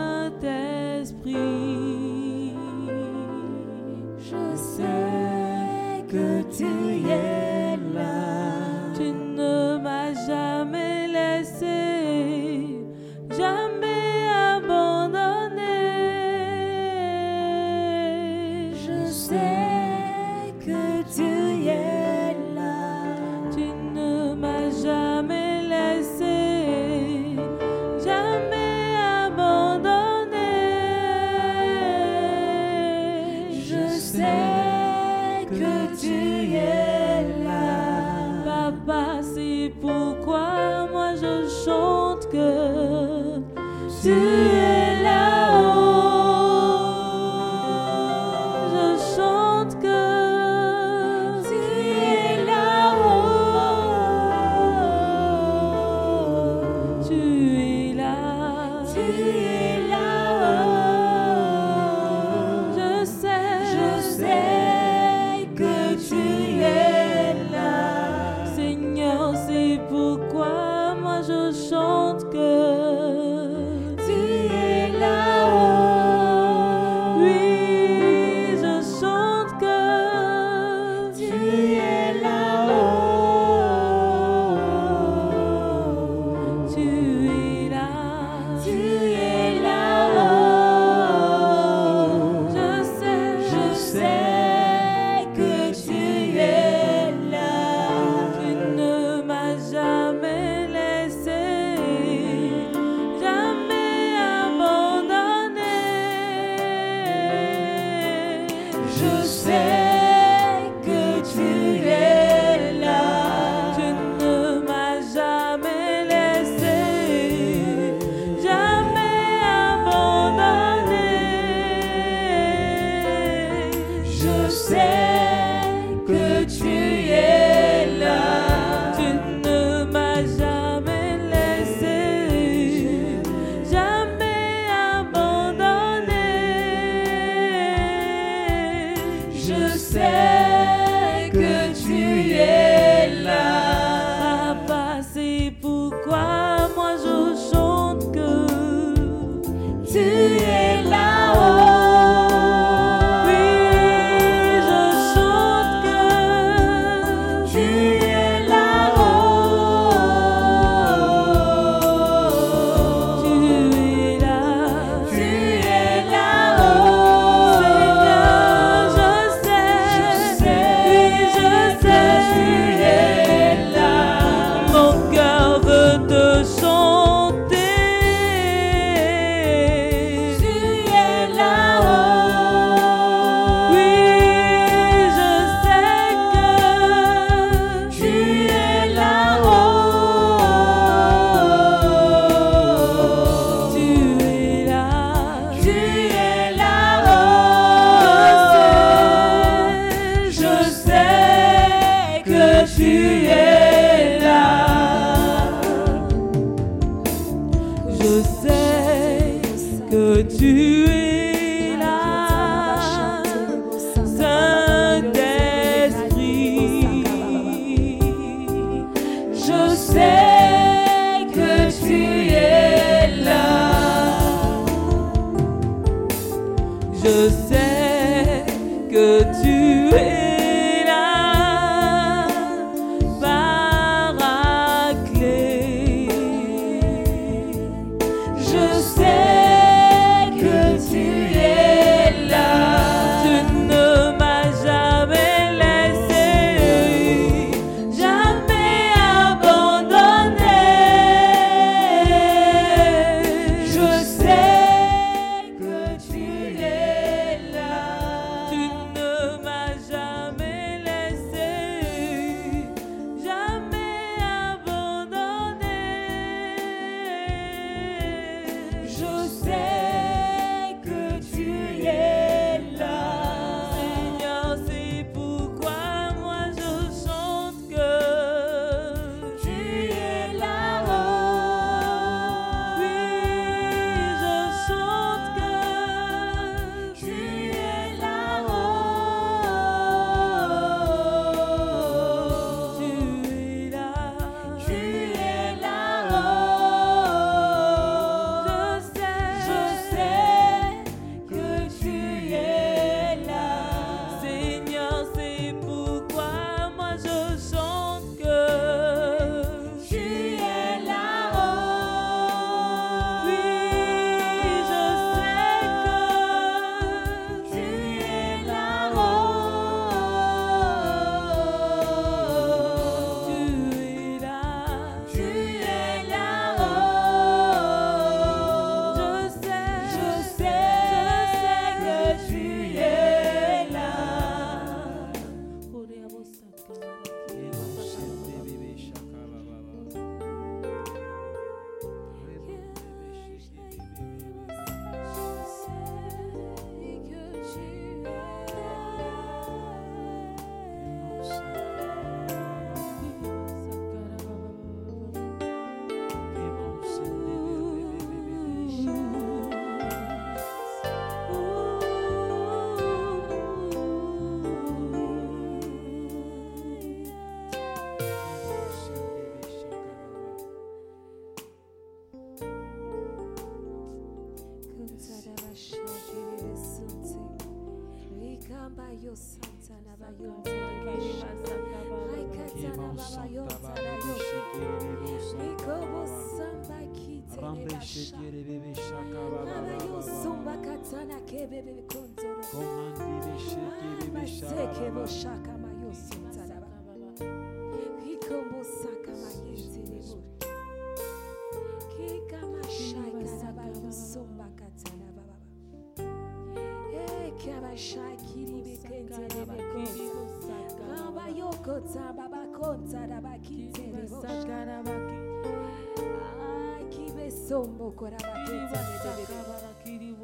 [SPEAKER 5] Sombo korabakete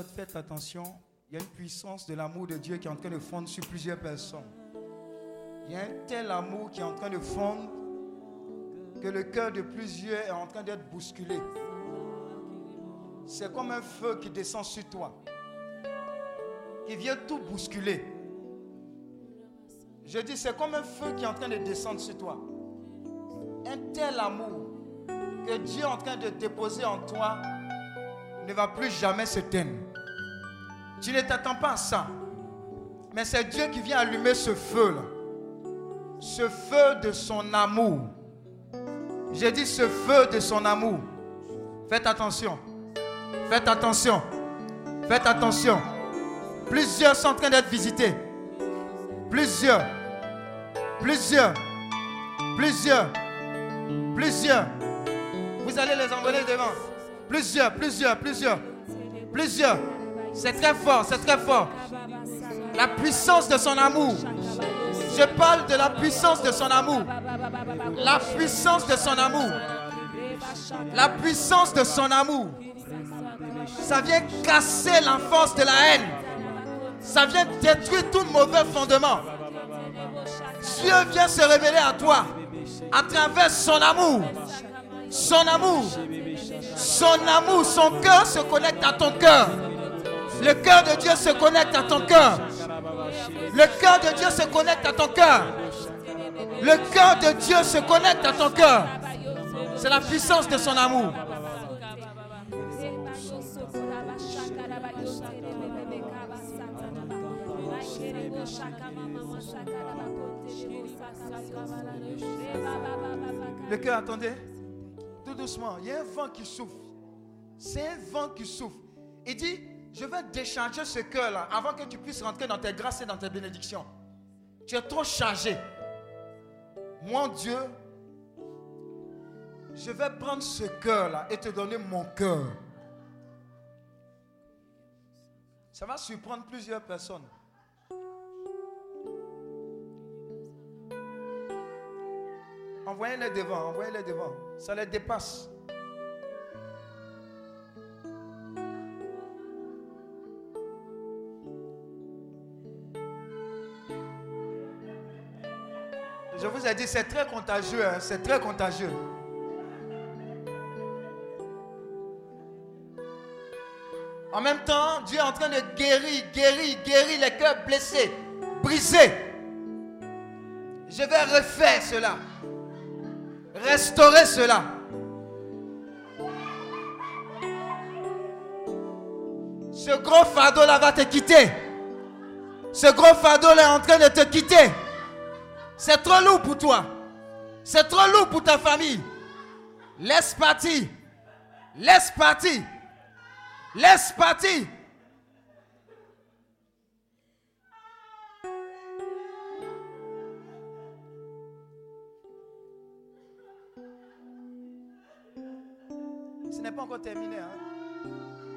[SPEAKER 5] Faites attention. Il y a une puissance de l'amour de Dieu qui est en train de fondre sur plusieurs personnes. Il y a un tel amour qui est en train de fondre
[SPEAKER 4] que le cœur de plusieurs est en train d'être bousculé. C'est comme un feu qui descend sur toi, qui vient tout bousculer. Je dis, c'est comme un feu qui est en train de descendre sur toi. Un tel amour que Dieu est en train de déposer en toi ne va plus jamais s'éteindre. Tu ne t'attends pas à ça. Mais c'est Dieu qui vient allumer ce feu-là. Ce feu de son amour. J'ai dit ce feu de son amour. Faites attention. Faites attention. Faites attention. Plusieurs sont en train d'être visités. Plusieurs. Plusieurs. Plusieurs. Plusieurs. Vous allez les envoyer devant. Plusieurs, plusieurs, plusieurs. Plusieurs. C'est très fort, c'est très fort. La puissance de son amour. Je parle de la puissance de son amour. La puissance de son amour. La puissance de son amour. Ça vient casser l'enfance de la haine. Ça vient détruire tout mauvais fondement. Dieu vient se révéler à toi à travers son amour. Son amour. Son amour, son cœur se connecte à ton cœur. Le cœur de Dieu se connecte à ton cœur. Le cœur de Dieu se connecte à ton cœur. Le cœur de Dieu se connecte à ton cœur. C'est la puissance de son amour. Le cœur, attendez. Tout doucement. Il y a un vent qui souffle. C'est un vent qui souffle. Il dit, je vais décharger ce cœur-là avant que tu puisses rentrer dans tes grâces et dans tes bénédictions. Tu es trop chargé. Mon Dieu, je vais prendre ce cœur-là et te donner mon cœur. Ça va surprendre plusieurs personnes. Envoyez-les devant, envoyez-les devant. Ça les dépasse. Je vous ai dit, c'est très contagieux, hein, c'est très contagieux. En même temps, Dieu est en train de guérir, guérir, guérir les cœurs blessés, brisés. Je vais refaire cela. Restaurer cela. Ce gros fardeau-là va te quitter. Ce gros fardeau-là est en train de te quitter. C'est trop lourd pour toi. C'est trop lourd pour ta famille. Laisse partir. Laisse partir. Laisse partir. Encore terminé. Hein?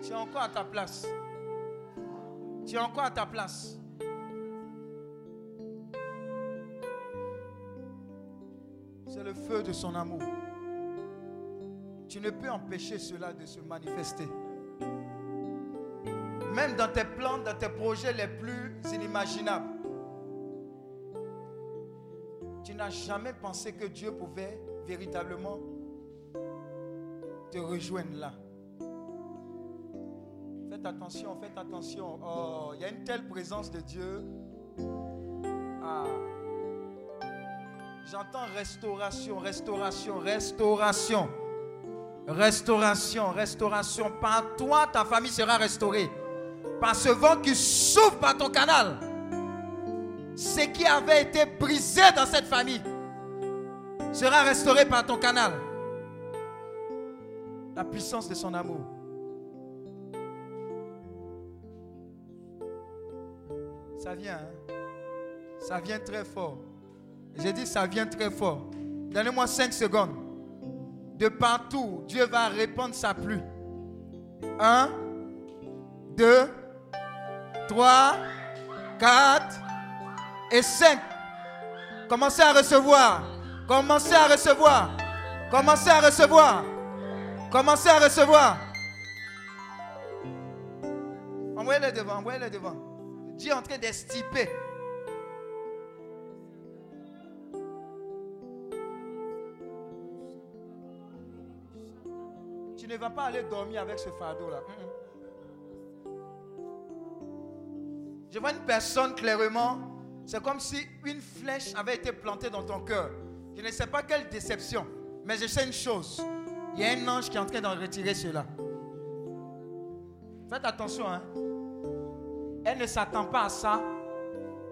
[SPEAKER 4] Tu es encore à ta place. Tu es encore à ta place. C'est le feu de son amour. Tu ne peux empêcher cela de se manifester. Même dans tes plans, dans tes projets les plus inimaginables. Tu n'as jamais pensé que Dieu pouvait véritablement te rejoindre là. Faites attention, faites attention. Oh, il y a une telle présence de Dieu. Ah. J'entends restauration, restauration, restauration. Restauration, restauration. Par toi, ta famille sera restaurée. Par ce vent qui souffle par ton canal. Ce qui avait été brisé dans cette famille sera restauré par ton canal. La puissance de son amour. Ça vient, hein? Ça vient très fort. J'ai dit ça vient très fort. Donnez-moi 5 secondes. De partout, Dieu va répandre sa pluie. 1, 2, 3, 4 et 5. Commencez à recevoir. Commencez à recevoir. Commencez à recevoir. Commencez à recevoir. Envoyez-le devant, envoyez-le devant. Dieu est en train d'estiper. Tu ne vas pas aller dormir avec ce fardeau-là. Je vois une personne clairement, c'est comme si une flèche avait été plantée dans ton cœur. Je ne sais pas quelle déception, mais je sais une chose. Il y a un ange qui est en train d'en retirer cela. Faites attention, hein. Elle ne s'attend pas à ça,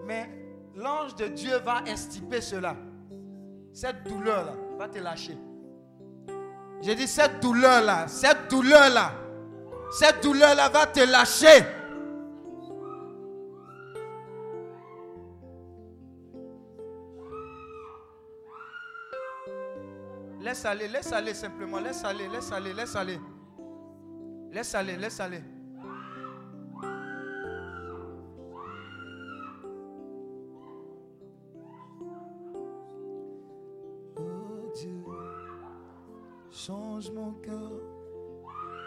[SPEAKER 4] mais l'ange de Dieu va estiper cela. Cette douleur-là va te lâcher. J'ai dit cette douleur-là, cette douleur-là, cette douleur-là va te lâcher. Laisse aller, laisse aller simplement. Laisse aller, laisse aller, laisse aller. Laisse aller, laisse aller. Oh Dieu, change mon cœur.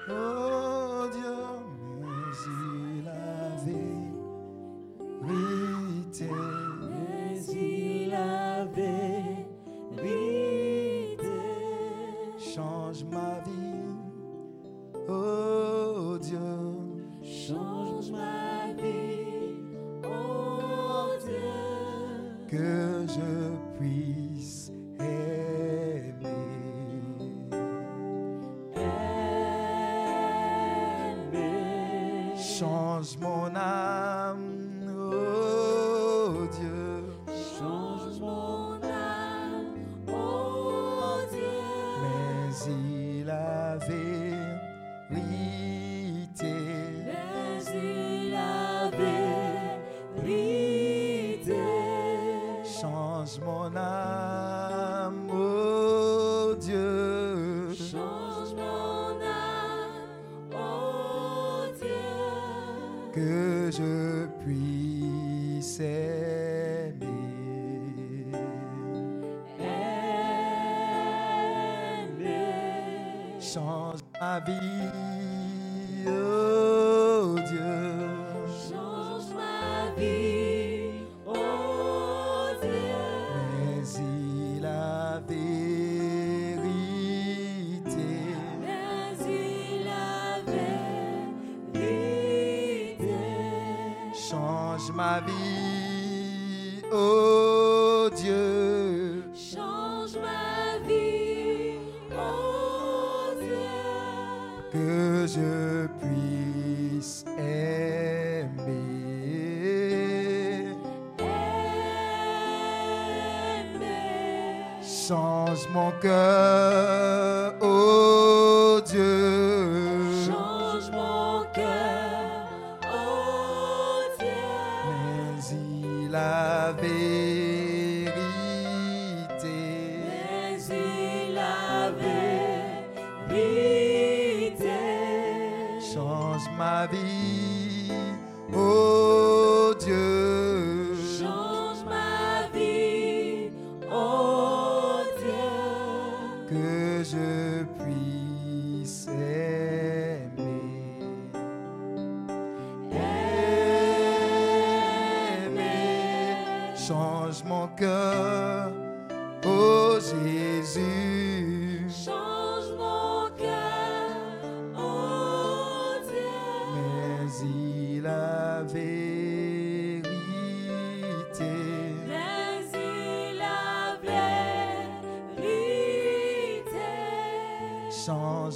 [SPEAKER 4] Oh Dieu, mais il My vie. Oh.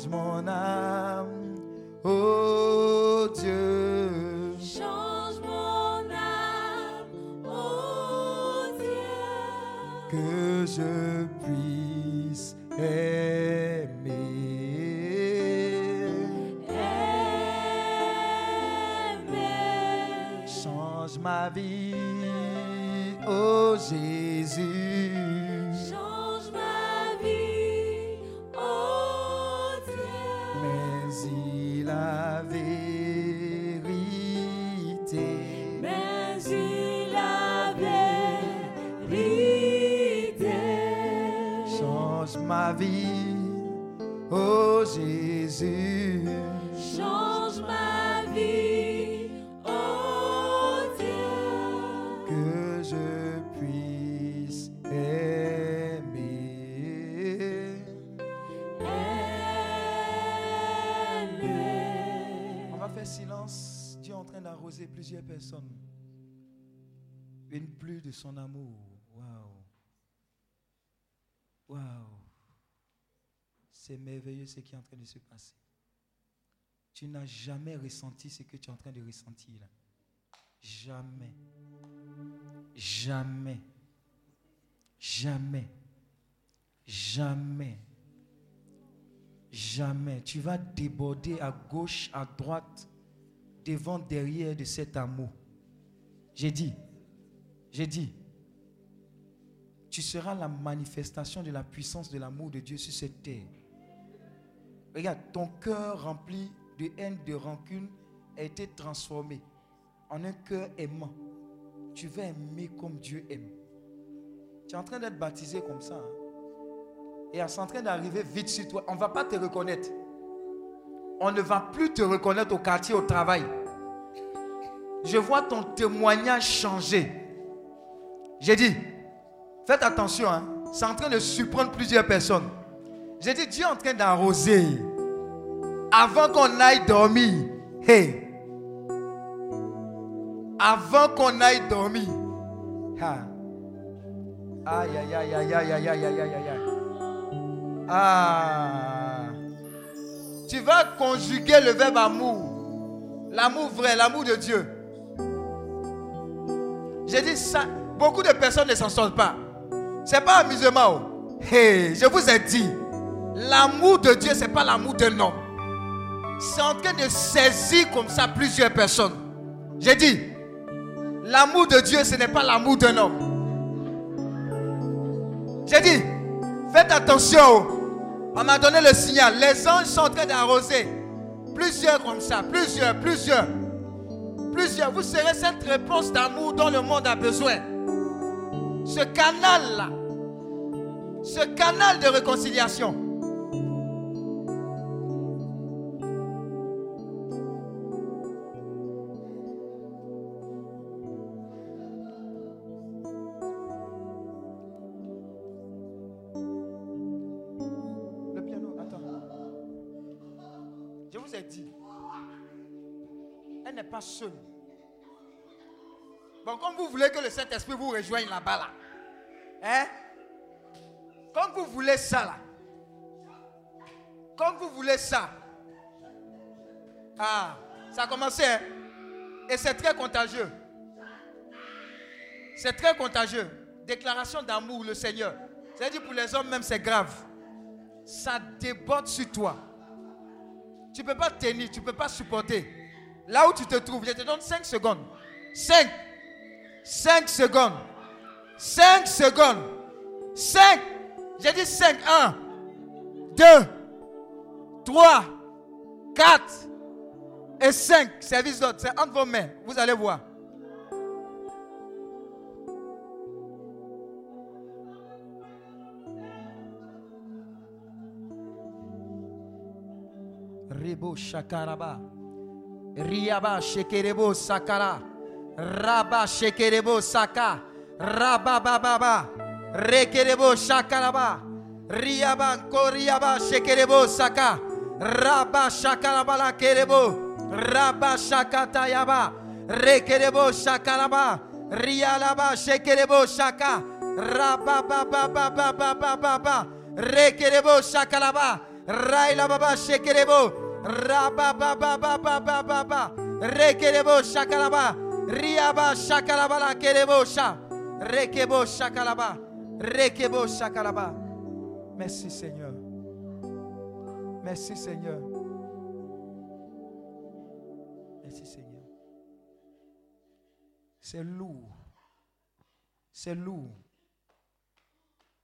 [SPEAKER 4] mon âme, oh Dieu.
[SPEAKER 5] Change mon âme, oh Dieu.
[SPEAKER 4] Que je puisse Son amour. Waouh. Waouh. C'est merveilleux ce qui est en train de se passer. Tu n'as jamais ressenti ce que tu es en train de ressentir là. Jamais. Jamais. Jamais. Jamais. Jamais. Tu vas déborder à gauche, à droite, devant, derrière de cet amour. J'ai dit. J'ai dit. Tu seras la manifestation de la puissance de l'amour de Dieu sur cette terre. Regarde, ton cœur rempli de haine, de rancune a été transformé en un cœur aimant. Tu vas aimer comme Dieu aime. Tu es en train d'être baptisé comme ça. hein. Et c'est en train d'arriver vite sur toi. On ne va pas te reconnaître. On ne va plus te reconnaître au quartier, au travail. Je vois ton témoignage changer. J'ai dit, faites attention, hein. c'est en train de surprendre plusieurs personnes. J'ai dit, Dieu est en train d'arroser. Avant qu'on aille dormir. Hey. Avant qu'on aille dormir. Ha. Aïe, aïe, aïe, aïe, aïe, aïe, aïe, aïe, aïe, aïe. Ah. Tu vas conjuguer le verbe amour. L'amour vrai, l'amour de Dieu. J'ai dit ça. Beaucoup de personnes ne s'en sortent pas. C'est pas amusement. oh. Je vous ai dit. L'amour de Dieu, c'est pas l'amour d'un homme. C'est en train de saisir comme ça plusieurs personnes. J'ai dit, l'amour de Dieu, ce n'est pas l'amour d'un homme. J'ai dit, faites attention. oh. On m'a donné le signal. Les anges sont en train d'arroser. Plusieurs comme ça, plusieurs, plusieurs. Plusieurs. Vous serez cette réponse d'amour dont le monde a besoin. Ce canal-là. Ce canal de réconciliation. Le piano, attends. Je vous ai dit, elle n'est pas seule. Bon, comme vous voulez que le Saint-Esprit vous rejoigne là-bas, là. Hein? Comme vous voulez ça, là. Comme vous voulez ça. Ah, ça a commencé, hein? Et c'est très contagieux. C'est très contagieux. Déclaration d'amour, le Seigneur. C'est-à-dire pour les hommes même, c'est grave. Ça déborde sur toi. Tu ne peux pas tenir, tu ne peux pas supporter. Là où tu te trouves, je te donne 5 secondes. 5. 5 secondes. 5 secondes. 5. J'ai dit 5. 1, 2, 3, 4 et 5. Service d'autre. C'est entre vos mains. Vous allez voir. Rebo shakaraba. Riaba shekerebo sakara. Raba shekerebo saka. Raba baba. Rekerebo shakaraba. Riaba koriaba shekerebo saka. Raba shakaraba la kerebo. Raba shakatayaba. Rekerebo shakaraba. Rialaba shekerebo shaka. Raba baba baba baba baba. Rekerebo shakaraba. Raila baba shekerebo. Raba baba baba baba baba. Rekerebo shakaraba. Riaba shakaraba la kerebo sha. Rekebo shakaraba. Rekebo shakaraba. Merci Seigneur. Merci Seigneur. Merci Seigneur. C'est lourd. C'est lourd.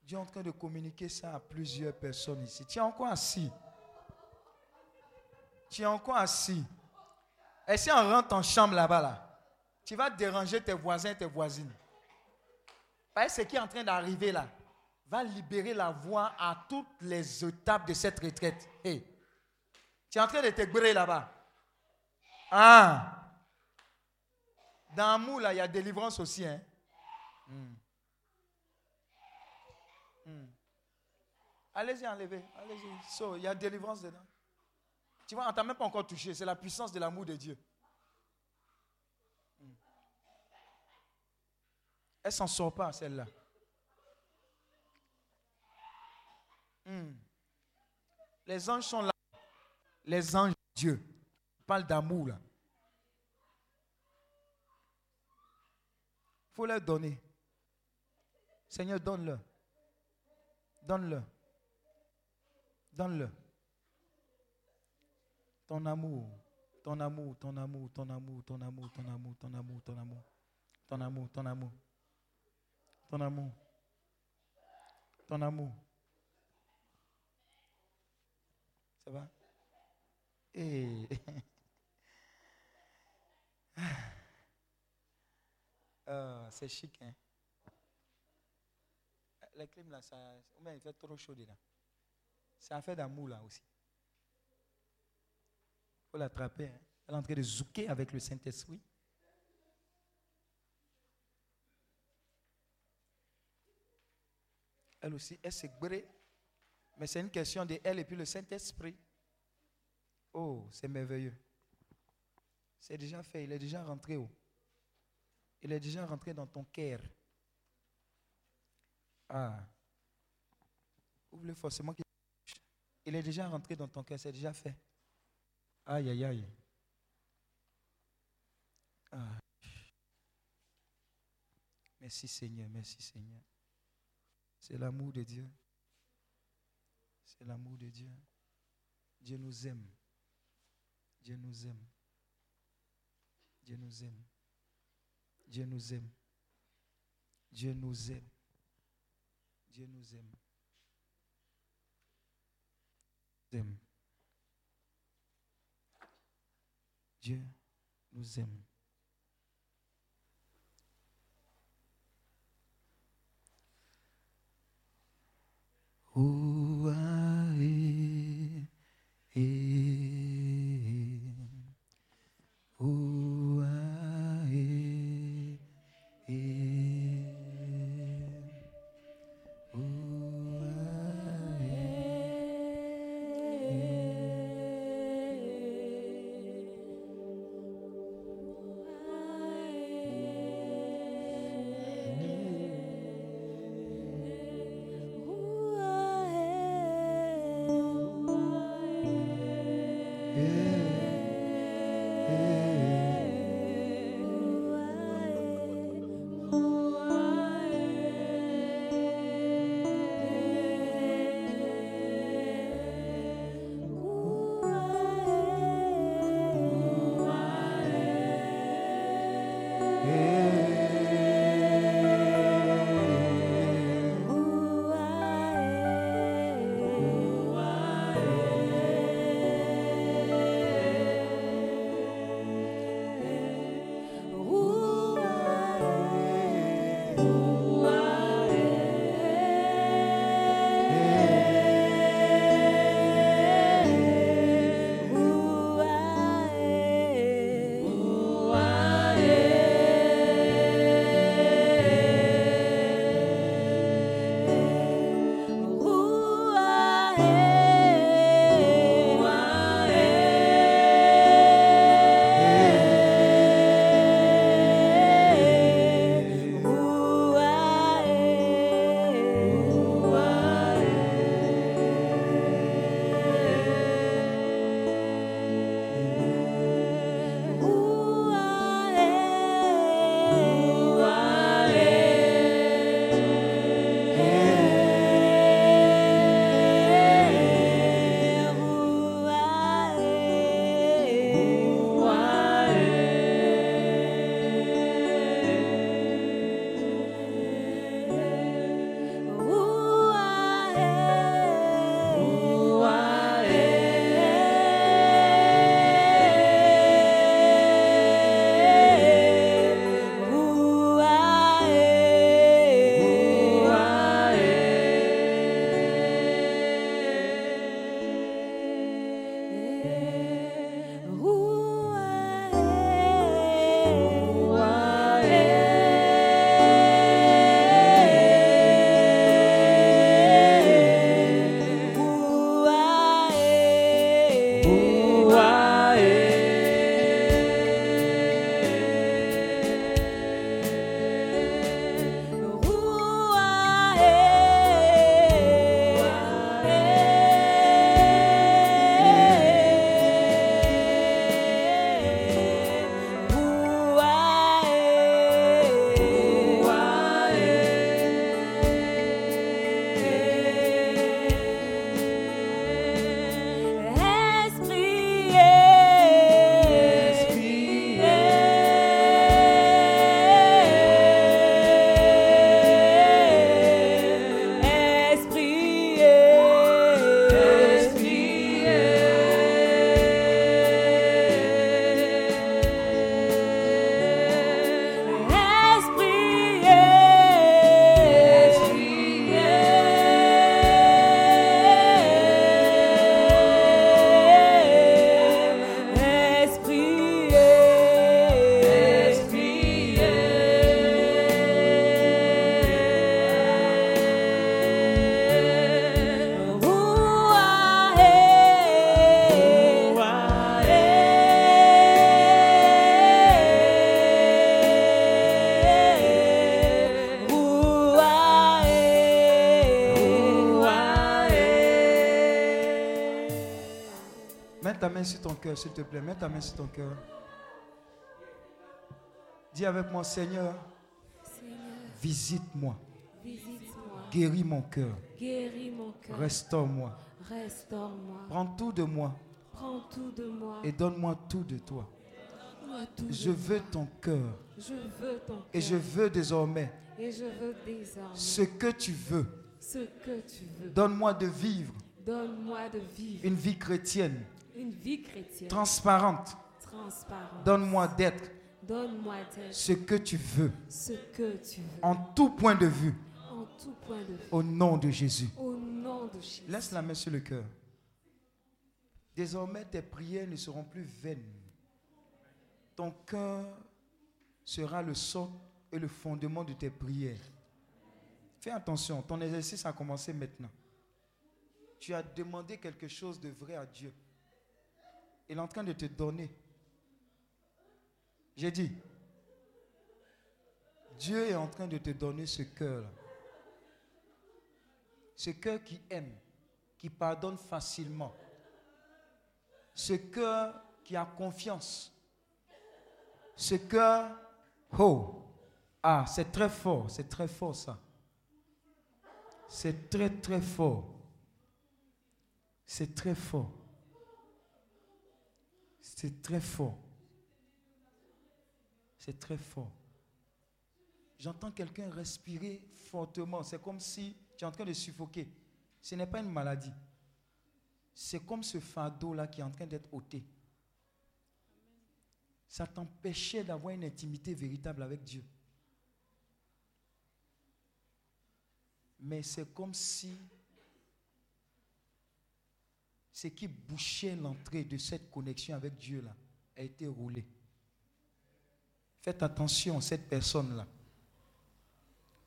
[SPEAKER 4] Dieu est en train de communiquer ça à plusieurs personnes ici. Tu es encore assis. Tu es encore assis. Et si on rentre en chambre là-bas, là, tu vas déranger tes voisins et tes voisines. Que ce qui est en train d'arriver là va libérer la voie à toutes les étapes de cette retraite. Hey, tu es en train de te là-bas. Ah! Dans l'amour, là, il y a délivrance aussi. Hein? Hmm. Hmm. Allez-y, enlevez. Allez-y. Il y a délivrance dedans. Tu vois, on ne t'a même pas encore touché. C'est la puissance de l'amour de Dieu. Elle s'en sort pas, celle-là. Hmm. Les anges sont là. Les anges de Dieu. On parle d'amour là. faut leur donner. Seigneur, donne-le. Donne-le. Donne-le. Ton amour, ton amour, ton amour, ton amour, ton amour, ton amour, ton amour, ton amour, ton amour, ton amour, ton amour, ton amour. Ça va? Eh. Ah, c'est chic, hein? La clim là, ça, il fait trop chaud dedans. C'est un fait d'amour là aussi. Il faut l'attraper. Elle est en train de zouker avec le Saint-Esprit. Aussi, elle s'est grée. Mais c'est une question de elle et puis le Saint-Esprit. Oh, c'est merveilleux. C'est déjà fait, il est déjà rentré où? Il est déjà rentré dans ton cœur. Ah. Vous forcément qu'il. Il est déjà rentré dans ton cœur, c'est déjà fait. Aïe, aïe, aïe. Ah. Merci Seigneur, merci Seigneur. C'est l'amour de Dieu. C'est l'amour de Dieu. Dieu nous aime. Dieu nous aime. Dieu nous aime. Dieu nous aime. Dieu nous aime. Dieu nous aime. Dieu nous aime. Ohé, ah, eh, eh. Cœur, s'il te plaît. Mets ta main sur ton cœur. Dis avec moi, Seigneur,
[SPEAKER 5] Seigneur,
[SPEAKER 4] visite-moi,
[SPEAKER 5] visite-moi,
[SPEAKER 4] guéris mon cœur,
[SPEAKER 5] guéris mon cœur,
[SPEAKER 4] restaure-moi,
[SPEAKER 5] restaure-moi,
[SPEAKER 4] prends tout de moi
[SPEAKER 5] prends tout de moi,
[SPEAKER 4] et donne-moi tout de toi.
[SPEAKER 5] de
[SPEAKER 4] Je veux ton cœur
[SPEAKER 5] Je veux ton
[SPEAKER 4] et je
[SPEAKER 5] cœur.
[SPEAKER 4] veux désormais
[SPEAKER 5] Et je veux désormais
[SPEAKER 4] ce que tu veux.
[SPEAKER 5] ce que tu veux.
[SPEAKER 4] Donne-moi de vivre
[SPEAKER 5] Donne-moi de vivre
[SPEAKER 4] une vie chrétienne,
[SPEAKER 5] une vie chrétienne
[SPEAKER 4] transparente.
[SPEAKER 5] transparente.
[SPEAKER 4] Donne-moi d'être
[SPEAKER 5] Donne-moi
[SPEAKER 4] ce que tu veux
[SPEAKER 5] ce que tu veux
[SPEAKER 4] en tout point de vue
[SPEAKER 5] en tout point de vue.
[SPEAKER 4] au nom de Jésus.
[SPEAKER 5] Au nom de Jésus.
[SPEAKER 4] Laisse la main sur le cœur. Désormais, tes prières ne seront plus vaines. Ton cœur sera le socle et le fondement de tes prières. Fais attention, ton exercice a commencé maintenant. Tu as demandé quelque chose de vrai à Dieu. Il est en train de te donner. J'ai dit, Dieu est en train de te donner ce cœur. Ce cœur qui aime, qui pardonne facilement. Ce cœur qui a confiance. Ce cœur, oh, ah, c'est très fort, c'est très fort ça. C'est très très fort. C'est très fort. C'est très fort. C'est très fort. J'entends quelqu'un respirer fortement. C'est comme si tu es en train de suffoquer. Ce n'est pas une maladie. C'est comme ce fardeau-là qui est en train d'être ôté. Ça t'empêchait d'avoir une intimité véritable avec Dieu. Mais c'est comme si ce qui bouchait l'entrée de cette connexion avec Dieu là a été roulé. Faites attention, cette personne-là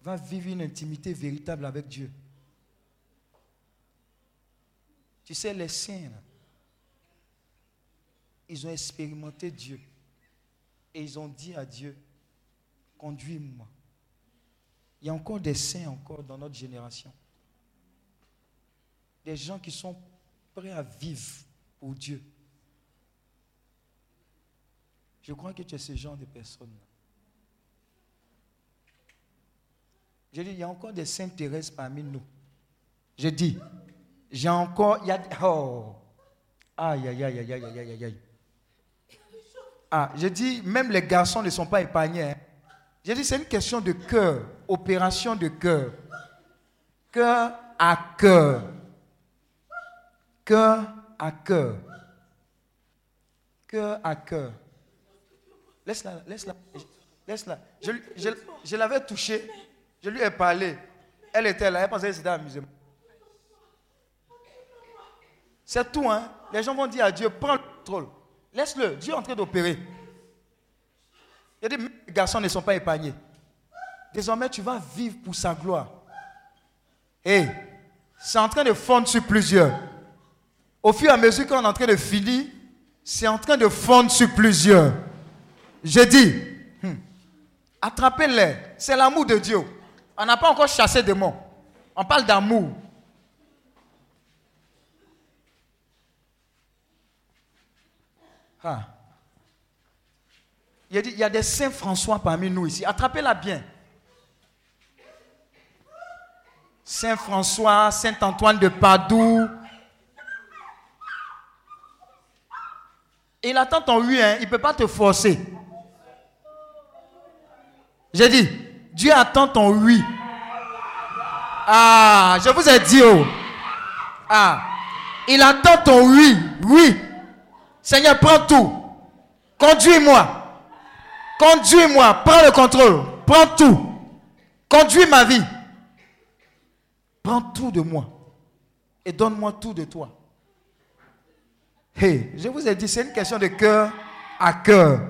[SPEAKER 4] va vivre une intimité véritable avec Dieu. Tu sais, les saints, ils ont expérimenté Dieu. Et ils ont dit à Dieu, conduis-moi. Il y a encore des saints encore dans notre génération. Des gens qui sont prêt à vivre pour Dieu. Je crois que tu es ce genre de personne-là. Je dis, il y a encore des saintes Thérèse parmi nous. Je dis, j'ai encore, il y a, oh, aïe, aïe, aïe, aïe, aïe, aïe, aïe. Ah, je dis, même les garçons ne sont pas épargnés. Hein. Je dis, c'est une question de cœur, opération de cœur. Cœur à cœur. Cœur à cœur. Cœur à cœur. Laisse-la, laisse-la, laisse-la. Je, l'avais touchée, je lui ai parlé. Elle était là, elle pensait que c'était amusement. C'est tout, hein. Les gens vont dire à Dieu, prends le contrôle. Laisse-le, Dieu est en train d'opérer. Il a des les garçons ne sont pas épargnés. Désormais, tu vas vivre pour sa gloire. Et c'est en train de fondre sur plusieurs. Au fur et à mesure qu'on est en train de finir, c'est en train de fondre sur plusieurs. Je dis, hmm, attrapez-les. C'est l'amour de Dieu. On n'a pas encore chassé des démons. On parle d'amour. Ah. Dit, il y a des saints François parmi nous ici. Attrapez-la bien. Saint François, Saint Antoine de Padoue. Il attend ton oui, hein. il ne peut pas te forcer. J'ai dit, Dieu attend ton oui. Ah, je vous ai dit, oh. Ah, il attend ton oui, oui. Seigneur, prends tout. Conduis-moi. Conduis-moi. Prends le contrôle. Prends tout. Conduis ma vie. Prends tout de moi. Et donne-moi tout de toi. Hey, je vous ai dit, c'est une question de cœur à cœur.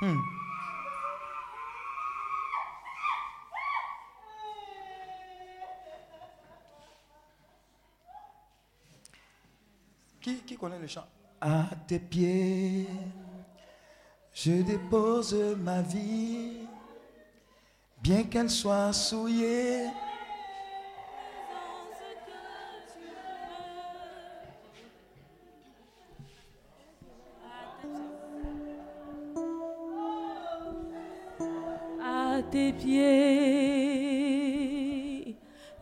[SPEAKER 4] Hmm. Qui, qui connaît le chant? À tes pieds, je dépose ma vie, bien qu'elle soit souillée.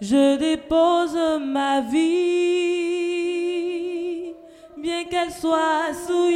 [SPEAKER 5] je dépose ma vie, bien qu'elle soit souillée.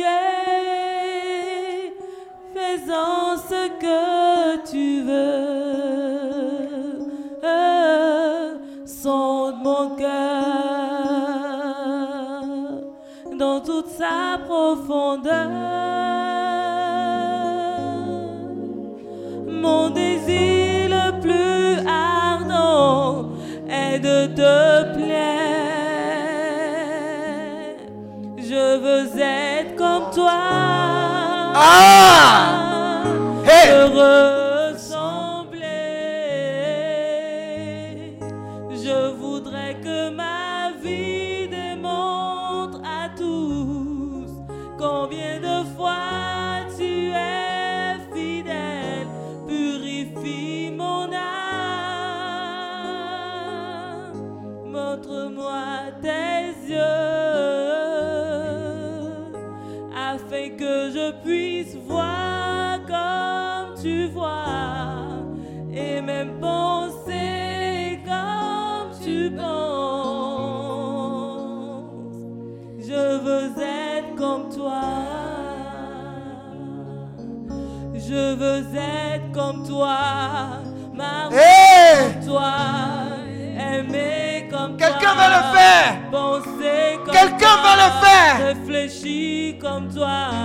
[SPEAKER 5] comme toi.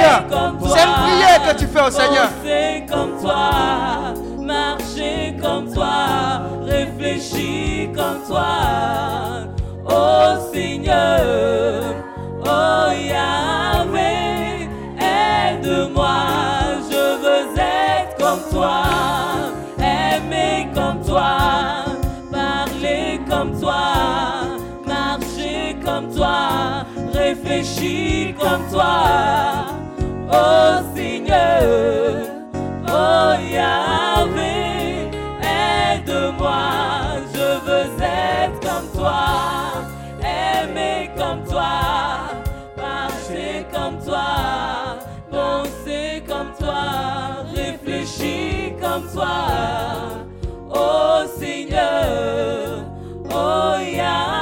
[SPEAKER 4] C'est une prière que tu fais au oh, Seigneur.
[SPEAKER 5] Penser comme toi, marcher comme toi, réfléchir comme toi. Oh Seigneur, oh Yahweh, aide-moi, je veux être comme toi, aimer comme toi, parler comme toi, marcher comme toi, réfléchir comme toi oh Seigneur, oh Yahvé, aide-moi, je veux être comme toi, aimer comme toi, marcher comme toi, penser comme toi, réfléchir comme toi, oh Seigneur, oh Yahvé.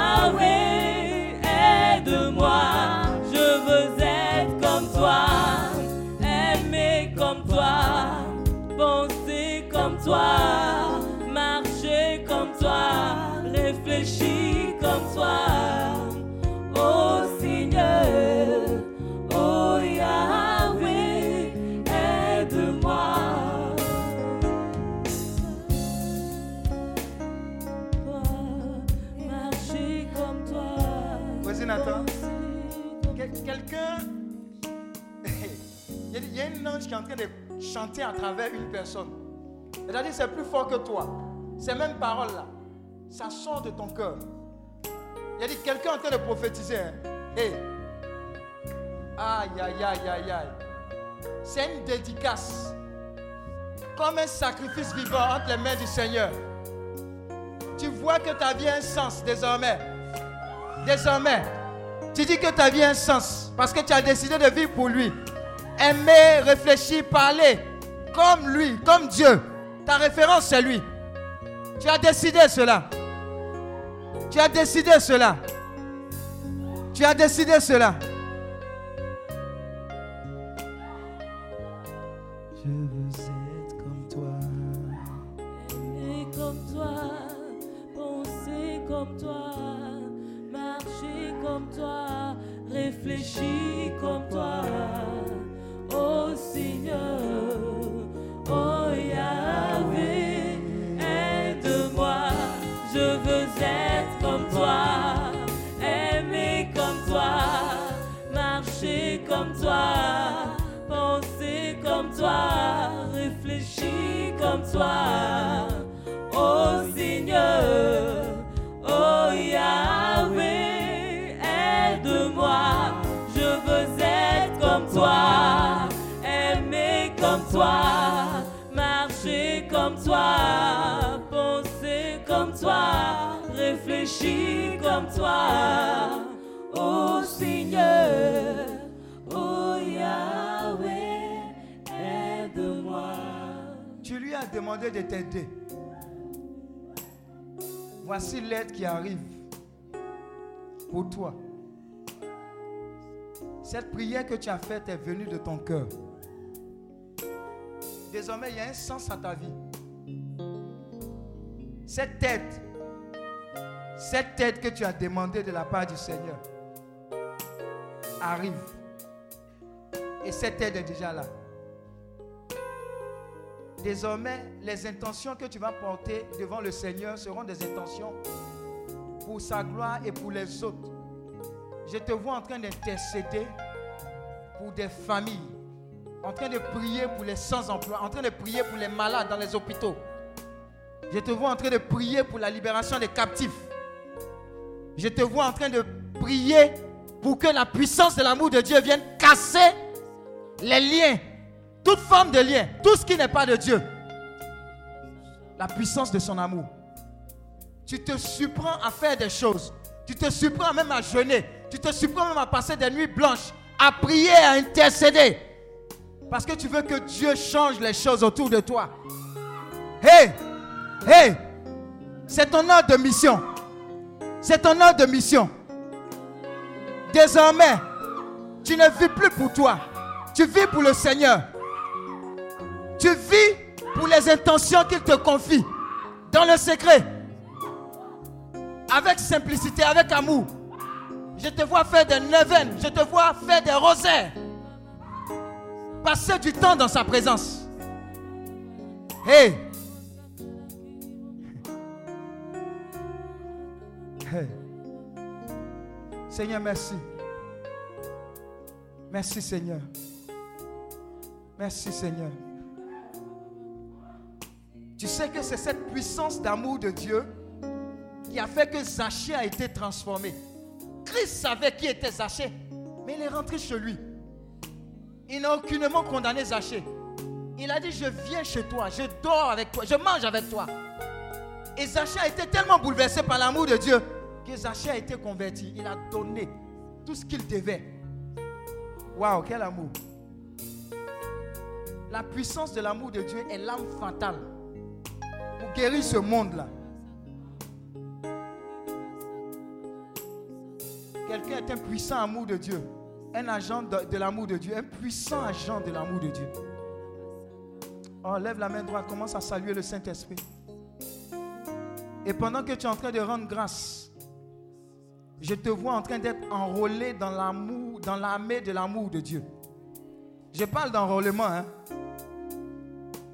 [SPEAKER 5] Ô Seigneur, Yahweh, aide-moi. Marcher comme toi.
[SPEAKER 4] Voici Nathan. Quelqu'un... Il y a un ange qui est en train de chanter à travers une personne. Et il a dit, c'est plus fort que toi. Ces mêmes paroles-là, ça sort de ton cœur. Il y a dit quelqu'un en train de prophétiser. Hein. Hey. Aïe, aïe, aïe, aïe, aïe. C'est une dédicace. Comme un sacrifice vivant entre les mains du Seigneur. Tu vois que ta vie a un sens désormais. Désormais. Tu dis que ta vie a un sens. Parce que tu as décidé de vivre pour lui. Aimer, réfléchir, parler. Comme lui, comme Dieu. Ta référence, c'est lui. Tu as décidé cela. Tu as décidé cela. Tu as décidé cela.
[SPEAKER 6] Je veux être comme toi.
[SPEAKER 5] Aimer comme toi, penser comme toi, marcher comme toi, réfléchir comme toi. Toi. Oh Seigneur, oh Yahweh,
[SPEAKER 4] demandé de t'aider. Voici l'aide qui arrive pour toi. Cette prière que tu as faite est venue de ton cœur. Désormais, il y a un sens à ta vie. Cette aide, cette aide que tu as demandée de la part du Seigneur arrive. Et cette aide est déjà là. Désormais, les intentions que tu vas porter devant le Seigneur seront des intentions pour sa gloire et pour les autres. Je te vois en train d'intercéder pour des familles, en train de prier pour les sans-emploi, en train de prier pour les malades dans les hôpitaux. Je te vois en train de prier pour la libération des captifs. Je te vois en train de prier pour que la puissance de l'amour de Dieu vienne casser les liens, toute forme de lien, tout ce qui n'est pas de Dieu. La puissance de son amour. Tu te surprends à faire des choses. Tu te surprends même à jeûner. Tu te surprends même à passer des nuits blanches, à prier, à intercéder. Parce que tu veux que Dieu change les choses autour de toi. Hé, hé, c'est ton ordre de mission. C'est ton ordre de mission. Désormais, tu ne vis plus pour toi. Tu vis pour le Seigneur. Tu vis pour les intentions qu'il te confie. Dans le secret. Avec simplicité, avec amour. Je te vois faire des neuvaines. Je te vois faire des rosaires. Passer du temps dans sa présence. Hey. Hey. Seigneur, merci. Merci Seigneur. Merci Seigneur. Tu sais que c'est cette puissance d'amour de Dieu qui a fait que Zachée a été transformé. Christ savait qui était Zachée, mais il est rentré chez lui. Il n'a aucunement condamné Zachée. Il a dit, je viens chez toi, je dors avec toi, je mange avec toi. Et Zachée a été tellement bouleversé par l'amour de Dieu que Zachée a été converti. Il a donné tout ce qu'il devait. Waouh, quel amour. La puissance de l'amour de Dieu est l'âme fatale pour guérir ce monde-là. Quelqu'un est un puissant amour de Dieu, un agent de, l'amour de Dieu, un puissant agent de l'amour de Dieu. Oh, lève la main droite, commence à saluer le Saint-Esprit. Et pendant que tu es en train de rendre grâce, je te vois en train d'être enrôlé dans l'amour, dans l'armée de l'amour de Dieu. Je parle d'enrôlement, hein.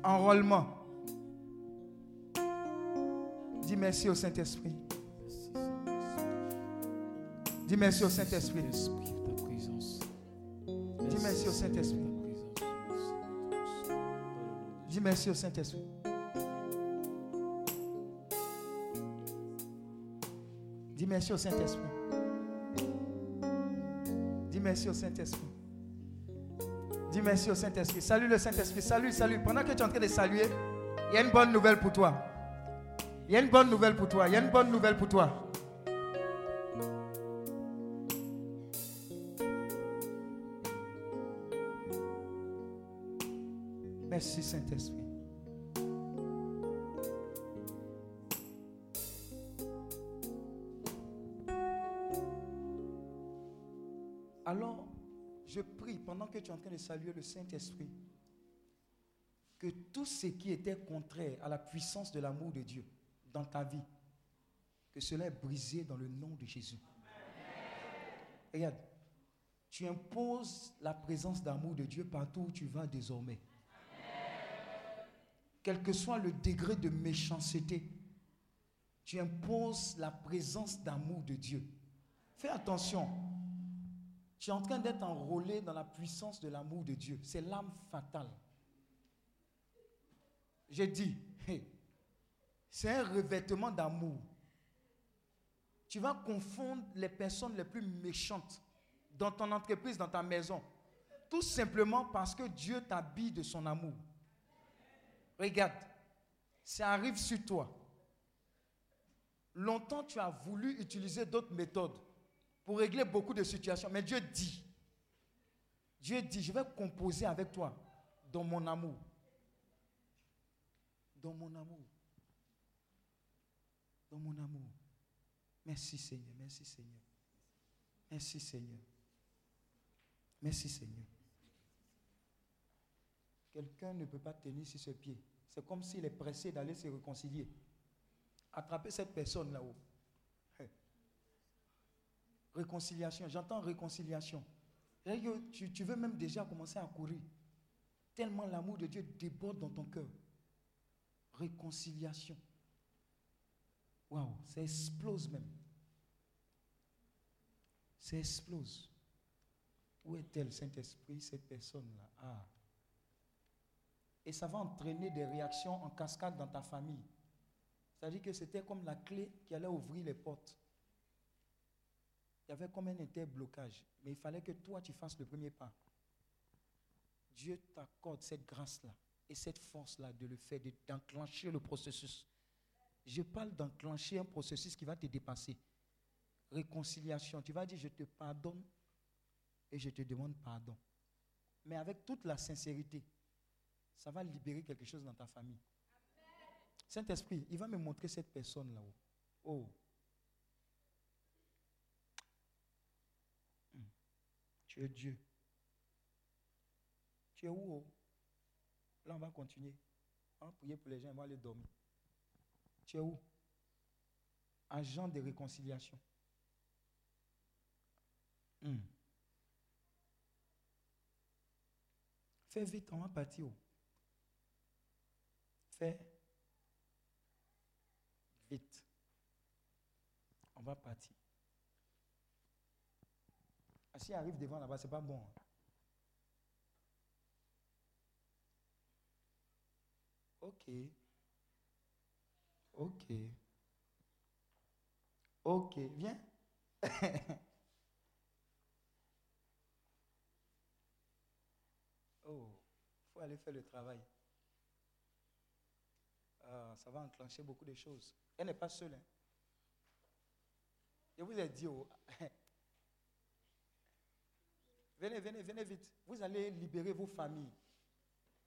[SPEAKER 4] Enrôlement. Dis merci au Saint-Esprit. Dis merci au Saint-Esprit. Dis merci au Saint-Esprit. Dis merci au Saint-Esprit. Dis merci au Saint-Esprit. Dis merci au Saint-Esprit. Dis merci au Saint-Esprit. Salue le Saint-Esprit. Salue, salue. Pendant que tu es en train de saluer, il y a une bonne nouvelle pour toi. Il y a une bonne nouvelle pour toi. Il y a une bonne nouvelle pour toi. Merci Saint-Esprit. Alors, je prie pendant que tu es en train de saluer le Saint-Esprit que tout ce qui était contraire à la puissance de l'amour de Dieu dans ta vie, que cela est brisé dans le nom de Jésus. Regarde, tu imposes la présence d'amour de Dieu partout où tu vas désormais. Quel que soit le degré de méchanceté, tu imposes la présence d'amour de Dieu. Fais attention. Tu es en train d'être enrôlé dans la puissance de l'amour de Dieu. C'est l'âme fatale. J'ai dit, c'est un revêtement d'amour. Tu vas confondre les personnes les plus méchantes dans ton entreprise, dans ta maison. Tout simplement parce que Dieu t'habille de son amour. Regarde, ça arrive sur toi. Longtemps, tu as voulu utiliser d'autres méthodes pour régler beaucoup de situations. Mais Dieu dit, Dieu dit, je vais composer avec toi dans mon amour. Dans mon amour. Dans mon amour. Merci Seigneur, merci Seigneur. Merci Seigneur. Merci Seigneur. Quelqu'un ne peut pas tenir sur ses pieds. C'est comme s'il est pressé d'aller se réconcilier. Attrapez cette personne là-haut. Réconciliation, j'entends réconciliation. Tu veux même déjà commencer à courir. Tellement l'amour de Dieu déborde dans ton cœur. Réconciliation. Waouh, ça explose même. Ça explose. Où est-elle, Saint-Esprit, cette personne-là? Ah. Et ça va entraîner des réactions en cascade dans ta famille. C'est-à-dire que c'était comme la clé qui allait ouvrir les portes. Il y avait comme un interblocage. Mais il fallait que toi, tu fasses le premier pas. Dieu t'accorde cette grâce-là et cette force-là de le faire, d'enclencher le processus. Je parle d'enclencher un processus qui va te dépasser. Réconciliation. Tu vas dire, je te pardonne et je te demande pardon. Mais avec toute la sincérité, ça va libérer quelque chose dans ta famille. Saint-Esprit, il va me montrer cette personne là-haut. Oh. Hmm. Tu es Dieu. Tu es où oh? Là, on va continuer. On va prier pour les gens, on va aller dormir. Tu es où? Agent de réconciliation. Hmm. Fais vite, on va partir. Oh. Fais vite. On va partir. Ah, si arrive devant là-bas, c'est pas bon. hein. Ok. Ok. Ok, viens. oh, il faut aller faire le travail. Ah, ça va enclencher beaucoup de choses. Elle n'est pas seule. hein. Je vous ai dit, oh, venez, venez, venez vite. Vous allez libérer vos familles.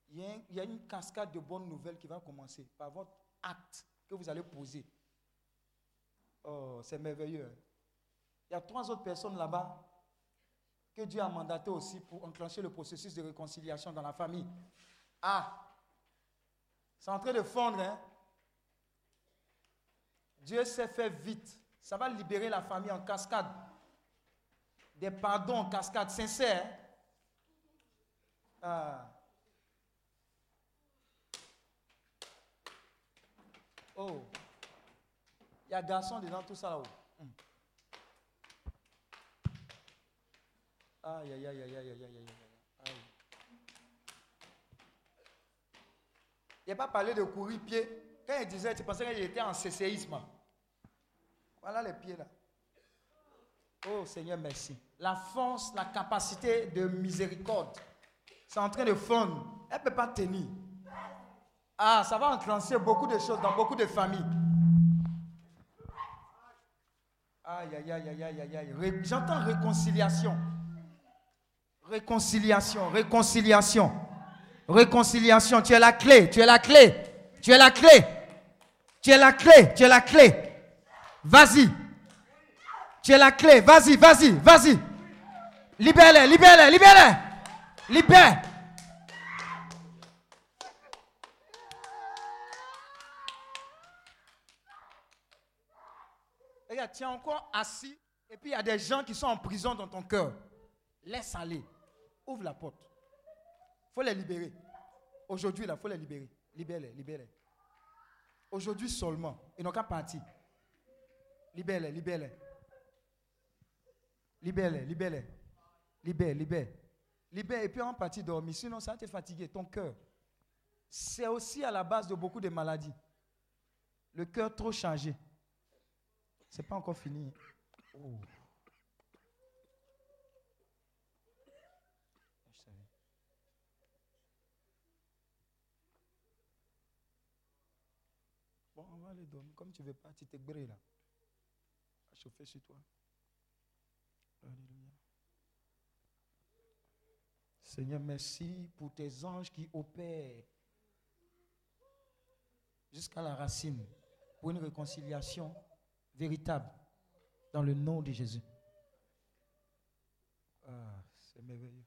[SPEAKER 4] Il y, a, un- il y a une cascade de bonnes nouvelles qui va commencer par votre acte que vous allez poser. Oh, c'est merveilleux. hein. Il y a trois autres personnes là-bas que Dieu a mandaté aussi pour enclencher le processus de réconciliation dans la famille. Ah, c'est en train de fondre. Hein? Dieu s'est fait vite. Ça va libérer la famille en cascade. Des pardons en cascade sincères. hein. Ah. Oh, il y a garçon dedans tout ça là-haut. Hmm. Aïe, aïe, aïe, aïe, aïe, aïe, aïe, aïe. Il n'a pas parlé de courir pied. Quand il disait, tu pensais qu'il était en séséisme. Voilà les pieds là. Oh Seigneur, merci. La force, la capacité de miséricorde, c'est en train de fondre. Elle ne peut pas tenir. Ah, ça va enclencher beaucoup de choses dans beaucoup de familles. Aïe, aïe, aïe, aïe, aïe, aïe. Ré- J'entends réconciliation. Réconciliation, réconciliation. Réconciliation. Tu es la clé, tu es la clé. Tu es la clé. Tu es la clé, tu es la clé. Vas-y. Tu es la clé. Vas-y, vas-y, vas-y. Libère-les, libère-les, libère-les. Libère. Regarde, tu es encore assis et puis il y a des gens qui sont en prison dans ton cœur. Laisse aller. Ouvre la porte. Il faut les libérer. Aujourd'hui, là, il faut les libérer. Libère-les, libère-les. Aujourd'hui seulement. Ils n'ont qu'à partir. Libère-les, libère-les. Libère-les, libère-les. Libère, libère. Libère et puis on partit dormir. Sinon, ça va te fatiguer. Ton cœur. C'est aussi à la base de beaucoup de maladies. Le cœur trop chargé. C'est pas encore fini. Bon, on va aller dormir. Comme tu veux pas, tu t'es brûlé là. Va chauffer sur toi. Alléluia. Seigneur, merci pour tes anges qui opèrent jusqu'à la racine pour une réconciliation véritable dans le nom de Jésus. Ah, c'est merveilleux.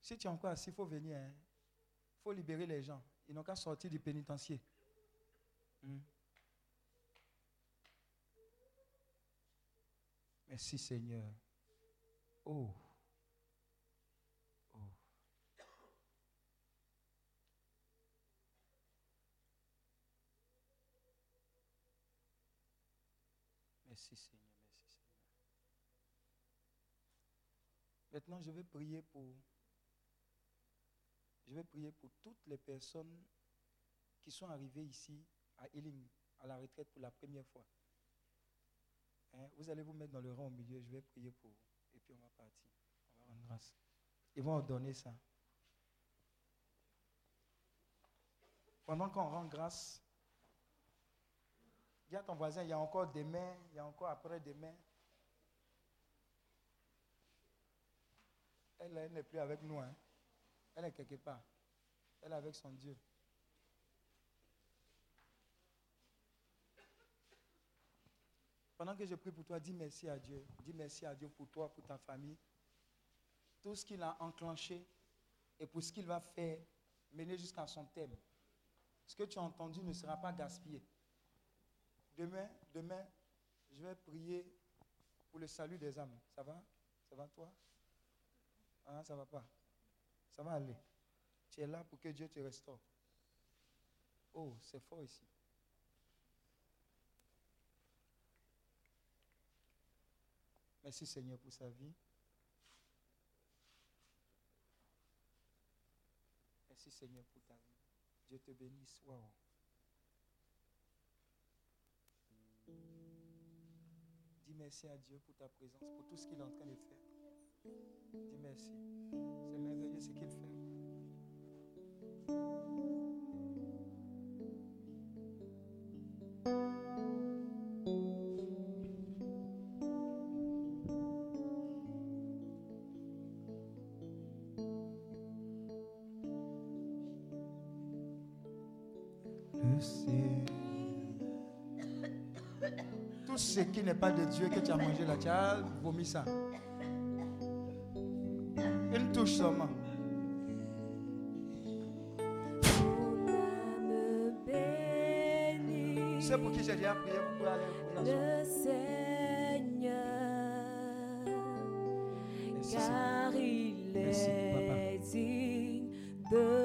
[SPEAKER 4] Si tu es encore assis, il faut venir. Il faut libérer les gens. Ils n'ont qu'à sortir du pénitencier. Hmm. Merci Seigneur. Oh. Merci Seigneur, merci Seigneur. Maintenant, je vais prier pour je vais prier pour toutes les personnes qui sont arrivées ici à Ealing, à la retraite pour la première fois. Hein, Vous allez vous mettre dans le rang au milieu, je vais prier pour vous. Et puis on va partir. On va rendre grâce. Ils vont ordonner ça. Pendant qu'on rend grâce, dis à ton voisin, il y a encore demain, il y a encore après-demain. Elle, elle n'est plus avec nous. Hein. Elle est quelque part. Elle est avec son Dieu. Pendant que je prie pour toi, dis merci à Dieu. Dis merci à Dieu pour toi, pour ta famille. Tout ce qu'il a enclenché et pour ce qu'il va faire, mener jusqu'à son thème. Ce que tu as entendu ne sera pas gaspillé. Demain, demain, je vais prier pour le salut des âmes. Ça va? Ça va toi? Ah, ça va pas? Ça va aller. Tu es là pour que Dieu te restaure. Oh, c'est fort ici. Merci Seigneur pour sa vie. Merci Seigneur pour ta vie. Dieu te bénisse. Wow. Merci à Dieu pour ta présence, pour tout ce qu'il est en train de faire. Dis merci. C'est merveilleux ce qu'il fait. Ce qui n'est pas de Dieu que tu as mangé là, tu as vomi ça. Une touche seulement. C'est pour qui j'ai déjà prié, vous pouvez aller.
[SPEAKER 10] Le Seigneur,
[SPEAKER 4] Merci,
[SPEAKER 10] car il
[SPEAKER 4] Merci,
[SPEAKER 10] est digne de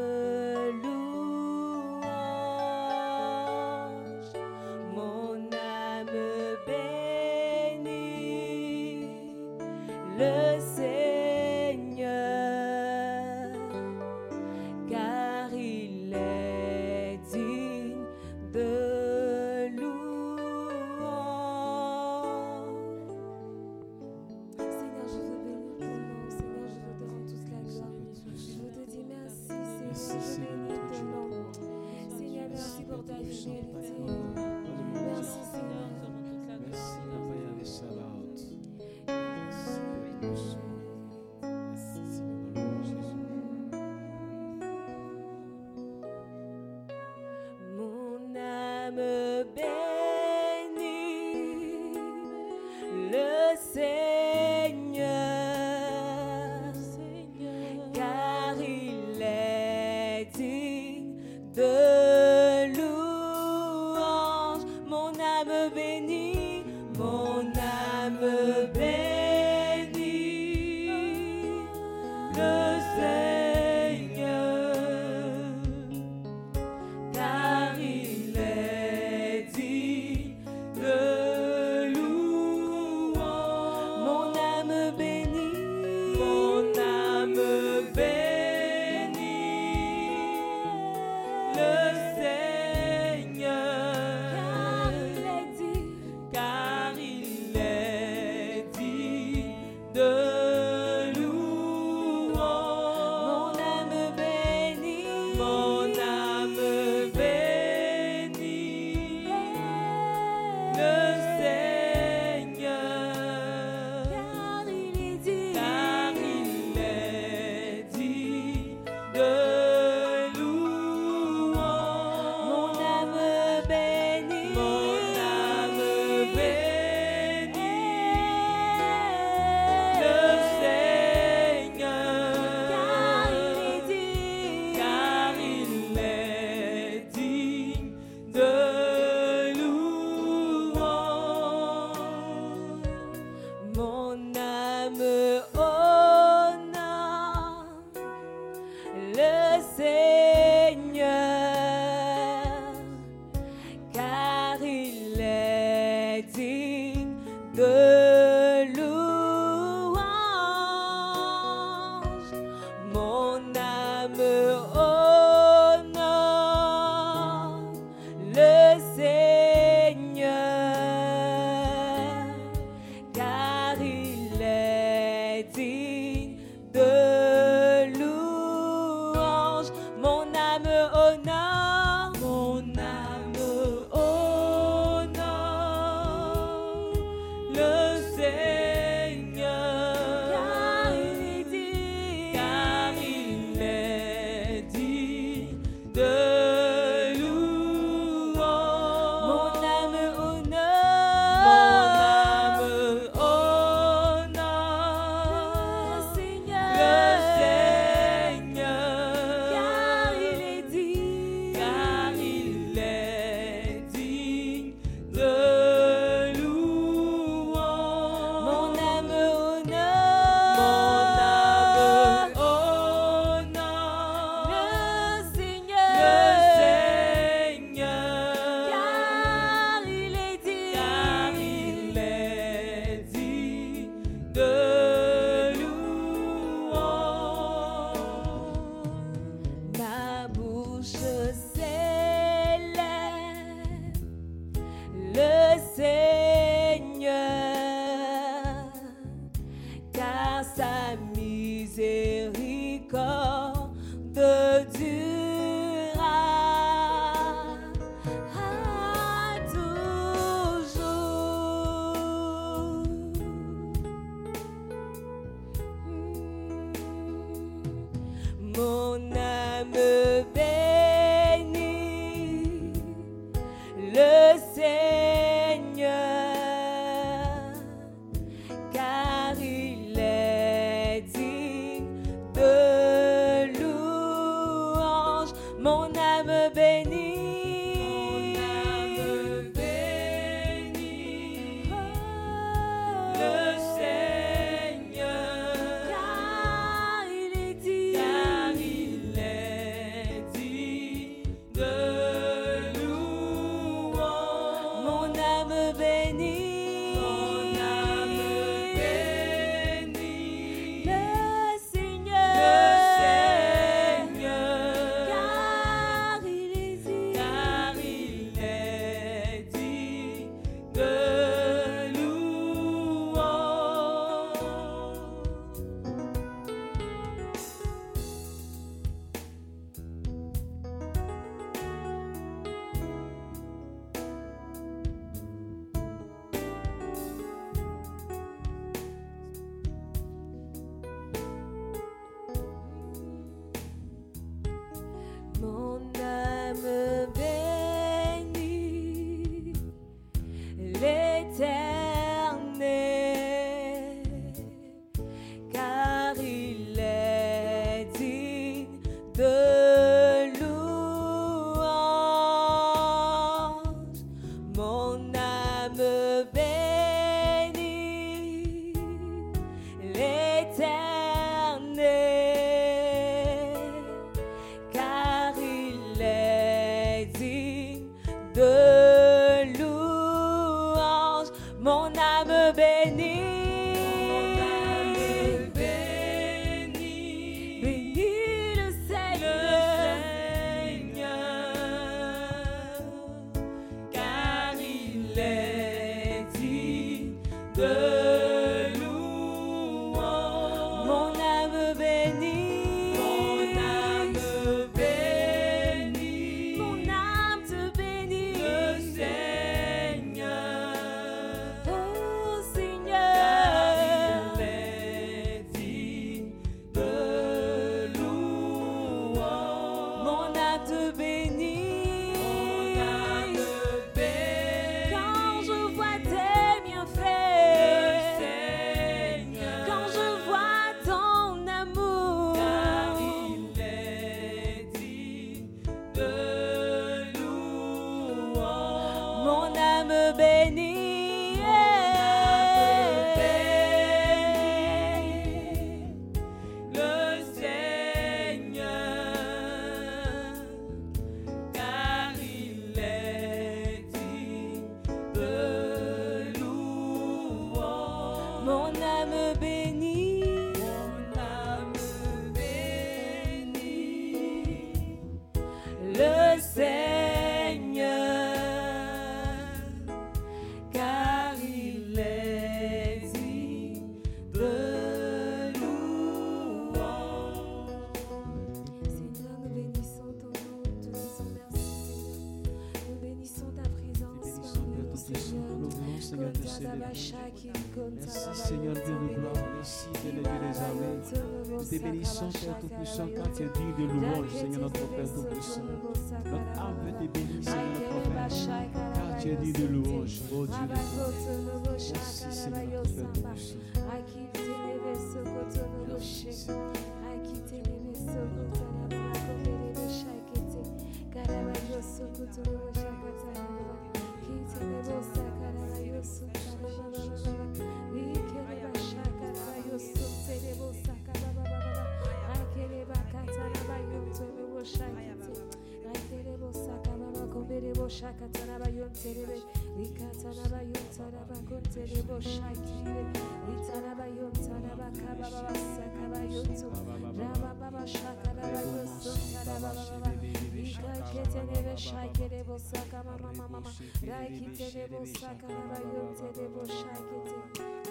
[SPEAKER 10] la yote de
[SPEAKER 5] boşaketi.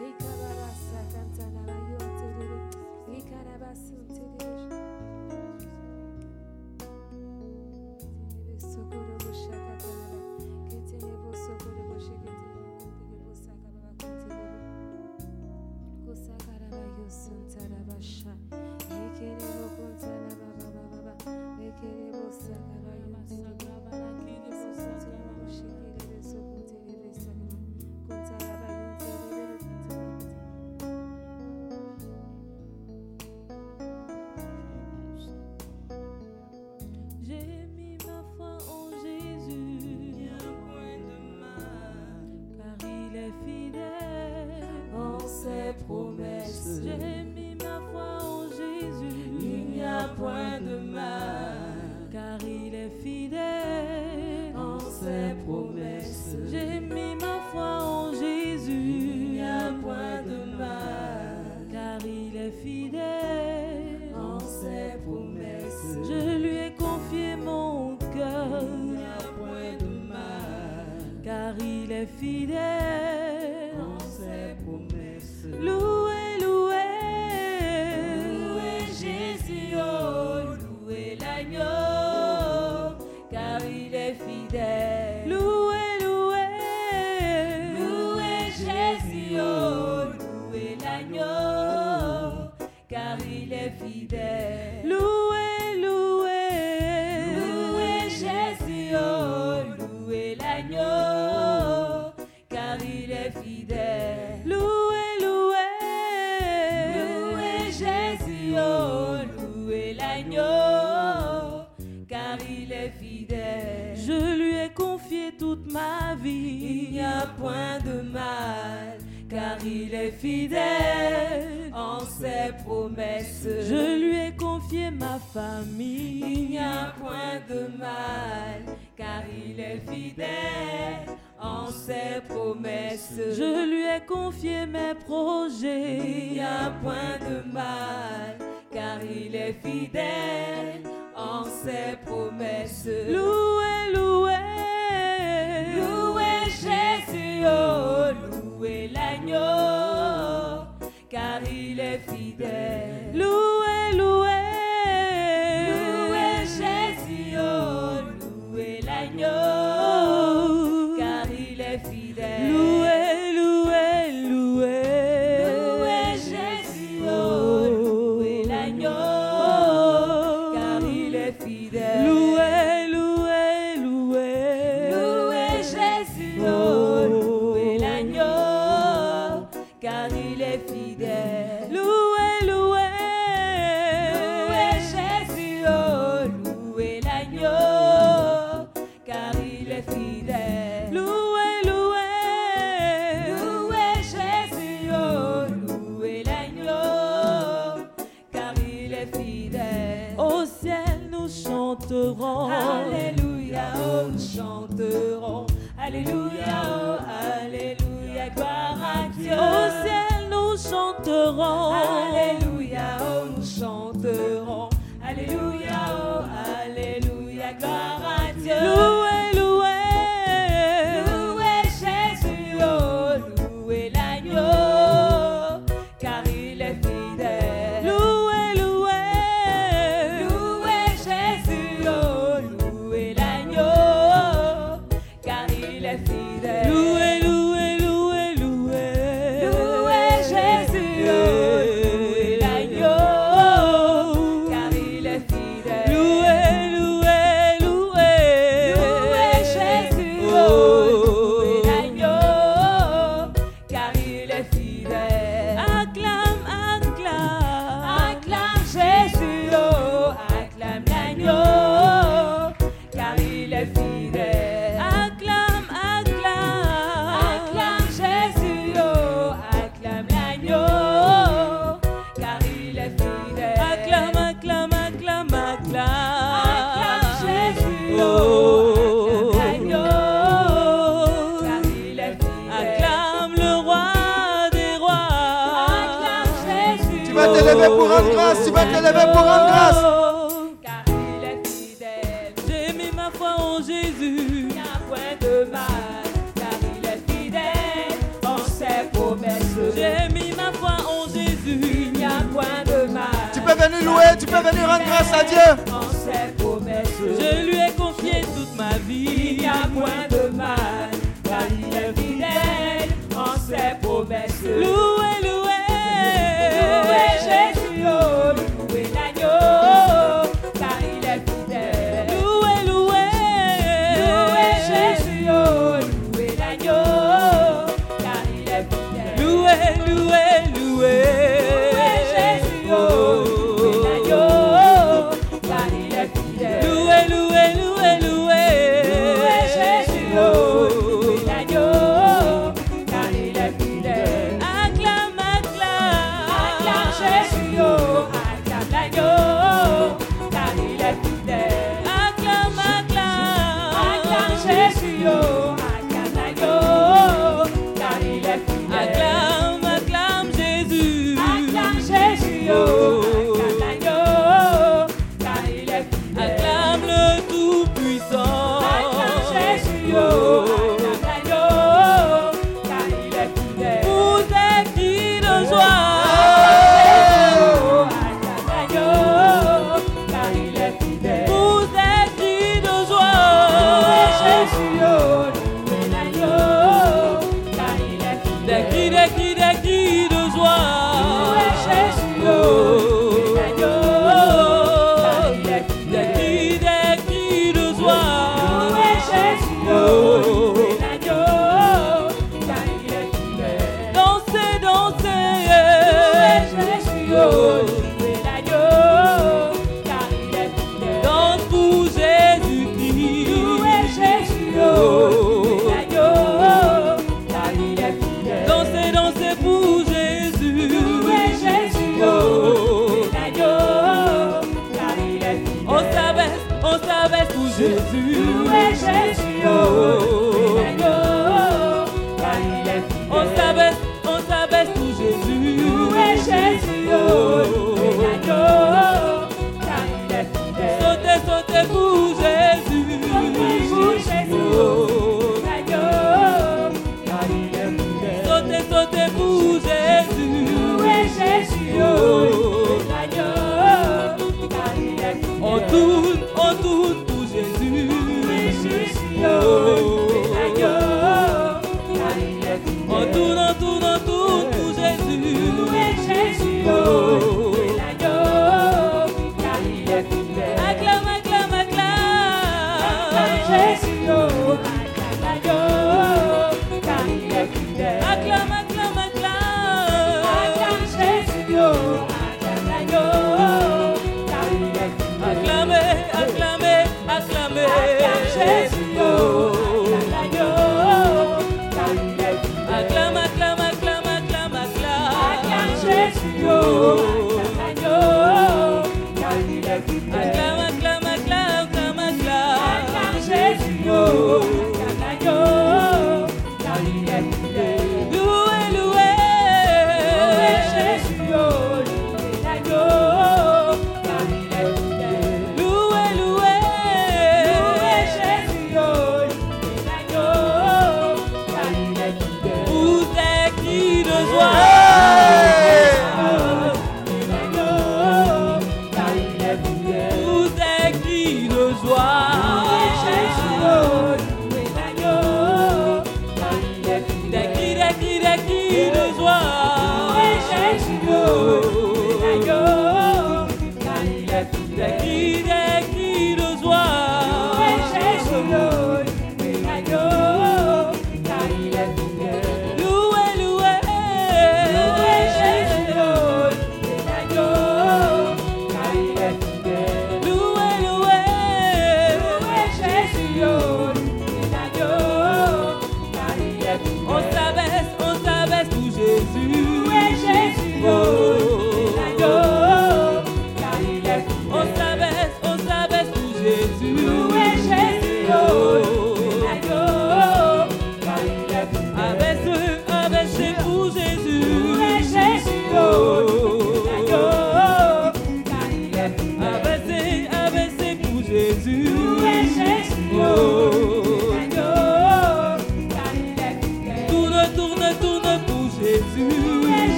[SPEAKER 5] Rikara basa kantana la yote de
[SPEAKER 10] rikara basa tiri. Sokoro boşaketi.